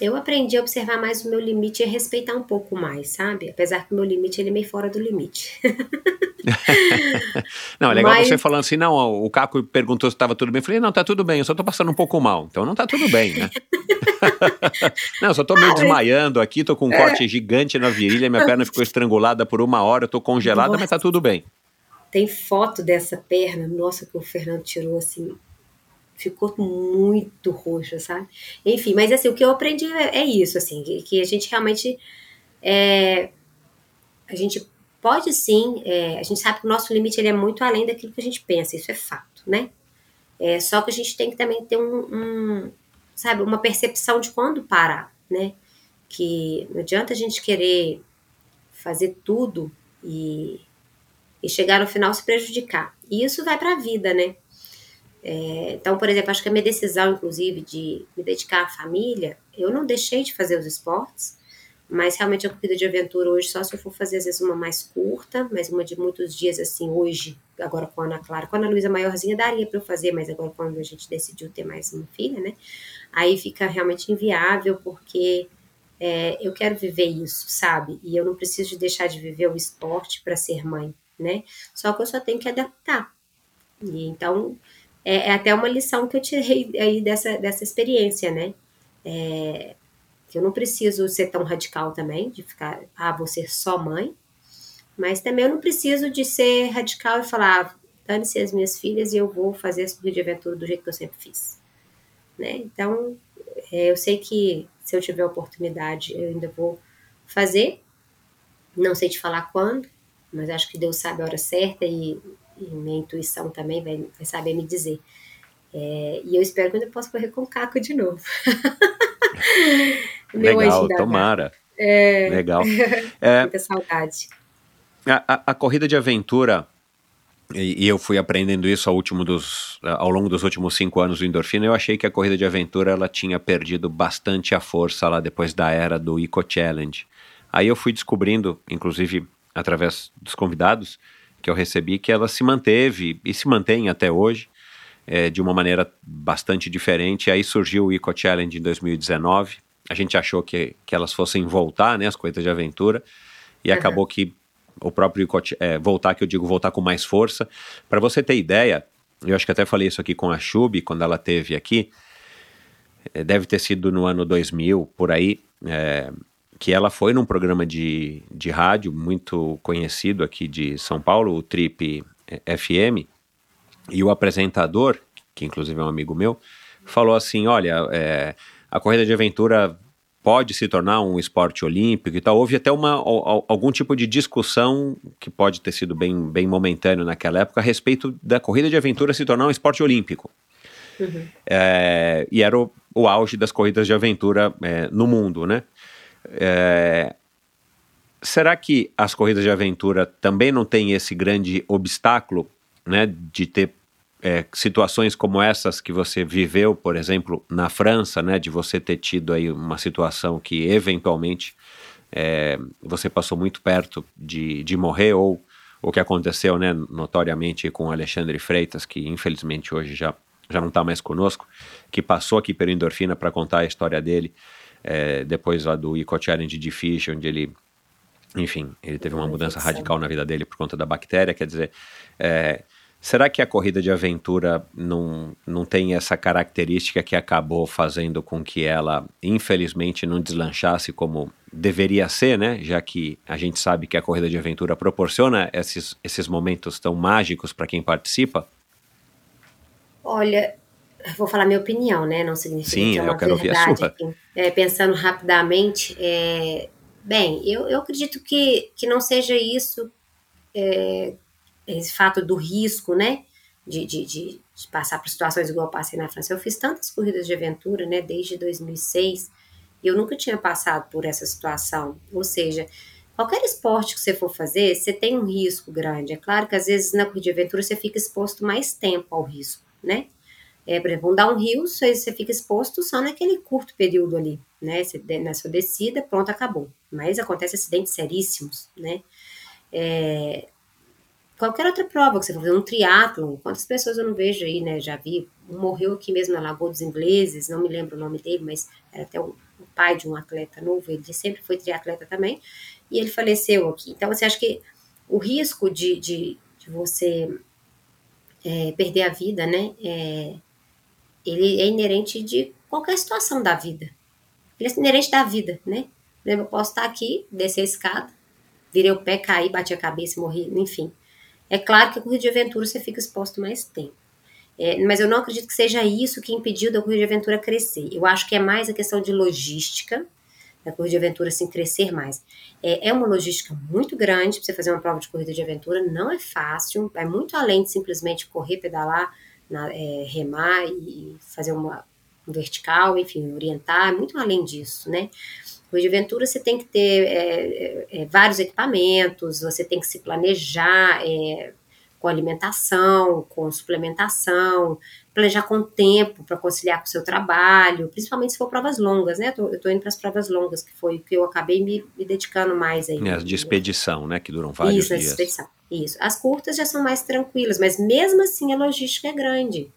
Eu aprendi a observar mais o meu limite e a respeitar um pouco mais, sabe? Apesar que o meu limite ele é meio fora do limite. não, é legal Mas... você falando assim, não, o Caco perguntou se estava tudo bem. Eu falei, não, tá tudo bem, eu só tô passando um pouco mal. Então não tá tudo bem, né? não, eu só tô meio ah, desmaiando aqui, tô com um é. corte gigante na virilha, minha perna ficou estrangulada por uma hora, eu tô congelada, Nossa. mas tá tudo bem. Tem foto dessa perna, nossa, que o Fernando tirou assim, ficou muito roxa, sabe? Enfim, mas assim, o que eu aprendi é, é isso, assim, que, que, a gente realmente é, a gente pode sim, é, a gente sabe que o nosso limite ele é muito além daquilo que a gente pensa, isso é fato, né? É, só que a gente tem que também ter um, um sabe, uma percepção de quando parar, né? Que não adianta a gente querer fazer tudo e, e chegar no final se prejudicar. E isso vai para a vida, né? É, então, por exemplo, acho que a minha decisão, inclusive, de me dedicar à família, eu não deixei de fazer os esportes, mas realmente a corrida de aventura hoje, só se eu for fazer às vezes uma mais curta, mas uma de muitos dias assim, hoje, agora com a Ana Clara, com a Ana Luísa maiorzinha, daria para eu fazer, mas agora quando a gente decidiu ter mais uma filha, né? Aí fica realmente inviável, porque é, eu quero viver isso, sabe? E eu não preciso deixar de viver o esporte para ser mãe, né? Só que eu só tenho que adaptar. E então é, é, até uma lição que eu tirei aí dessa, dessa experiência, né? É, que eu não preciso ser tão radical também, de ficar, ah, vou ser só mãe, mas também eu não preciso de ser radical e falar, ah, dane-se as minhas filhas e eu vou fazer essa de aventura do jeito que eu sempre fiz. Né? Então, é, eu sei que se eu tiver oportunidade, eu ainda vou fazer, não sei te falar quando, mas acho que Deus sabe a hora certa e e minha intuição também vai, vai saber me dizer. É, e eu espero que eu possa correr com o Caco de novo. Legal, tomara. É... Legal. É, Muita saudade. A, a, a, corrida de aventura, e, e, eu fui aprendendo isso ao, último dos, ao longo dos últimos cinco anos do Endorfina, eu achei que a corrida de aventura ela tinha perdido bastante a força lá depois da era do Eco Challenge. Aí eu fui descobrindo, inclusive através dos convidados, que eu recebi, que ela se manteve e se mantém até hoje é, de uma maneira bastante diferente. Aí surgiu o Eco Challenge em 2019. A gente achou que, que elas fossem voltar, né, as coisas de aventura, e uhum. acabou que o próprio Eco, é, voltar, que eu digo voltar com mais força. Para você ter ideia, eu acho que até falei isso aqui com a Chub quando ela teve aqui, é, deve ter sido no ano 2000, por aí. É, que ela foi num programa de, de rádio muito conhecido aqui de São Paulo, o Trip FM, e o apresentador, que inclusive é um amigo meu, falou assim: olha, é, a corrida de aventura pode se tornar um esporte olímpico e tal. Houve até uma, algum tipo de discussão, que pode ter sido bem, bem momentâneo naquela época, a respeito da corrida de aventura se tornar um esporte olímpico. Uhum. É, e era o, o, auge das corridas de aventura é, no mundo, né? É, será que as corridas de aventura também não têm esse grande obstáculo, né, de ter é, situações como essas que você viveu, por exemplo, na França, né, de você ter tido aí uma situação que eventualmente é, você passou muito perto de, de morrer ou o que aconteceu, né, notoriamente com Alexandre Freitas, que infelizmente hoje já, já não está mais conosco, que passou aqui pelo Endorfina para contar a história dele é, depois lá do Eco Challenge de Fish, onde ele, enfim, ele teve uma mudança radical na vida dele por conta da bactéria, quer dizer, é, será que a corrida de aventura não, não tem essa característica que acabou fazendo com que ela, infelizmente, não deslanchasse como deveria ser, né? Já que a gente sabe que a corrida de aventura proporciona esses, esses momentos tão mágicos para quem participa? Olha, vou falar minha opinião, né? Não significa Sim, que é uma eu quero verdade. Ouvir a sua. É, pensando rapidamente, é, bem, eu, eu acredito que, que não seja isso, é, esse fato do risco, né? De, de, de, de, passar por situações igual eu passei na França. Eu fiz tantas corridas de aventura, né? Desde 2006, e eu nunca tinha passado por essa situação. Ou seja, qualquer esporte que você for fazer, você tem um risco grande. É claro que às vezes na corrida de aventura você fica exposto mais tempo ao risco, né? É, por exemplo, um rio, você, você fica exposto só naquele curto período ali, né? Na sua descida, pronto, acabou. Mas acontece acidentes seríssimos, né? É, qualquer outra prova que você for fazer, um triatlo, quantas pessoas eu não vejo aí, né? Já vi, morreu aqui mesmo na Lagoa dos Ingleses, não me lembro o nome dele, mas era até o, pai de um atleta novo, ele sempre foi triatleta também, e ele faleceu aqui. Então, você acha que o risco de, de, de você é, perder a vida, né? É, ele é inerente de qualquer situação da vida. Ele é inerente da vida, né? Eu posso estar aqui, descer a escada, virei o pé, cair, bati a cabeça, morri, enfim. É claro que a corrida de aventura você fica exposto mais tempo. É, mas eu não acredito que seja isso que impediu da corrida de aventura crescer. Eu acho que é mais a questão de logística, da corrida de aventura assim crescer mais. É, é uma logística muito grande para você fazer uma prova de corrida de aventura, não é fácil, é muito além de simplesmente correr, pedalar, na, é, remar e fazer uma um vertical, enfim, orientar, muito além disso, né? Corrida de aventura você tem que ter é, é, é, vários equipamentos, você tem que se planejar é, com alimentação, com suplementação, planejar com tempo para conciliar com o seu trabalho, principalmente se for provas longas, né? Eu tô, indo para as provas longas, que foi o que eu acabei me, me dedicando mais aí. É, de expedição, né? Que duram vários Isso, dias. Isso, expedição. Isso. As curtas já são mais tranquilas, mas mesmo assim a logística é grande.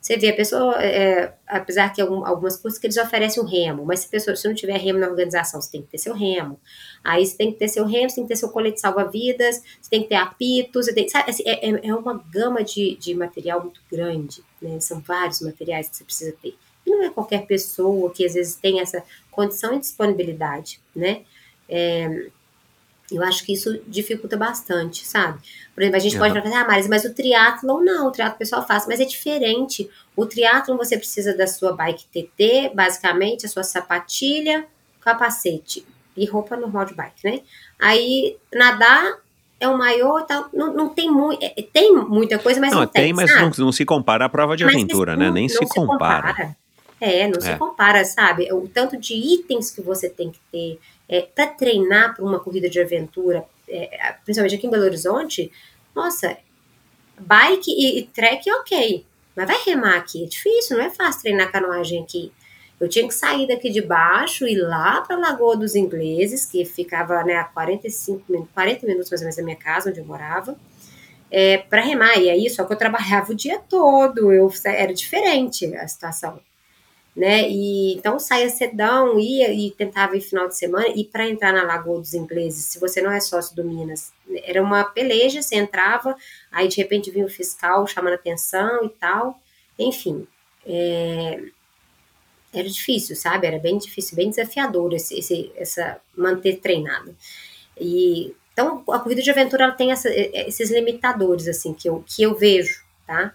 Você vê, a pessoa, é, apesar que algumas cursos que eles oferecem o remo, mas se pessoa se não tiver remo na organização, você tem que ter seu remo. Aí você tem que ter seu remo, você tem que ter seu colete salva-vidas, você tem que ter apitos, tem, sabe, assim, é, é, é uma gama de, de material muito grande, né? São vários materiais que você precisa ter. E não é qualquer pessoa que às vezes tem essa condição e disponibilidade, né? É, eu acho que isso dificulta bastante, sabe? Por exemplo, a gente uhum. pode falar, ah, Maris, mas o triatlon não, o triatlon o pessoal faz, mas é diferente. O triatlon você precisa da sua bike TT, basicamente, a sua sapatilha, capacete e roupa normal de bike, né? Aí, nadar é o maior, tá, não, não tem muito, é, tem muita coisa, mas não, não tem, tem mas não, não, se compara à prova de mas aventura, né? Nem se, se compara. compara. É, não é. se compara, sabe? O tanto de itens que você tem que ter, é, para treinar para uma corrida de aventura, é, principalmente aqui em Belo Horizonte, nossa, bike e, e trek ok, mas vai remar aqui, é difícil, não é fácil treinar canoagem aqui. Eu tinha que sair daqui de baixo e ir lá para a Lagoa dos Ingleses, que ficava né, a 45, 40 minutos mais ou menos da minha casa, onde eu morava, é, para remar. E aí, só que eu trabalhava o dia todo, eu, era diferente a situação né? E então saía cedão, ia e tentava ir final de semana e para entrar na Lagoa dos Ingleses, se você não é sócio do Minas, era uma peleja, você entrava, aí de repente vinha o fiscal chamando atenção e tal, enfim, é, era difícil, sabe? Era bem difícil, bem desafiador esse, esse essa manter treinado. E então a corrida de aventura ela tem essa, esses limitadores assim que eu que eu vejo, tá?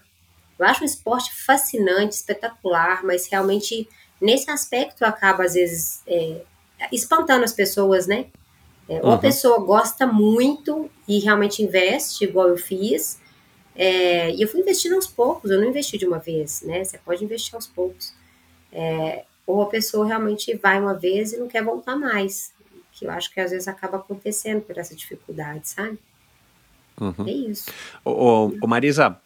Eu acho um esporte fascinante, espetacular, mas realmente nesse aspecto acaba às vezes é, espantando as pessoas, né? É, ou a uhum. pessoa gosta muito e realmente investe, igual eu fiz, é, e eu fui investindo aos poucos, eu não investi de uma vez, né? Você pode investir aos poucos. É, ou a pessoa realmente vai uma vez e não quer voltar mais, que eu acho que às vezes acaba acontecendo por essa dificuldade, sabe? Uhum. É isso. Ô, ô, Marisa,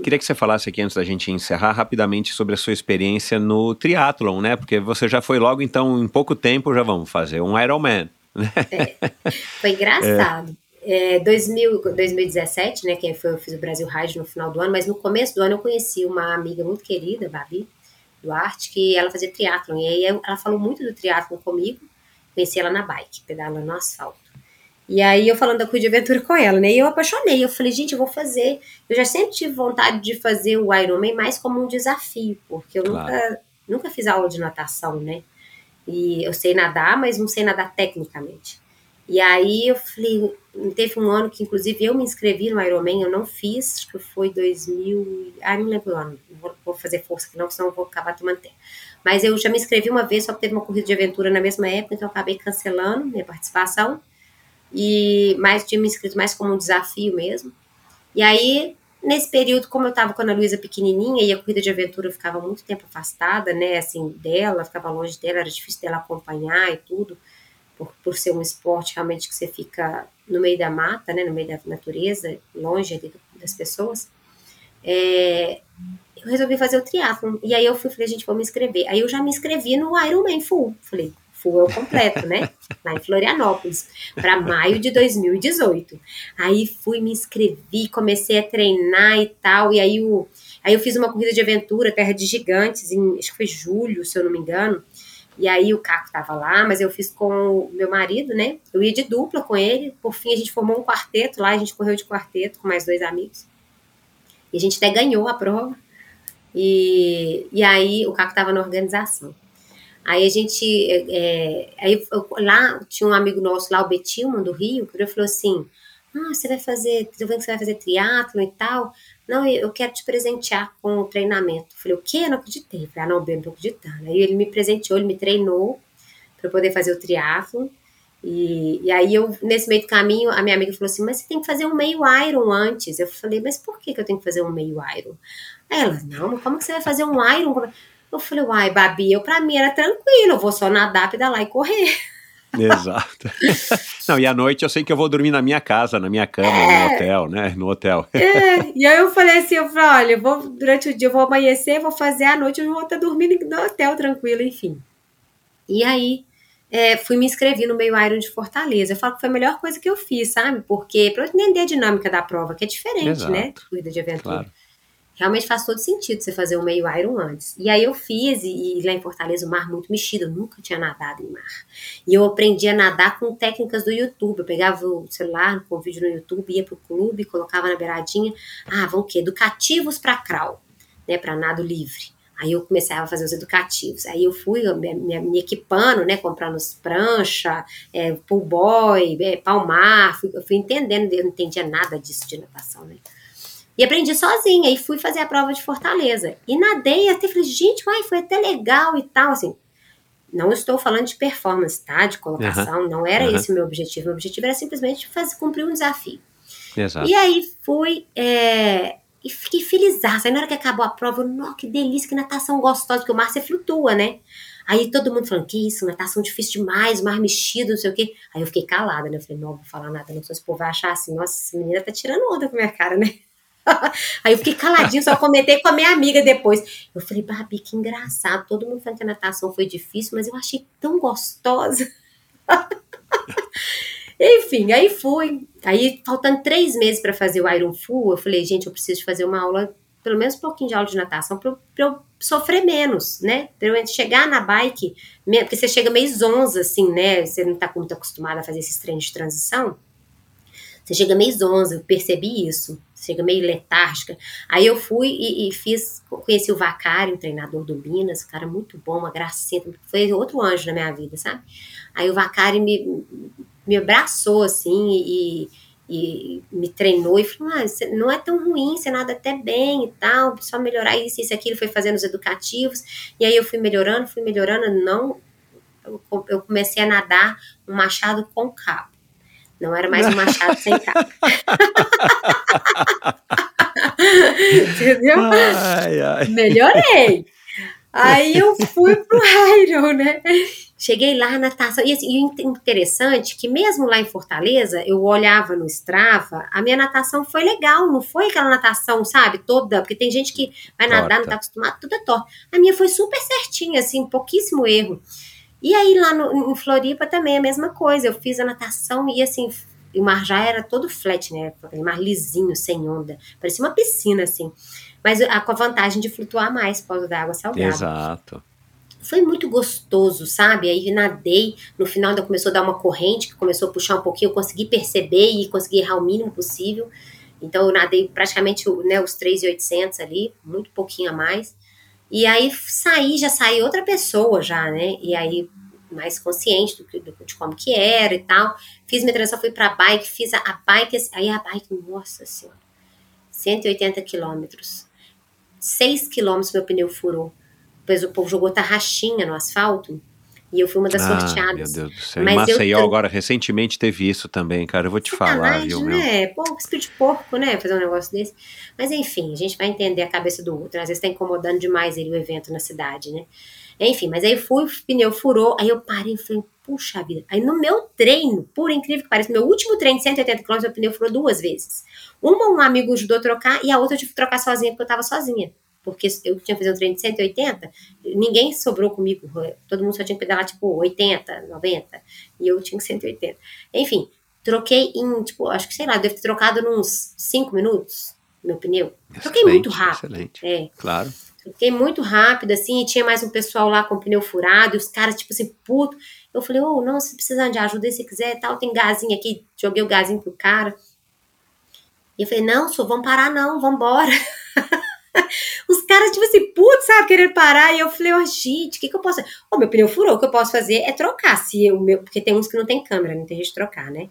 Queria que você falasse aqui, antes da gente encerrar, rapidamente sobre a sua experiência no triatlon, né? Porque você já foi logo, então, em pouco tempo, já vamos fazer um Ironman. Né? É, foi engraçado. É. É, 2000, 2017, né, que foi, eu fiz o Brasil Ride no final do ano, mas no começo do ano eu conheci uma amiga muito querida, Babi Duarte, que ela fazia triatlon, e aí ela falou muito do triatlon comigo, conheci ela na bike, pedalando no asfalto. E aí eu falando da Cuide Aventura com ela, né? E eu apaixonei. Eu falei, gente, eu vou fazer. Eu já sempre tive vontade de fazer o Ironman mais como um desafio, porque eu claro. nunca, nunca fiz aula de natação, né? E eu sei nadar, mas não sei nadar tecnicamente. E aí eu falei, teve um ano que inclusive eu me inscrevi no Ironman, eu não fiz, acho que foi 2000, ah, não lembro o ano, vou, vou fazer força aqui não, senão eu vou acabar tomando tempo. Mas eu já me inscrevi uma vez, só que teve uma corrida de aventura na mesma época, então eu acabei cancelando minha participação e mais tinha me inscrito mais como um desafio mesmo. E aí, nesse período, como eu estava com a Ana Luísa pequenininha e a corrida de aventura eu ficava muito tempo afastada, né, assim, dela, ficava longe dela, era difícil dela acompanhar e tudo, por, por ser um esporte realmente que você fica no meio da mata, né, no meio da natureza, longe das pessoas, é, eu resolvi fazer o triatlon. E aí eu fui, falei, gente, vou me inscrever. Aí eu já me inscrevi no Ironman Full. Falei, full é o completo, né? Lá em Florianópolis, para maio de 2018. Aí fui, me inscrevi, comecei a treinar e tal. E aí, o, aí eu fiz uma corrida de aventura, Terra de Gigantes, em, acho que foi julho, se eu não me engano. E aí o Caco tava lá, mas eu fiz com o meu marido, né? Eu ia de dupla com ele. Por fim, a gente formou um quarteto lá, a gente correu de quarteto com mais dois amigos. E a gente até ganhou a prova. E, e aí o Caco tava na organização. Aí a gente. É, é aí eu, lá tinha um amigo nosso lá, o Betilman, do Rio, que falou assim: Ah, você vai fazer. Tô vendo que você vai fazer triatlo e tal. Não, eu quero te presentear com o treinamento. Falei, o quê? Eu não acreditei. Falei, ah, não, eu não tô acreditando. Aí ele me presenteou, ele me treinou para poder fazer o triatlo. E, e aí eu, nesse meio do caminho, a minha amiga falou assim, mas você tem que fazer um meio iron antes. Eu falei, mas por que, que eu tenho que fazer um meio iron? Ela, não, como que você vai fazer um iron? Eu falei, uai, Babi, eu pra mim era tranquilo, eu vou só nadar, pedalar e correr. Exato. Não, e à noite eu sei que eu vou dormir na minha casa, na minha cama, é, no hotel, né? No hotel. É, e aí eu falei assim, eu falei, olha, vou, durante o dia eu vou amanhecer, vou fazer a noite, eu vou estar dormindo no hotel tranquilo, enfim. E aí, é, fui me inscrever no meio Iron de Fortaleza. Eu falo que foi a melhor coisa que eu fiz, sabe? Porque, para eu entender a dinâmica da prova, que é diferente, Exato. né? Corrida de aventura. Claro realmente faz todo sentido você fazer um meio Iron antes. E aí eu fiz, e, e, lá em Fortaleza o mar muito mexido, eu nunca tinha nadado em mar. E eu aprendi a nadar com técnicas do YouTube. Eu pegava o celular, com o vídeo no YouTube, ia pro clube, colocava na beiradinha. Ah, vão o quê? Educativos para crawl, né, para nado livre. Aí eu comecei a fazer os educativos. Aí eu fui me, me, me equipando, né? Comprando prancha, é, pull boy, é, palmar. Fui, eu fui entendendo, eu não entendia nada disso de natação, né? E aprendi sozinha, e fui fazer a prova de Fortaleza. E nadei, até falei, gente, uai, foi até legal e tal, assim. Não estou falando de performance, tá? De colocação, uhum. não era uhum. esse o meu objetivo. Meu objetivo era simplesmente fazer, cumprir um desafio. Exato. E aí fui, é, e fiquei feliz. Aí na hora que acabou a prova, eu, nossa, que delícia, que natação gostosa, porque o mar você flutua, né? Aí todo mundo falando, que isso, natação difícil demais, mar mexido, não sei o quê. Aí eu fiquei calada, né? Eu falei, não, vou falar nada, não sei se o povo vai achar assim, nossa, essa menina tá tirando onda com a minha cara, né? Aí eu fiquei caladinho, só comentei com a minha amiga depois. Eu falei, Babi, que engraçado. Todo mundo falando que a natação foi difícil, mas eu achei tão gostosa. Enfim, aí fui. Aí, faltando três meses para fazer o Iron Full, eu falei, gente, eu preciso fazer uma aula, pelo menos um pouquinho de aula de natação, para eu sofrer menos, né? Pra eu chegar na bike, porque você chega meio zonza, assim, né? Você não tá muito acostumado a fazer esses treinos de transição. Você chega meio zonza, eu percebi isso chega meio letárgica. Aí eu fui e, e fiz, conheci o Vacário, um treinador do Minas, um cara muito bom, uma gracinha, foi outro anjo na minha vida, sabe? Aí o Vacário me, me abraçou assim e, e me treinou e falou: ah, não é tão ruim, você nada até bem e tal, só melhorar isso, isso, aquilo. Foi fazendo os educativos, e aí eu fui melhorando, fui melhorando. Não, eu comecei a nadar um machado com cabo. Não era mais um machado sem cabo. Entendeu? Ai, ai. Melhorei. Aí eu fui pro Iron, né? Cheguei lá na natação. E, assim, interessante que mesmo lá em Fortaleza, eu olhava no Strava, a minha natação foi legal, não foi aquela natação, sabe, toda, porque tem gente que vai Torta. nadar, não tá acostumado, tudo é torto. A minha foi super certinha, assim, pouquíssimo erro. E aí lá no, em Floripa também a mesma coisa. Eu fiz a natação e assim, o mar já era todo flat, né? Aquele mar lisinho, sem onda. Parecia uma piscina, assim. Mas a, com a vantagem de flutuar mais por da água salgada. Exato. Foi muito gostoso, sabe? Aí nadei, no final ainda começou a dar uma corrente, que começou a puxar um pouquinho, eu consegui perceber e consegui errar o mínimo possível. Então eu nadei praticamente né, os 3,800 ali, muito pouquinho a mais. E aí saí, já saí outra pessoa já, né? E aí mais consciente do, do, de como que era e tal. Fiz minha transição, fui pra bike, fiz a, a bike, aí a bike, nossa senhora, 180 quilômetros. 6 quilômetros meu pneu furou. Depois o povo jogou tarraxinha no asfalto. E eu fui uma das ah, sorteadas. Meu Deus do céu. Mas Maceió eu, agora recentemente teve isso também, cara. Eu vou te falar, viu, né? Meu? Pô, espírito de porco, né? Fazer um negócio desse. Mas enfim, a gente vai entender a cabeça do outro. Às vezes tá incomodando demais ele o evento na cidade, né? Enfim, mas aí fui, o pneu furou, aí eu parei e falei, puxa vida. Aí no meu treino, por incrível que pareça, no meu último treino de 180 km, meu pneu furou duas vezes. Uma, um amigo ajudou a trocar, e a outra eu tive que trocar sozinha, porque eu tava sozinha. Porque eu tinha que fazer um treino de 180, ninguém sobrou comigo. Todo mundo só tinha que pedalar, tipo, 80, 90. E eu tinha 180. Enfim, troquei em, tipo, acho que sei lá, devo ter trocado nos 5 minutos meu pneu. Excelente, troquei muito rápido. Excelente. É. Claro. Troquei muito rápido, assim, e tinha mais um pessoal lá com o pneu furado, e os caras, tipo assim, puto. Eu falei, ô, oh, não, se precisar de ajuda, se quiser tal, tem gazinho aqui. Joguei o gazinho pro cara. E eu falei, não, só vamos parar não, vamos embora. Os caras, tipo assim, putz, sabe, querendo parar. E eu falei, oh, gente, o que, que eu posso fazer? Oh, meu pneu furou, o que eu posso fazer é trocar. Se o meu, porque tem uns que não tem câmera, não tem jeito de trocar, né?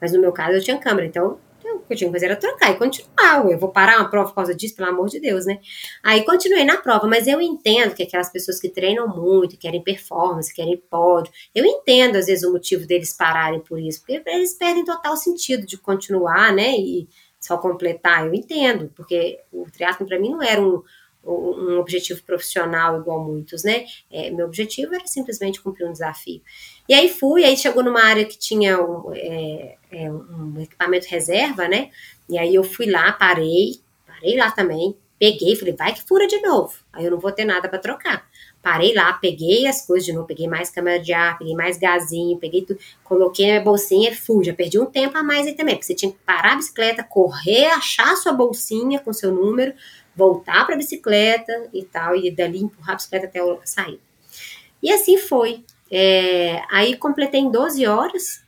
Mas no meu caso eu tinha câmera, então o que eu tinha que fazer era trocar e continuar. Eu vou parar uma prova por causa disso, pelo amor de Deus, né? Aí continuei na prova, mas eu entendo que aquelas pessoas que treinam muito, querem performance, querem pódio, eu entendo às vezes o motivo deles pararem por isso, porque eles perdem total sentido de continuar, né? E só completar, eu entendo, porque o triatlo para mim não era um, um objetivo profissional igual muitos, né? É, meu objetivo era simplesmente cumprir um desafio. E aí fui, aí chegou numa área que tinha um, é, é, um equipamento reserva, né? E aí eu fui lá, parei, parei lá também, peguei, falei, vai que fura de novo. Aí eu não vou ter nada para trocar. Parei lá, peguei as coisas de novo, peguei mais câmera de ar, peguei mais gazinho, peguei tudo, coloquei a bolsinha e fui. Já perdi um tempo a mais aí também, porque você tinha que parar a bicicleta, correr, achar a sua bolsinha com seu número, voltar para a bicicleta e tal, e dali empurrar a bicicleta até a saída. E assim foi. É, aí completei em 12 horas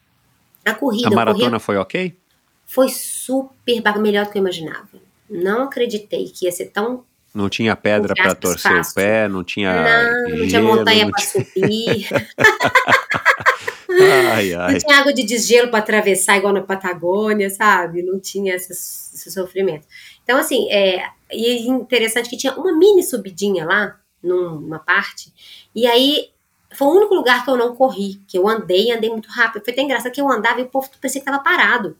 a corrida. A maratona foi ok? Foi super melhor do que eu imaginava. Não acreditei que ia ser tão não tinha pedra para torcer fácil. o pé, não tinha. Não, gelo, não tinha montanha para subir. ai, ai. Não tinha água de desgelo para atravessar, igual na Patagônia, sabe? Não tinha esse, esse sofrimento. Então, assim, é, e é interessante que tinha uma mini subidinha lá, numa parte, e aí foi o único lugar que eu não corri, que eu andei, andei muito rápido. Foi até engraçado que eu andava e o povo parecia que estava parado.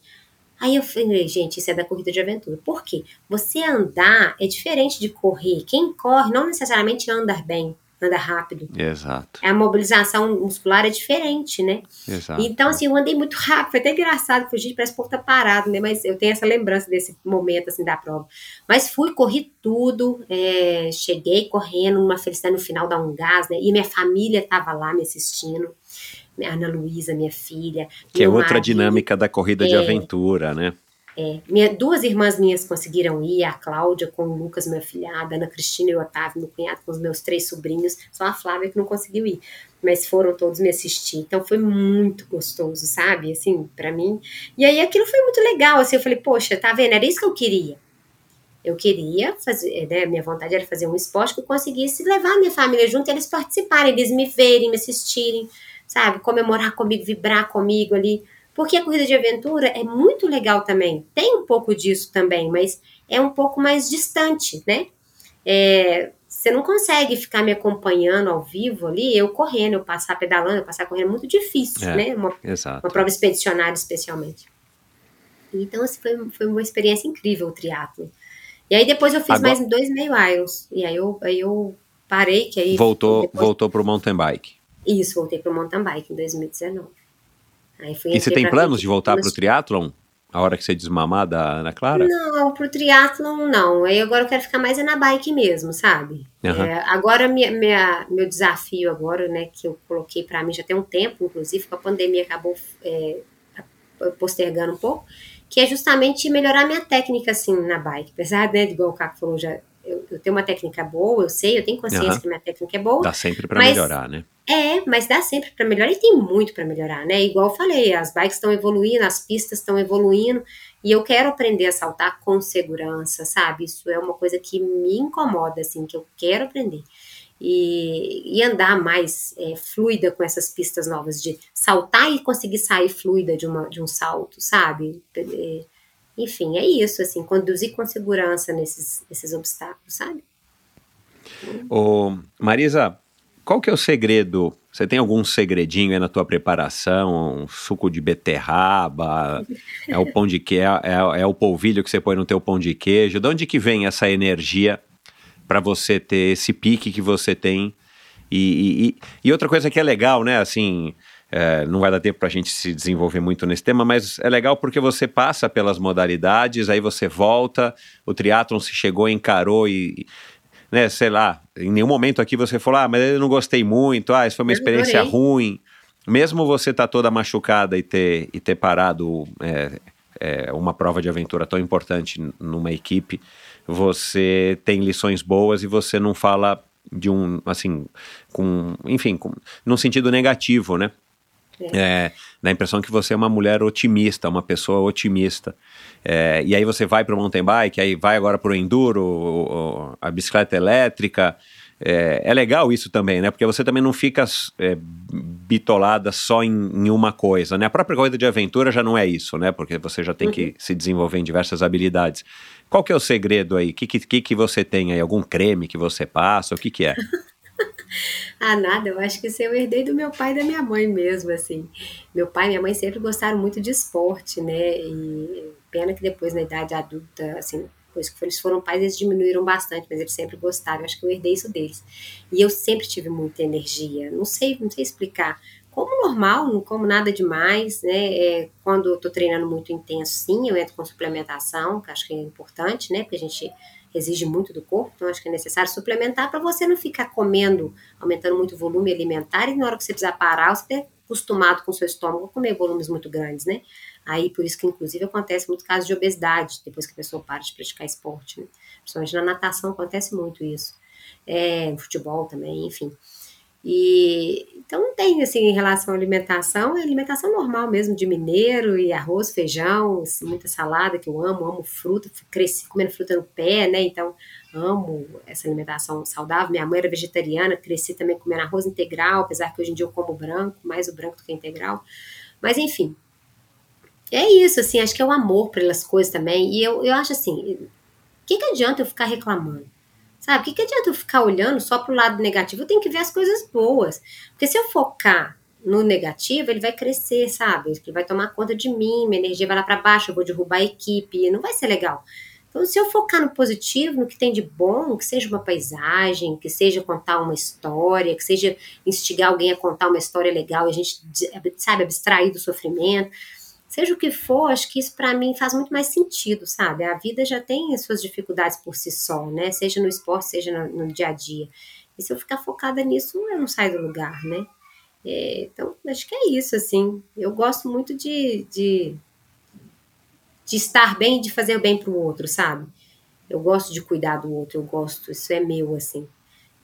Aí eu falei, gente, isso é da corrida de aventura. Por quê? Você andar é diferente de correr. Quem corre não necessariamente anda bem, anda rápido. Exato. A mobilização muscular é diferente, né? Exato. Então, assim, eu andei muito rápido. Foi até engraçado, porque, gente, parece que o povo tá parado, né? Mas eu tenho essa lembrança desse momento, assim, da prova. Mas fui, corri tudo, é, cheguei correndo, uma felicidade no final dar um gás, né? E minha família tava lá me assistindo. Ana Luísa, minha filha. Que é outra marido. dinâmica da corrida é, de aventura, né? É, minha, duas irmãs minhas conseguiram ir, a Cláudia com o Lucas, minha filhada, a Ana Cristina e o Otávio, meu cunhado, com os meus três sobrinhos, só a Flávia que não conseguiu ir, mas foram todos me assistir, então foi muito gostoso, sabe, assim, para mim, e aí aquilo foi muito legal, assim, eu falei, poxa, tá vendo, era isso que eu queria, eu queria fazer, né, minha vontade era fazer um esporte que eu conseguisse levar minha família junto, eles participarem, eles me verem, me assistirem, sabe? Comemorar comigo, vibrar comigo ali. Porque a corrida de aventura é muito legal também. Tem um pouco disso também, mas é um pouco mais distante, né? É, você não consegue ficar me acompanhando ao vivo ali, eu correndo, eu passar pedalando, eu passar correndo, é muito difícil, é, né? Uma, uma prova expedicionária, especialmente. Então, assim, foi, foi uma experiência incrível o triatlo. E aí depois eu fiz Agora... mais dois meio irons. E aí eu, aí eu parei, que aí... Voltou, depois... voltou pro mountain bike. Isso, voltei para o mountain bike em 2019. Aí fui, e você tem planos de voltar para o triatlon? A hora que você desmamar da Ana Clara? Não, pro triatlon não. Aí agora eu quero ficar mais é na bike mesmo, sabe? Uhum. É, agora minha, minha, meu desafio agora, né, que eu coloquei para mim já tem um tempo, inclusive, que a pandemia acabou é, postergando um pouco, que é justamente melhorar minha técnica assim na bike. Apesar, né, igual o Caco falou, já eu, eu, tenho uma técnica boa, eu sei, eu tenho consciência uhum. que minha técnica é boa. Dá sempre para melhorar, né? É, mas dá sempre para melhorar e tem muito para melhorar, né? Igual eu falei, as bikes estão evoluindo, as pistas estão evoluindo e eu quero aprender a saltar com segurança, sabe? Isso é uma coisa que me incomoda, assim, que eu quero aprender. E, e andar mais é, fluida com essas pistas novas, de saltar e conseguir sair fluida de, uma, de um salto, sabe? É, enfim, é isso, assim, conduzir com segurança nesses, nesses obstáculos, sabe? Ô, Marisa, qual que é o segredo? Você tem algum segredinho aí na tua preparação? Um suco de beterraba? É o pão de queijo? É, é, o polvilho que você põe no teu pão de queijo? De onde que vem essa energia para você ter esse pique que você tem? E, e, e, outra coisa que é legal, né? Assim, É, não vai dar tempo para a gente se desenvolver muito nesse tema, mas é legal porque você passa pelas modalidades, aí você volta, o triatlon se chegou, encarou e, né, sei lá, em nenhum momento aqui você falou, ah, mas eu não gostei muito, ah, isso foi uma experiência ruim. Mesmo você estar tá toda machucada e ter, e ter parado é, é, uma prova de aventura tão importante numa equipe, você tem lições boas e você não fala de um, assim, com, enfim, com, num sentido negativo, né? É. É, dá a impressão que você é uma mulher otimista, uma pessoa otimista. É, e aí você vai para o mountain bike, aí vai agora para o enduro, a bicicleta elétrica. É, é, legal isso também, né? Porque você também não fica é, bitolada só em, em, uma coisa, né? A própria corrida de aventura já não é isso, né? Porque você já tem uhum. que se desenvolver em diversas habilidades. Qual que é o segredo aí? O que, que, que você tem aí? Algum creme que você passa? O que que é? ah, nada, eu acho que isso eu herdei do meu pai e da minha mãe mesmo, assim. Meu pai e minha mãe sempre gostaram muito de esporte, né? E pena que depois, na idade adulta, assim, depois que eles foram pais, eles diminuíram bastante, mas eles sempre gostaram. Eu acho que eu herdei isso deles. E eu sempre tive muita energia. Não sei, não sei explicar. Como normal, não como nada demais, né? É, quando eu tô treinando muito intenso, sim, eu entro com suplementação, que acho que é importante, né? Porque a gente exige muito do corpo, então acho que é necessário suplementar para você não ficar comendo, aumentando muito o volume alimentar e na hora que você precisar parar, você ter acostumado com o seu estômago a comer volumes muito grandes, né? Aí, por isso que, inclusive, acontece muito caso de obesidade, depois que a pessoa para de praticar esporte, né? Principalmente na natação acontece muito isso. É, futebol também, enfim. E então não tem assim em relação à alimentação, é alimentação normal mesmo de mineiro e arroz, feijão, muita salada que eu amo, amo fruta, cresci comendo fruta no pé, né? Então amo essa alimentação saudável. Minha mãe era vegetariana, cresci também comendo arroz integral, apesar que hoje em dia eu como branco, mais o branco do que integral. Mas enfim, é isso, assim, acho que é o amor pelas coisas também. E eu, eu acho assim, o que, que adianta eu ficar reclamando? Sabe? O que, que adianta eu ficar olhando só pro lado negativo? Eu tenho que ver as coisas boas. Porque se eu focar no negativo, ele vai crescer, sabe? Ele vai tomar conta de mim, minha energia vai lá para baixo, eu vou derrubar a equipe, não vai ser legal. Então, se eu focar no positivo, no que tem de bom, que seja uma paisagem, que seja contar uma história, que seja instigar alguém a contar uma história legal e a gente, sabe, abstrair do sofrimento, seja o que for, acho que isso para mim faz muito mais sentido, sabe? A vida já tem as suas dificuldades por si só, né? Seja no esporte, seja no, no dia a dia. E se eu ficar focada nisso, eu não saio do lugar, né? É, então, acho que é isso, assim. Eu gosto muito de, de, de estar bem e de fazer o bem para o outro, sabe? Eu gosto de cuidar do outro, eu gosto, isso é meu, assim.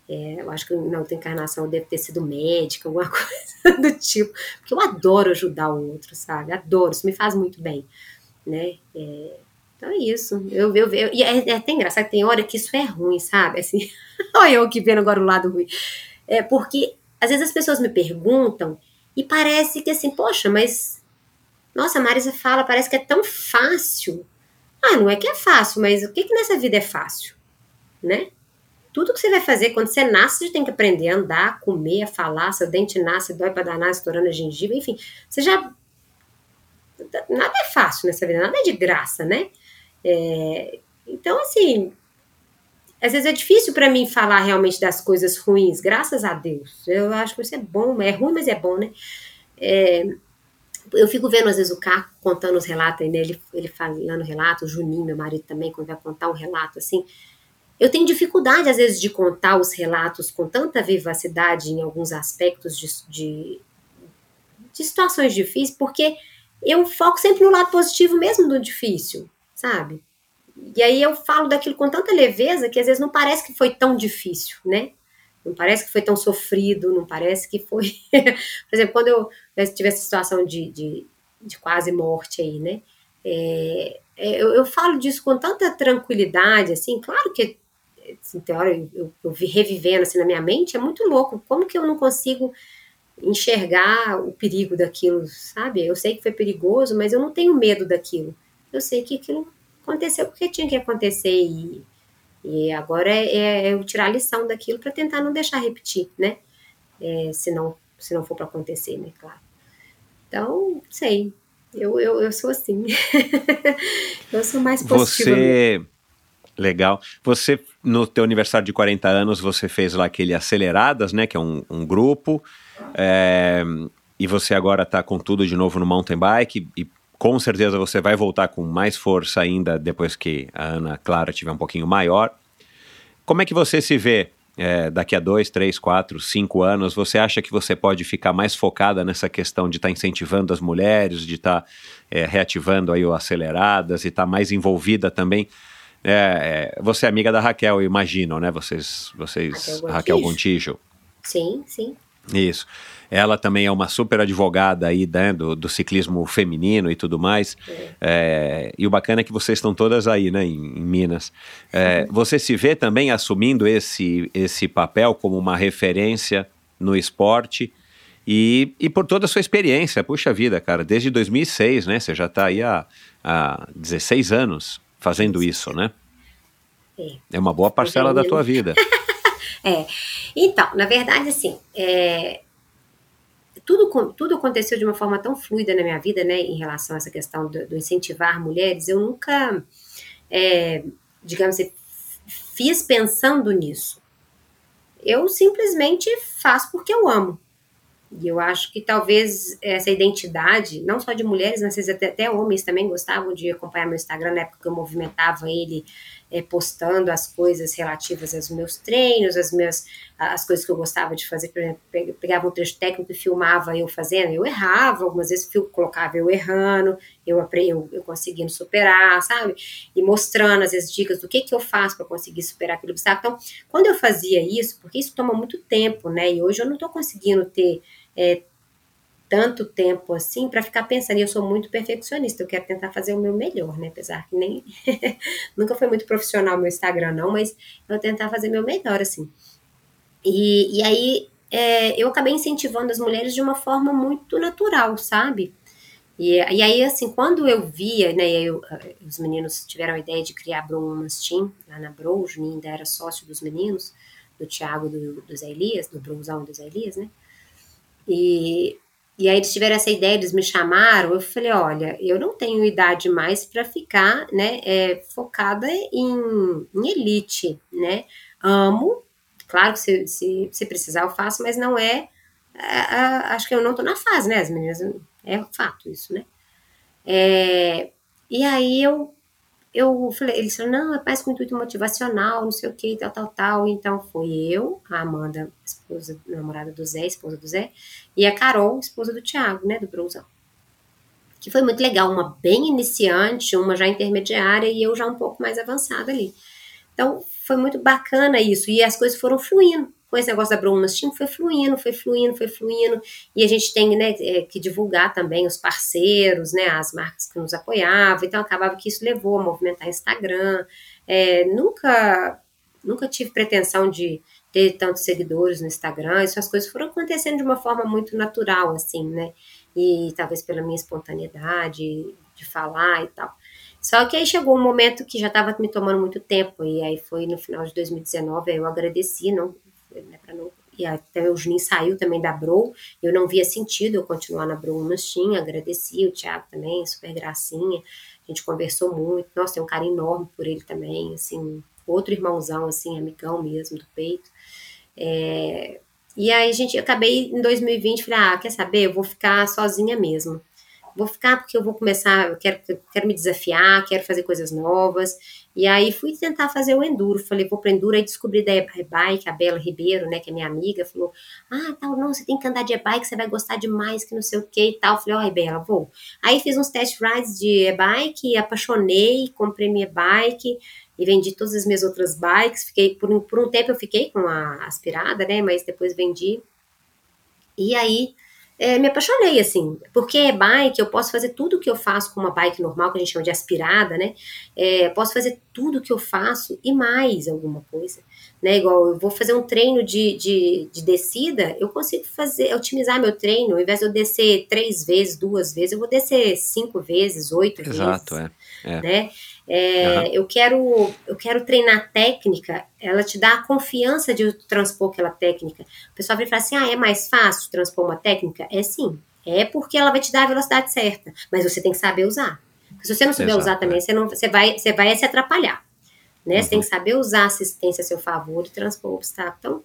É, eu acho que na outra encarnação eu devo ter sido médica, alguma coisa do tipo, porque eu adoro ajudar o outro, sabe? Adoro, isso me faz muito bem, né? É, então é isso. Eu, eu, eu, e é, é até engraçado tem hora que isso é ruim, sabe? Assim, olha eu que vendo agora o lado ruim. É porque às vezes as pessoas me perguntam e parece que assim, poxa, mas nossa, a Marisa fala, parece que é tão fácil. Ah, não é que é fácil, mas o que, que nessa vida é fácil, né? Tudo que você vai fazer quando você nasce, você tem que aprender a andar, a comer, a falar. Seu dente nasce, dói para danar, estourando a gengiva, enfim. Você já. Nada é fácil nessa vida, nada é de graça, né? É... Então, assim. Às vezes é difícil para mim falar realmente das coisas ruins, graças a Deus. Eu acho que isso é bom, é ruim, mas é bom, né? É, eu fico vendo às vezes o Caco contando os relatos, né? ele, ele falando relato, o Juninho, meu marido também, quando vai contar um relato assim, eu tenho dificuldade, às vezes, de contar os relatos com tanta vivacidade em alguns aspectos de, de, de situações difíceis, porque eu foco sempre no lado positivo mesmo do difícil, sabe? E aí eu falo daquilo com tanta leveza que às vezes não parece que foi tão difícil, né? Não parece que foi tão sofrido, não parece que foi. Por exemplo, quando eu, tive essa situação de, de, de quase morte aí, né? É, é eu, eu, falo disso com tanta tranquilidade, assim, claro que assim, tem hora eu, eu, eu vi revivendo assim na minha mente, é muito louco. Como que eu não consigo enxergar o perigo daquilo, sabe? Eu sei que foi perigoso, mas eu não tenho medo daquilo. Eu sei que aquilo aconteceu porque tinha que acontecer e, e agora é, é, é eu tirar a lição daquilo para tentar não deixar repetir, né? É, se, não, se não for para acontecer, né? Claro. Então, sei. Eu, eu, eu sou assim. eu sou mais positiva. Você. Legal. Você, no teu aniversário de 40 anos, você fez lá aquele Aceleradas, né? Que é um, um grupo. É, e você agora está com tudo de novo no mountain bike e com certeza você vai voltar com mais força ainda depois que a Ana Clara tiver um pouquinho maior. Como é que você se vê é, daqui a dois, três, quatro, cinco anos? Você acha que você pode ficar mais focada nessa questão de estar tá incentivando as mulheres, de estar tá, é, reativando aí o aceleradas e estar tá mais envolvida também? É, é, você é amiga da Raquel, eu imagino, né? Vocês, vocês Raquel, Raquel Gontijo. Sim, sim. Isso. Ela também é uma super advogada aí né, do, do ciclismo feminino e tudo mais. É. É, e o bacana é que vocês estão todas aí, né, em, em Minas. É, você se vê também assumindo esse, esse papel como uma referência no esporte e, e por toda a sua experiência. Puxa vida, cara, desde 2006, né? Você já está aí há, há 16 anos fazendo isso, né? É, é uma boa parcela da tua vida. é. Então, na verdade, assim, é, tudo, tudo aconteceu de uma forma tão fluida na minha vida, né, em relação a essa questão do, do incentivar mulheres, eu nunca, é, digamos assim, fiz pensando nisso. Eu simplesmente faço porque eu amo. E eu acho que talvez essa identidade, não só de mulheres, mas até, até homens também gostavam de acompanhar meu Instagram na época que eu movimentava ele é, postando as coisas relativas aos meus treinos, as minhas as coisas que eu gostava de fazer, por exemplo, pegava um trecho técnico e filmava eu fazendo, eu errava, algumas vezes eu colocava eu errando, eu, eu, eu conseguindo superar, sabe? E mostrando, às vezes, dicas do que, que eu faço para conseguir superar aquele obstáculo. Então, quando eu fazia isso, porque isso toma muito tempo, né? E hoje eu não estou conseguindo ter é, tanto tempo assim para ficar pensando. E eu sou muito perfeccionista, eu quero tentar fazer o meu melhor, né? Apesar que nem. Nunca foi muito profissional meu Instagram, não, mas eu tentar fazer meu melhor, assim. E, e aí é, eu acabei incentivando as mulheres de uma forma muito natural, sabe? E, e aí, assim, quando eu via, né, eu, os meninos tiveram a ideia de criar a Brumas Team, lá na Bro, o Juninho ainda era sócio dos meninos, do Thiago, do, do Zé Elias, do Brunzão do Zé Elias, né? E e aí eles tiveram essa ideia, eles me chamaram, eu falei, olha, eu não tenho idade mais para ficar, né, é, focada em, em, elite, né, amo, claro que se, se, se, precisar eu faço, mas não é, acho que eu não tô na fase, né, as meninas, é fato isso, né, é, e aí eu eu falei, eles falaram, não, é mais com intuito motivacional, não sei o que, tal, tal, tal. Então foi eu, a Amanda, esposa, namorada do Zé, esposa do Zé, e a Carol, esposa do Thiago, né, do Brusão. Que foi muito legal, uma bem iniciante, uma já intermediária e eu já um pouco mais avançada ali. Então foi muito bacana isso, e as coisas foram fluindo com esse negócio da Team, foi fluindo, foi fluindo, foi fluindo, e a gente tem né, é, que divulgar também os parceiros, né, as marcas que nos apoiavam, então acabava que isso levou a movimentar Instagram, é, nunca, nunca tive pretensão de ter tantos seguidores no Instagram, essas coisas foram acontecendo de uma forma muito natural, assim, né, e talvez pela minha espontaneidade de falar e tal. Só que aí chegou um momento que já estava me tomando muito tempo, e aí foi no final de 2019, aí eu agradeci, não, né, não, e até o Juninho saiu também da Bro, eu não via sentido eu continuar na Bro Nastim, agradeci o Thiago também, super gracinha, a gente conversou muito, nossa, tem um carinho enorme por ele também, assim, outro irmãozão, assim, amigão mesmo, do peito, é, e aí, gente, eu acabei em 2020, falei, ah, quer saber, eu vou ficar sozinha mesmo, vou ficar porque eu vou começar, eu quero, eu quero me desafiar, quero fazer coisas novas. E aí fui tentar fazer o enduro. Falei, vou para enduro, aí descobri da e-bike, a Bela Ribeiro, né, que é minha amiga, falou: "Ah, tal, não, você tem que andar de e-bike, você vai gostar demais, que não sei o que e tal". Falei: "Ó, oh, Bela, vou". Aí fiz uns test rides de e-bike, apaixonei, comprei minha e-bike e vendi todas as minhas outras bikes. Fiquei por por um tempo eu fiquei com a aspirada, né, mas depois vendi. E aí é, me apaixonei, assim, porque é bike, eu posso fazer tudo que eu faço com uma bike normal, que a gente chama de aspirada, né? É, posso fazer tudo que eu faço e mais alguma coisa, né? Igual eu vou fazer um treino de, de, de descida, eu consigo fazer, otimizar meu treino, ao invés de eu descer três vezes, duas vezes, eu vou descer cinco vezes, oito Exato, vezes. Exato, é. é. Né? É, uhum. eu, quero, eu quero treinar técnica, ela te dá a confiança de transpor aquela técnica. O pessoal vai falar assim: ah, é mais fácil transpor uma técnica? É sim. É porque ela vai te dar a velocidade certa, mas você tem que saber usar. Porque se você não souber Exato, usar também, é. você, não, você, vai, você vai se atrapalhar. Né? Uhum. Você tem que saber usar a assistência a seu favor e transpor o obstáculo. Então,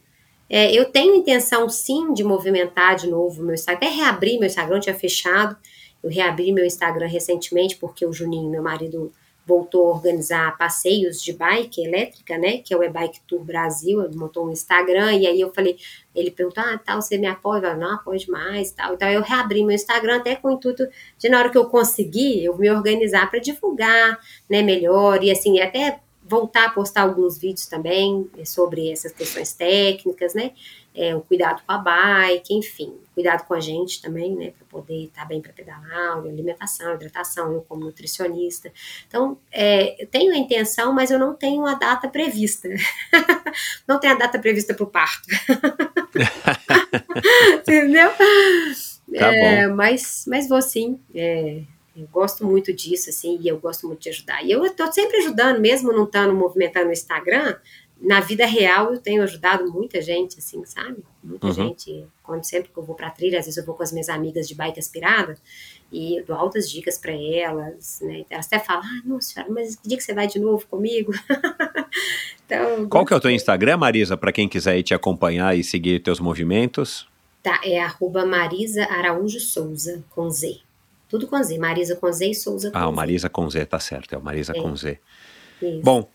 É, eu tenho intenção, sim, de movimentar de novo meu Instagram, até reabrir meu Instagram, tinha fechado. Eu reabri meu Instagram recentemente porque o Juninho, meu marido, voltou a organizar passeios de bike elétrica, né? Que é o E-Bike Tour Brasil. Ele montou um Instagram e aí eu falei, ele perguntou, ah, tal, você me apoia? Eu falei, não, apoio demais, tal. Então eu reabri meu Instagram até com o intuito de, na hora que eu conseguir, eu me organizar para divulgar, né, melhor e assim, até voltar a postar alguns vídeos também sobre essas questões técnicas, né? É, o cuidado com a bike, enfim, cuidado com a gente também, né? Para poder estar tá bem para pedalar, alimentação, hidratação, eu como nutricionista. Então, é, eu tenho a intenção, mas eu não tenho a data prevista. não tenho a data prevista para o parto. Entendeu? Tá é, mas, mas vou sim. É, eu gosto muito disso, assim, e eu gosto muito de ajudar. E eu estou sempre ajudando, mesmo não estando movimentando no Instagram, na vida real eu tenho ajudado muita gente, assim, sabe? Muita uhum. gente, quando sempre que eu vou para trilha, às vezes eu vou com as minhas amigas de bike aspirada e dou altas dicas para elas, né? Elas até falam, ah, nossa senhora, mas que dia que você vai de novo comigo? então, Qual que é o teu Instagram, Marisa, para quem quiser ir te acompanhar e seguir teus movimentos? Tá, é arroba Marisa Araújo Souza, com Z. Tudo com Z, Marisa com Z e Souza com ah, Z. Ah, Marisa com Z, tá certo, é o Marisa é. com Z. Isso. Bom,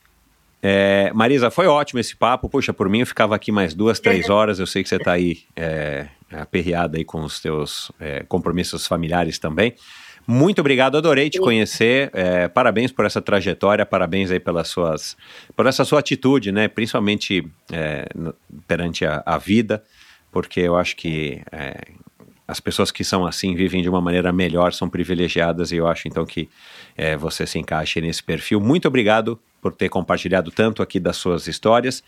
é, Marisa, foi ótimo esse papo. Puxa, por mim eu ficava aqui mais duas, três horas. Eu sei que você está aí é, aperreada aí com os teus é, compromissos familiares também. Muito obrigado, adorei te conhecer. É, parabéns por essa trajetória, parabéns aí pelas suas, por essa sua atitude, né? Principalmente é, perante a, a, vida, porque eu acho que é, as pessoas que são assim vivem de uma maneira melhor, são privilegiadas e eu acho então que é, você se encaixa nesse perfil. Muito obrigado por ter compartilhado tanto aqui das suas histórias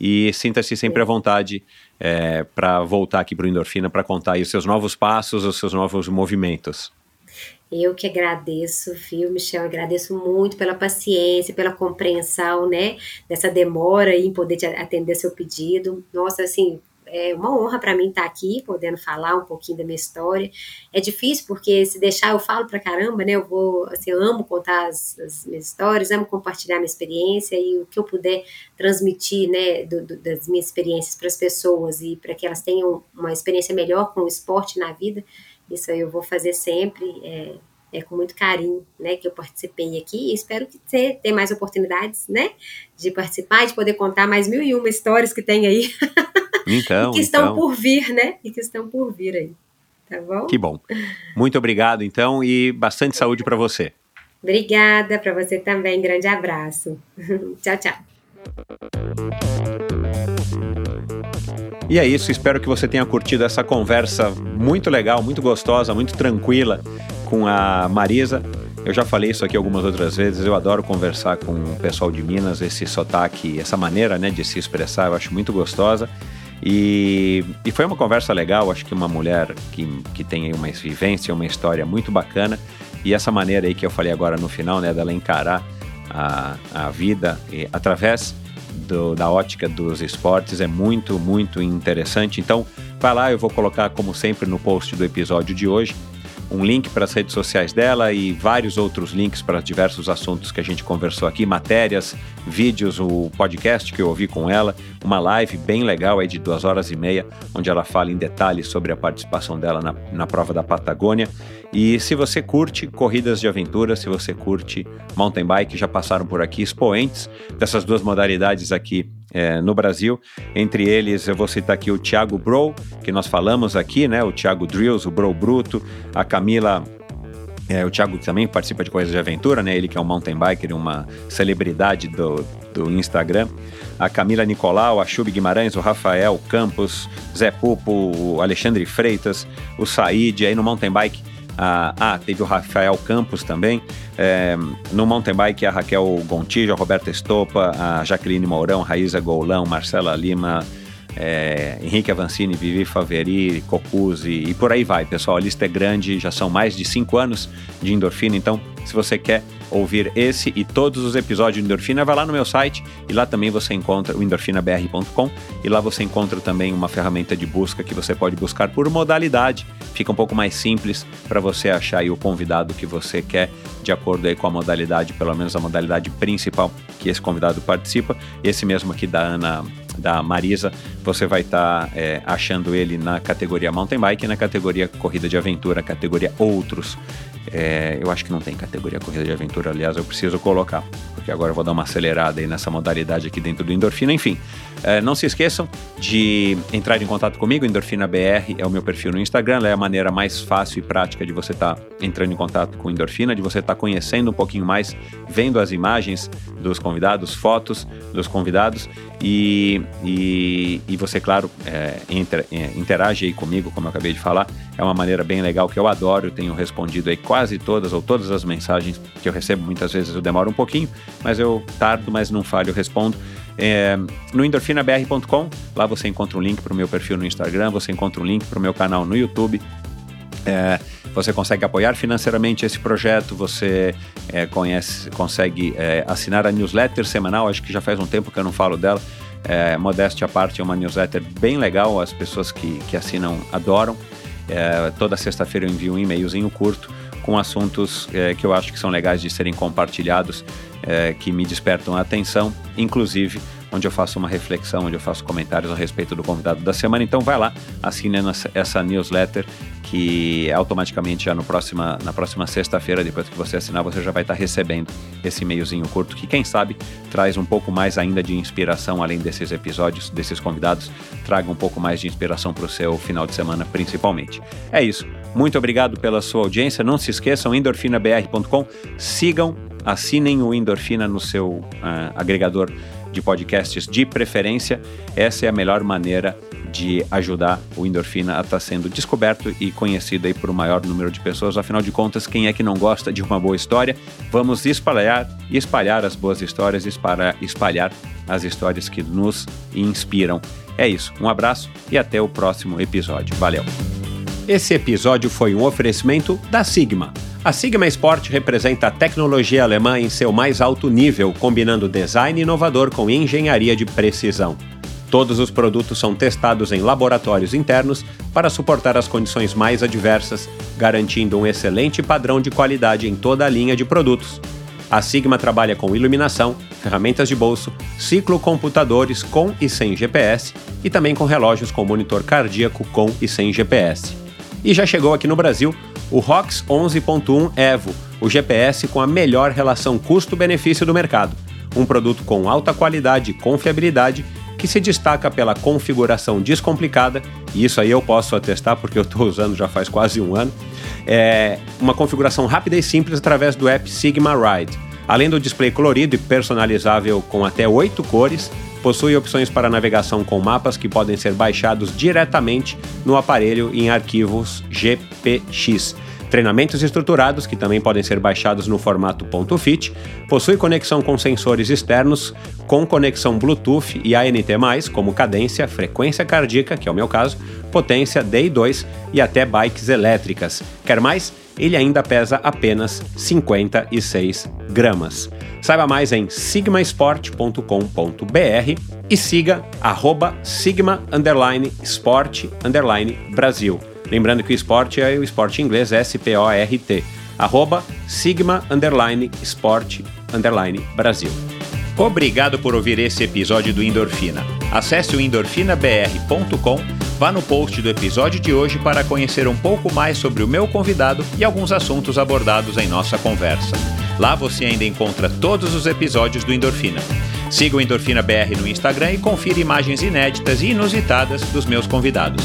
e sinta-se sempre à vontade é, para voltar aqui para o Endorfina para contar os seus novos passos, os seus novos movimentos. Eu que agradeço, viu, Michel? Agradeço muito pela paciência, pela compreensão, né, dessa demora em poder te atender seu pedido. Nossa, assim, é uma honra para mim estar tá aqui, podendo falar um pouquinho da minha história. É difícil porque se deixar eu falo para caramba, né? Eu vou, assim, eu amo contar as, as, minhas histórias, amo compartilhar minha experiência e o que eu puder transmitir, né, do, do, das minhas experiências para as pessoas e para que elas tenham uma experiência melhor com o esporte na vida. Isso aí eu vou fazer sempre. É, é, com muito carinho, né, que eu participei aqui e espero que você tenha mais oportunidades, né, de participar, de poder contar mais mil e uma histórias que tem aí. Então, e que estão então. por vir, né, e que estão por vir aí, tá bom? Que bom. Muito obrigado, então, e bastante saúde para você. Obrigada, para você também, grande abraço. tchau, tchau. E é isso, espero que você tenha curtido essa conversa muito legal, muito gostosa, muito tranquila com a Marisa. Eu já falei isso aqui algumas outras vezes, eu adoro conversar com o pessoal de Minas, esse sotaque, essa maneira né, de se expressar, eu acho muito gostosa. E, e foi uma conversa legal, acho que uma mulher que, que tem uma vivência, uma história muito bacana. E essa maneira aí que eu falei agora no final, né, dela encarar a, a vida e, através do, da ótica dos esportes é muito, muito interessante. Então, vai lá, eu vou colocar, como sempre, no post do episódio de hoje um link para as redes sociais dela e vários outros links para diversos assuntos que a gente conversou aqui, matérias, vídeos, o podcast que eu ouvi com ela, uma live bem legal aí de duas horas e meia, onde ela fala em detalhes sobre a participação dela na, na prova da Patagônia. E se você curte corridas de aventura, se você curte mountain bike, já passaram por aqui expoentes dessas duas modalidades aqui é, no Brasil. Entre eles, eu vou citar aqui o Thiago Bro, que nós falamos aqui, né? O Thiago Drills, o Bro Bruto, a Camila é, o Thiago também participa de coisas de aventura, né? Ele que é um mountain biker, uma celebridade do, do Instagram. A Camila Nicolau, a Chub Guimarães, o Rafael Campos, Zé Pupo, o Alexandre Freitas, o Said, aí no mountain bike ah, teve o Rafael Campos também. É, no mountain bike, a Raquel Gontijo, a Roberta Estopa, a Jaqueline Mourão, Raíza Golão, Marcela Lima, é, Henrique Avancini, Vivi Faveri, Cocuzzi e por aí vai, pessoal. A lista é grande, já são mais de cinco anos de endorfina, então se você quer ouvir esse e todos os episódios de Endorfina, vai lá no meu site e lá também você encontra o endorfinabr.com e lá você encontra também uma ferramenta de busca que você pode buscar por modalidade. Fica um pouco mais simples para você achar o convidado que você quer de acordo aí com a modalidade, pelo menos a modalidade principal que esse convidado participa. Esse mesmo aqui da Ana da Marisa, você vai estar tá, é, achando ele na categoria mountain bike e na categoria corrida de aventura, categoria outros. É, eu acho que não tem categoria corrida de aventura, aliás, eu preciso colocar, porque agora eu vou dar uma acelerada aí nessa modalidade aqui dentro do Endorfina. Enfim, é, não se esqueçam de entrar em contato comigo, Endorfina BR é o meu perfil no Instagram, é a maneira mais fácil e prática de você estar tá entrando em contato com Endorfina, de você estar tá conhecendo um pouquinho mais, vendo as imagens dos convidados, fotos dos convidados e, e, e você, claro, é, é, interage aí comigo, como eu acabei de falar, é uma maneira bem legal que eu adoro, tenho respondido aí quase todas ou todas as mensagens que eu recebo, muitas vezes eu demoro um pouquinho, mas eu tardo, mas não falho, eu respondo. É, no endorfinabr.com, lá você encontra um link para o meu perfil no Instagram, você encontra um link para o meu canal no YouTube. É, você consegue apoiar financeiramente esse projeto, você é, conhece, consegue é, assinar a newsletter semanal, acho que já faz um tempo que eu não falo dela. É, modéstia à parte, é uma newsletter bem legal, as pessoas que, que assinam adoram. É, toda sexta-feira eu envio um e-mailzinho curto com assuntos é, que eu acho que são legais de serem compartilhados, é, que me despertam a atenção, inclusive onde eu faço uma reflexão, onde eu faço comentários a respeito do convidado da semana. Então vai lá, assine essa newsletter que automaticamente já no próxima, na próxima sexta-feira, depois que você assinar, você já vai estar recebendo esse e-mailzinho curto que, quem sabe, traz um pouco mais ainda de inspiração, além desses episódios, desses convidados, traga um pouco mais de inspiração para o seu final de semana, principalmente. É isso. Muito obrigado pela sua audiência. Não se esqueçam, endorfinabr.com. Sigam, assinem o Endorfina no seu uh, agregador de podcasts de preferência. Essa é a melhor maneira de ajudar o Endorfina a estar tá sendo descoberto e conhecido aí por um maior número de pessoas. Afinal de contas, quem é que não gosta de uma boa história? Vamos espalhar, espalhar as boas histórias, espalhar, espalhar as histórias que nos inspiram. É isso. Um abraço e até o próximo episódio. Valeu. Esse episódio foi um oferecimento da Sigma. A Sigma Sport representa a tecnologia alemã em seu mais alto nível, combinando design inovador com engenharia de precisão. Todos os produtos são testados em laboratórios internos para suportar as condições mais adversas, garantindo um excelente padrão de qualidade em toda a linha de produtos. A Sigma trabalha com iluminação, ferramentas de bolso, ciclocomputadores com e sem GPS e também com relógios com monitor cardíaco com e sem GPS. E já chegou aqui no Brasil o ROX 11.1 Evo, o GPS com a melhor relação custo-benefício do mercado. Um produto com alta qualidade e confiabilidade que se destaca pela configuração descomplicada, e isso aí eu posso atestar porque eu estou usando já faz quase um ano. É uma configuração rápida e simples através do app Sigma Ride. Além do display colorido e personalizável com até oito cores, possui opções para navegação com mapas que podem ser baixados diretamente no aparelho em arquivos GPX treinamentos estruturados, que também podem ser baixados no formato .fit, possui conexão com sensores externos, com conexão Bluetooth e ANT+, como cadência, frequência cardíaca, que é o meu caso, potência DI2 e até bikes elétricas. Quer mais? Ele ainda pesa apenas 56 gramas. Saiba mais em sigmasport.com.br e siga arroba sigma underline sport underline Brasil. Lembrando que o esporte é o esporte inglês S-P-O-R-T. Arroba Sigma Underline Sport Underline Brasil. Obrigado por ouvir esse episódio do Endorfina. Acesse o endorfinabr.com, vá no post do episódio de hoje para conhecer um pouco mais sobre o meu convidado e alguns assuntos abordados em nossa conversa. Lá você ainda encontra todos os episódios do Endorfina. Siga o Endorfina BR no Instagram e confira imagens inéditas e inusitadas dos meus convidados.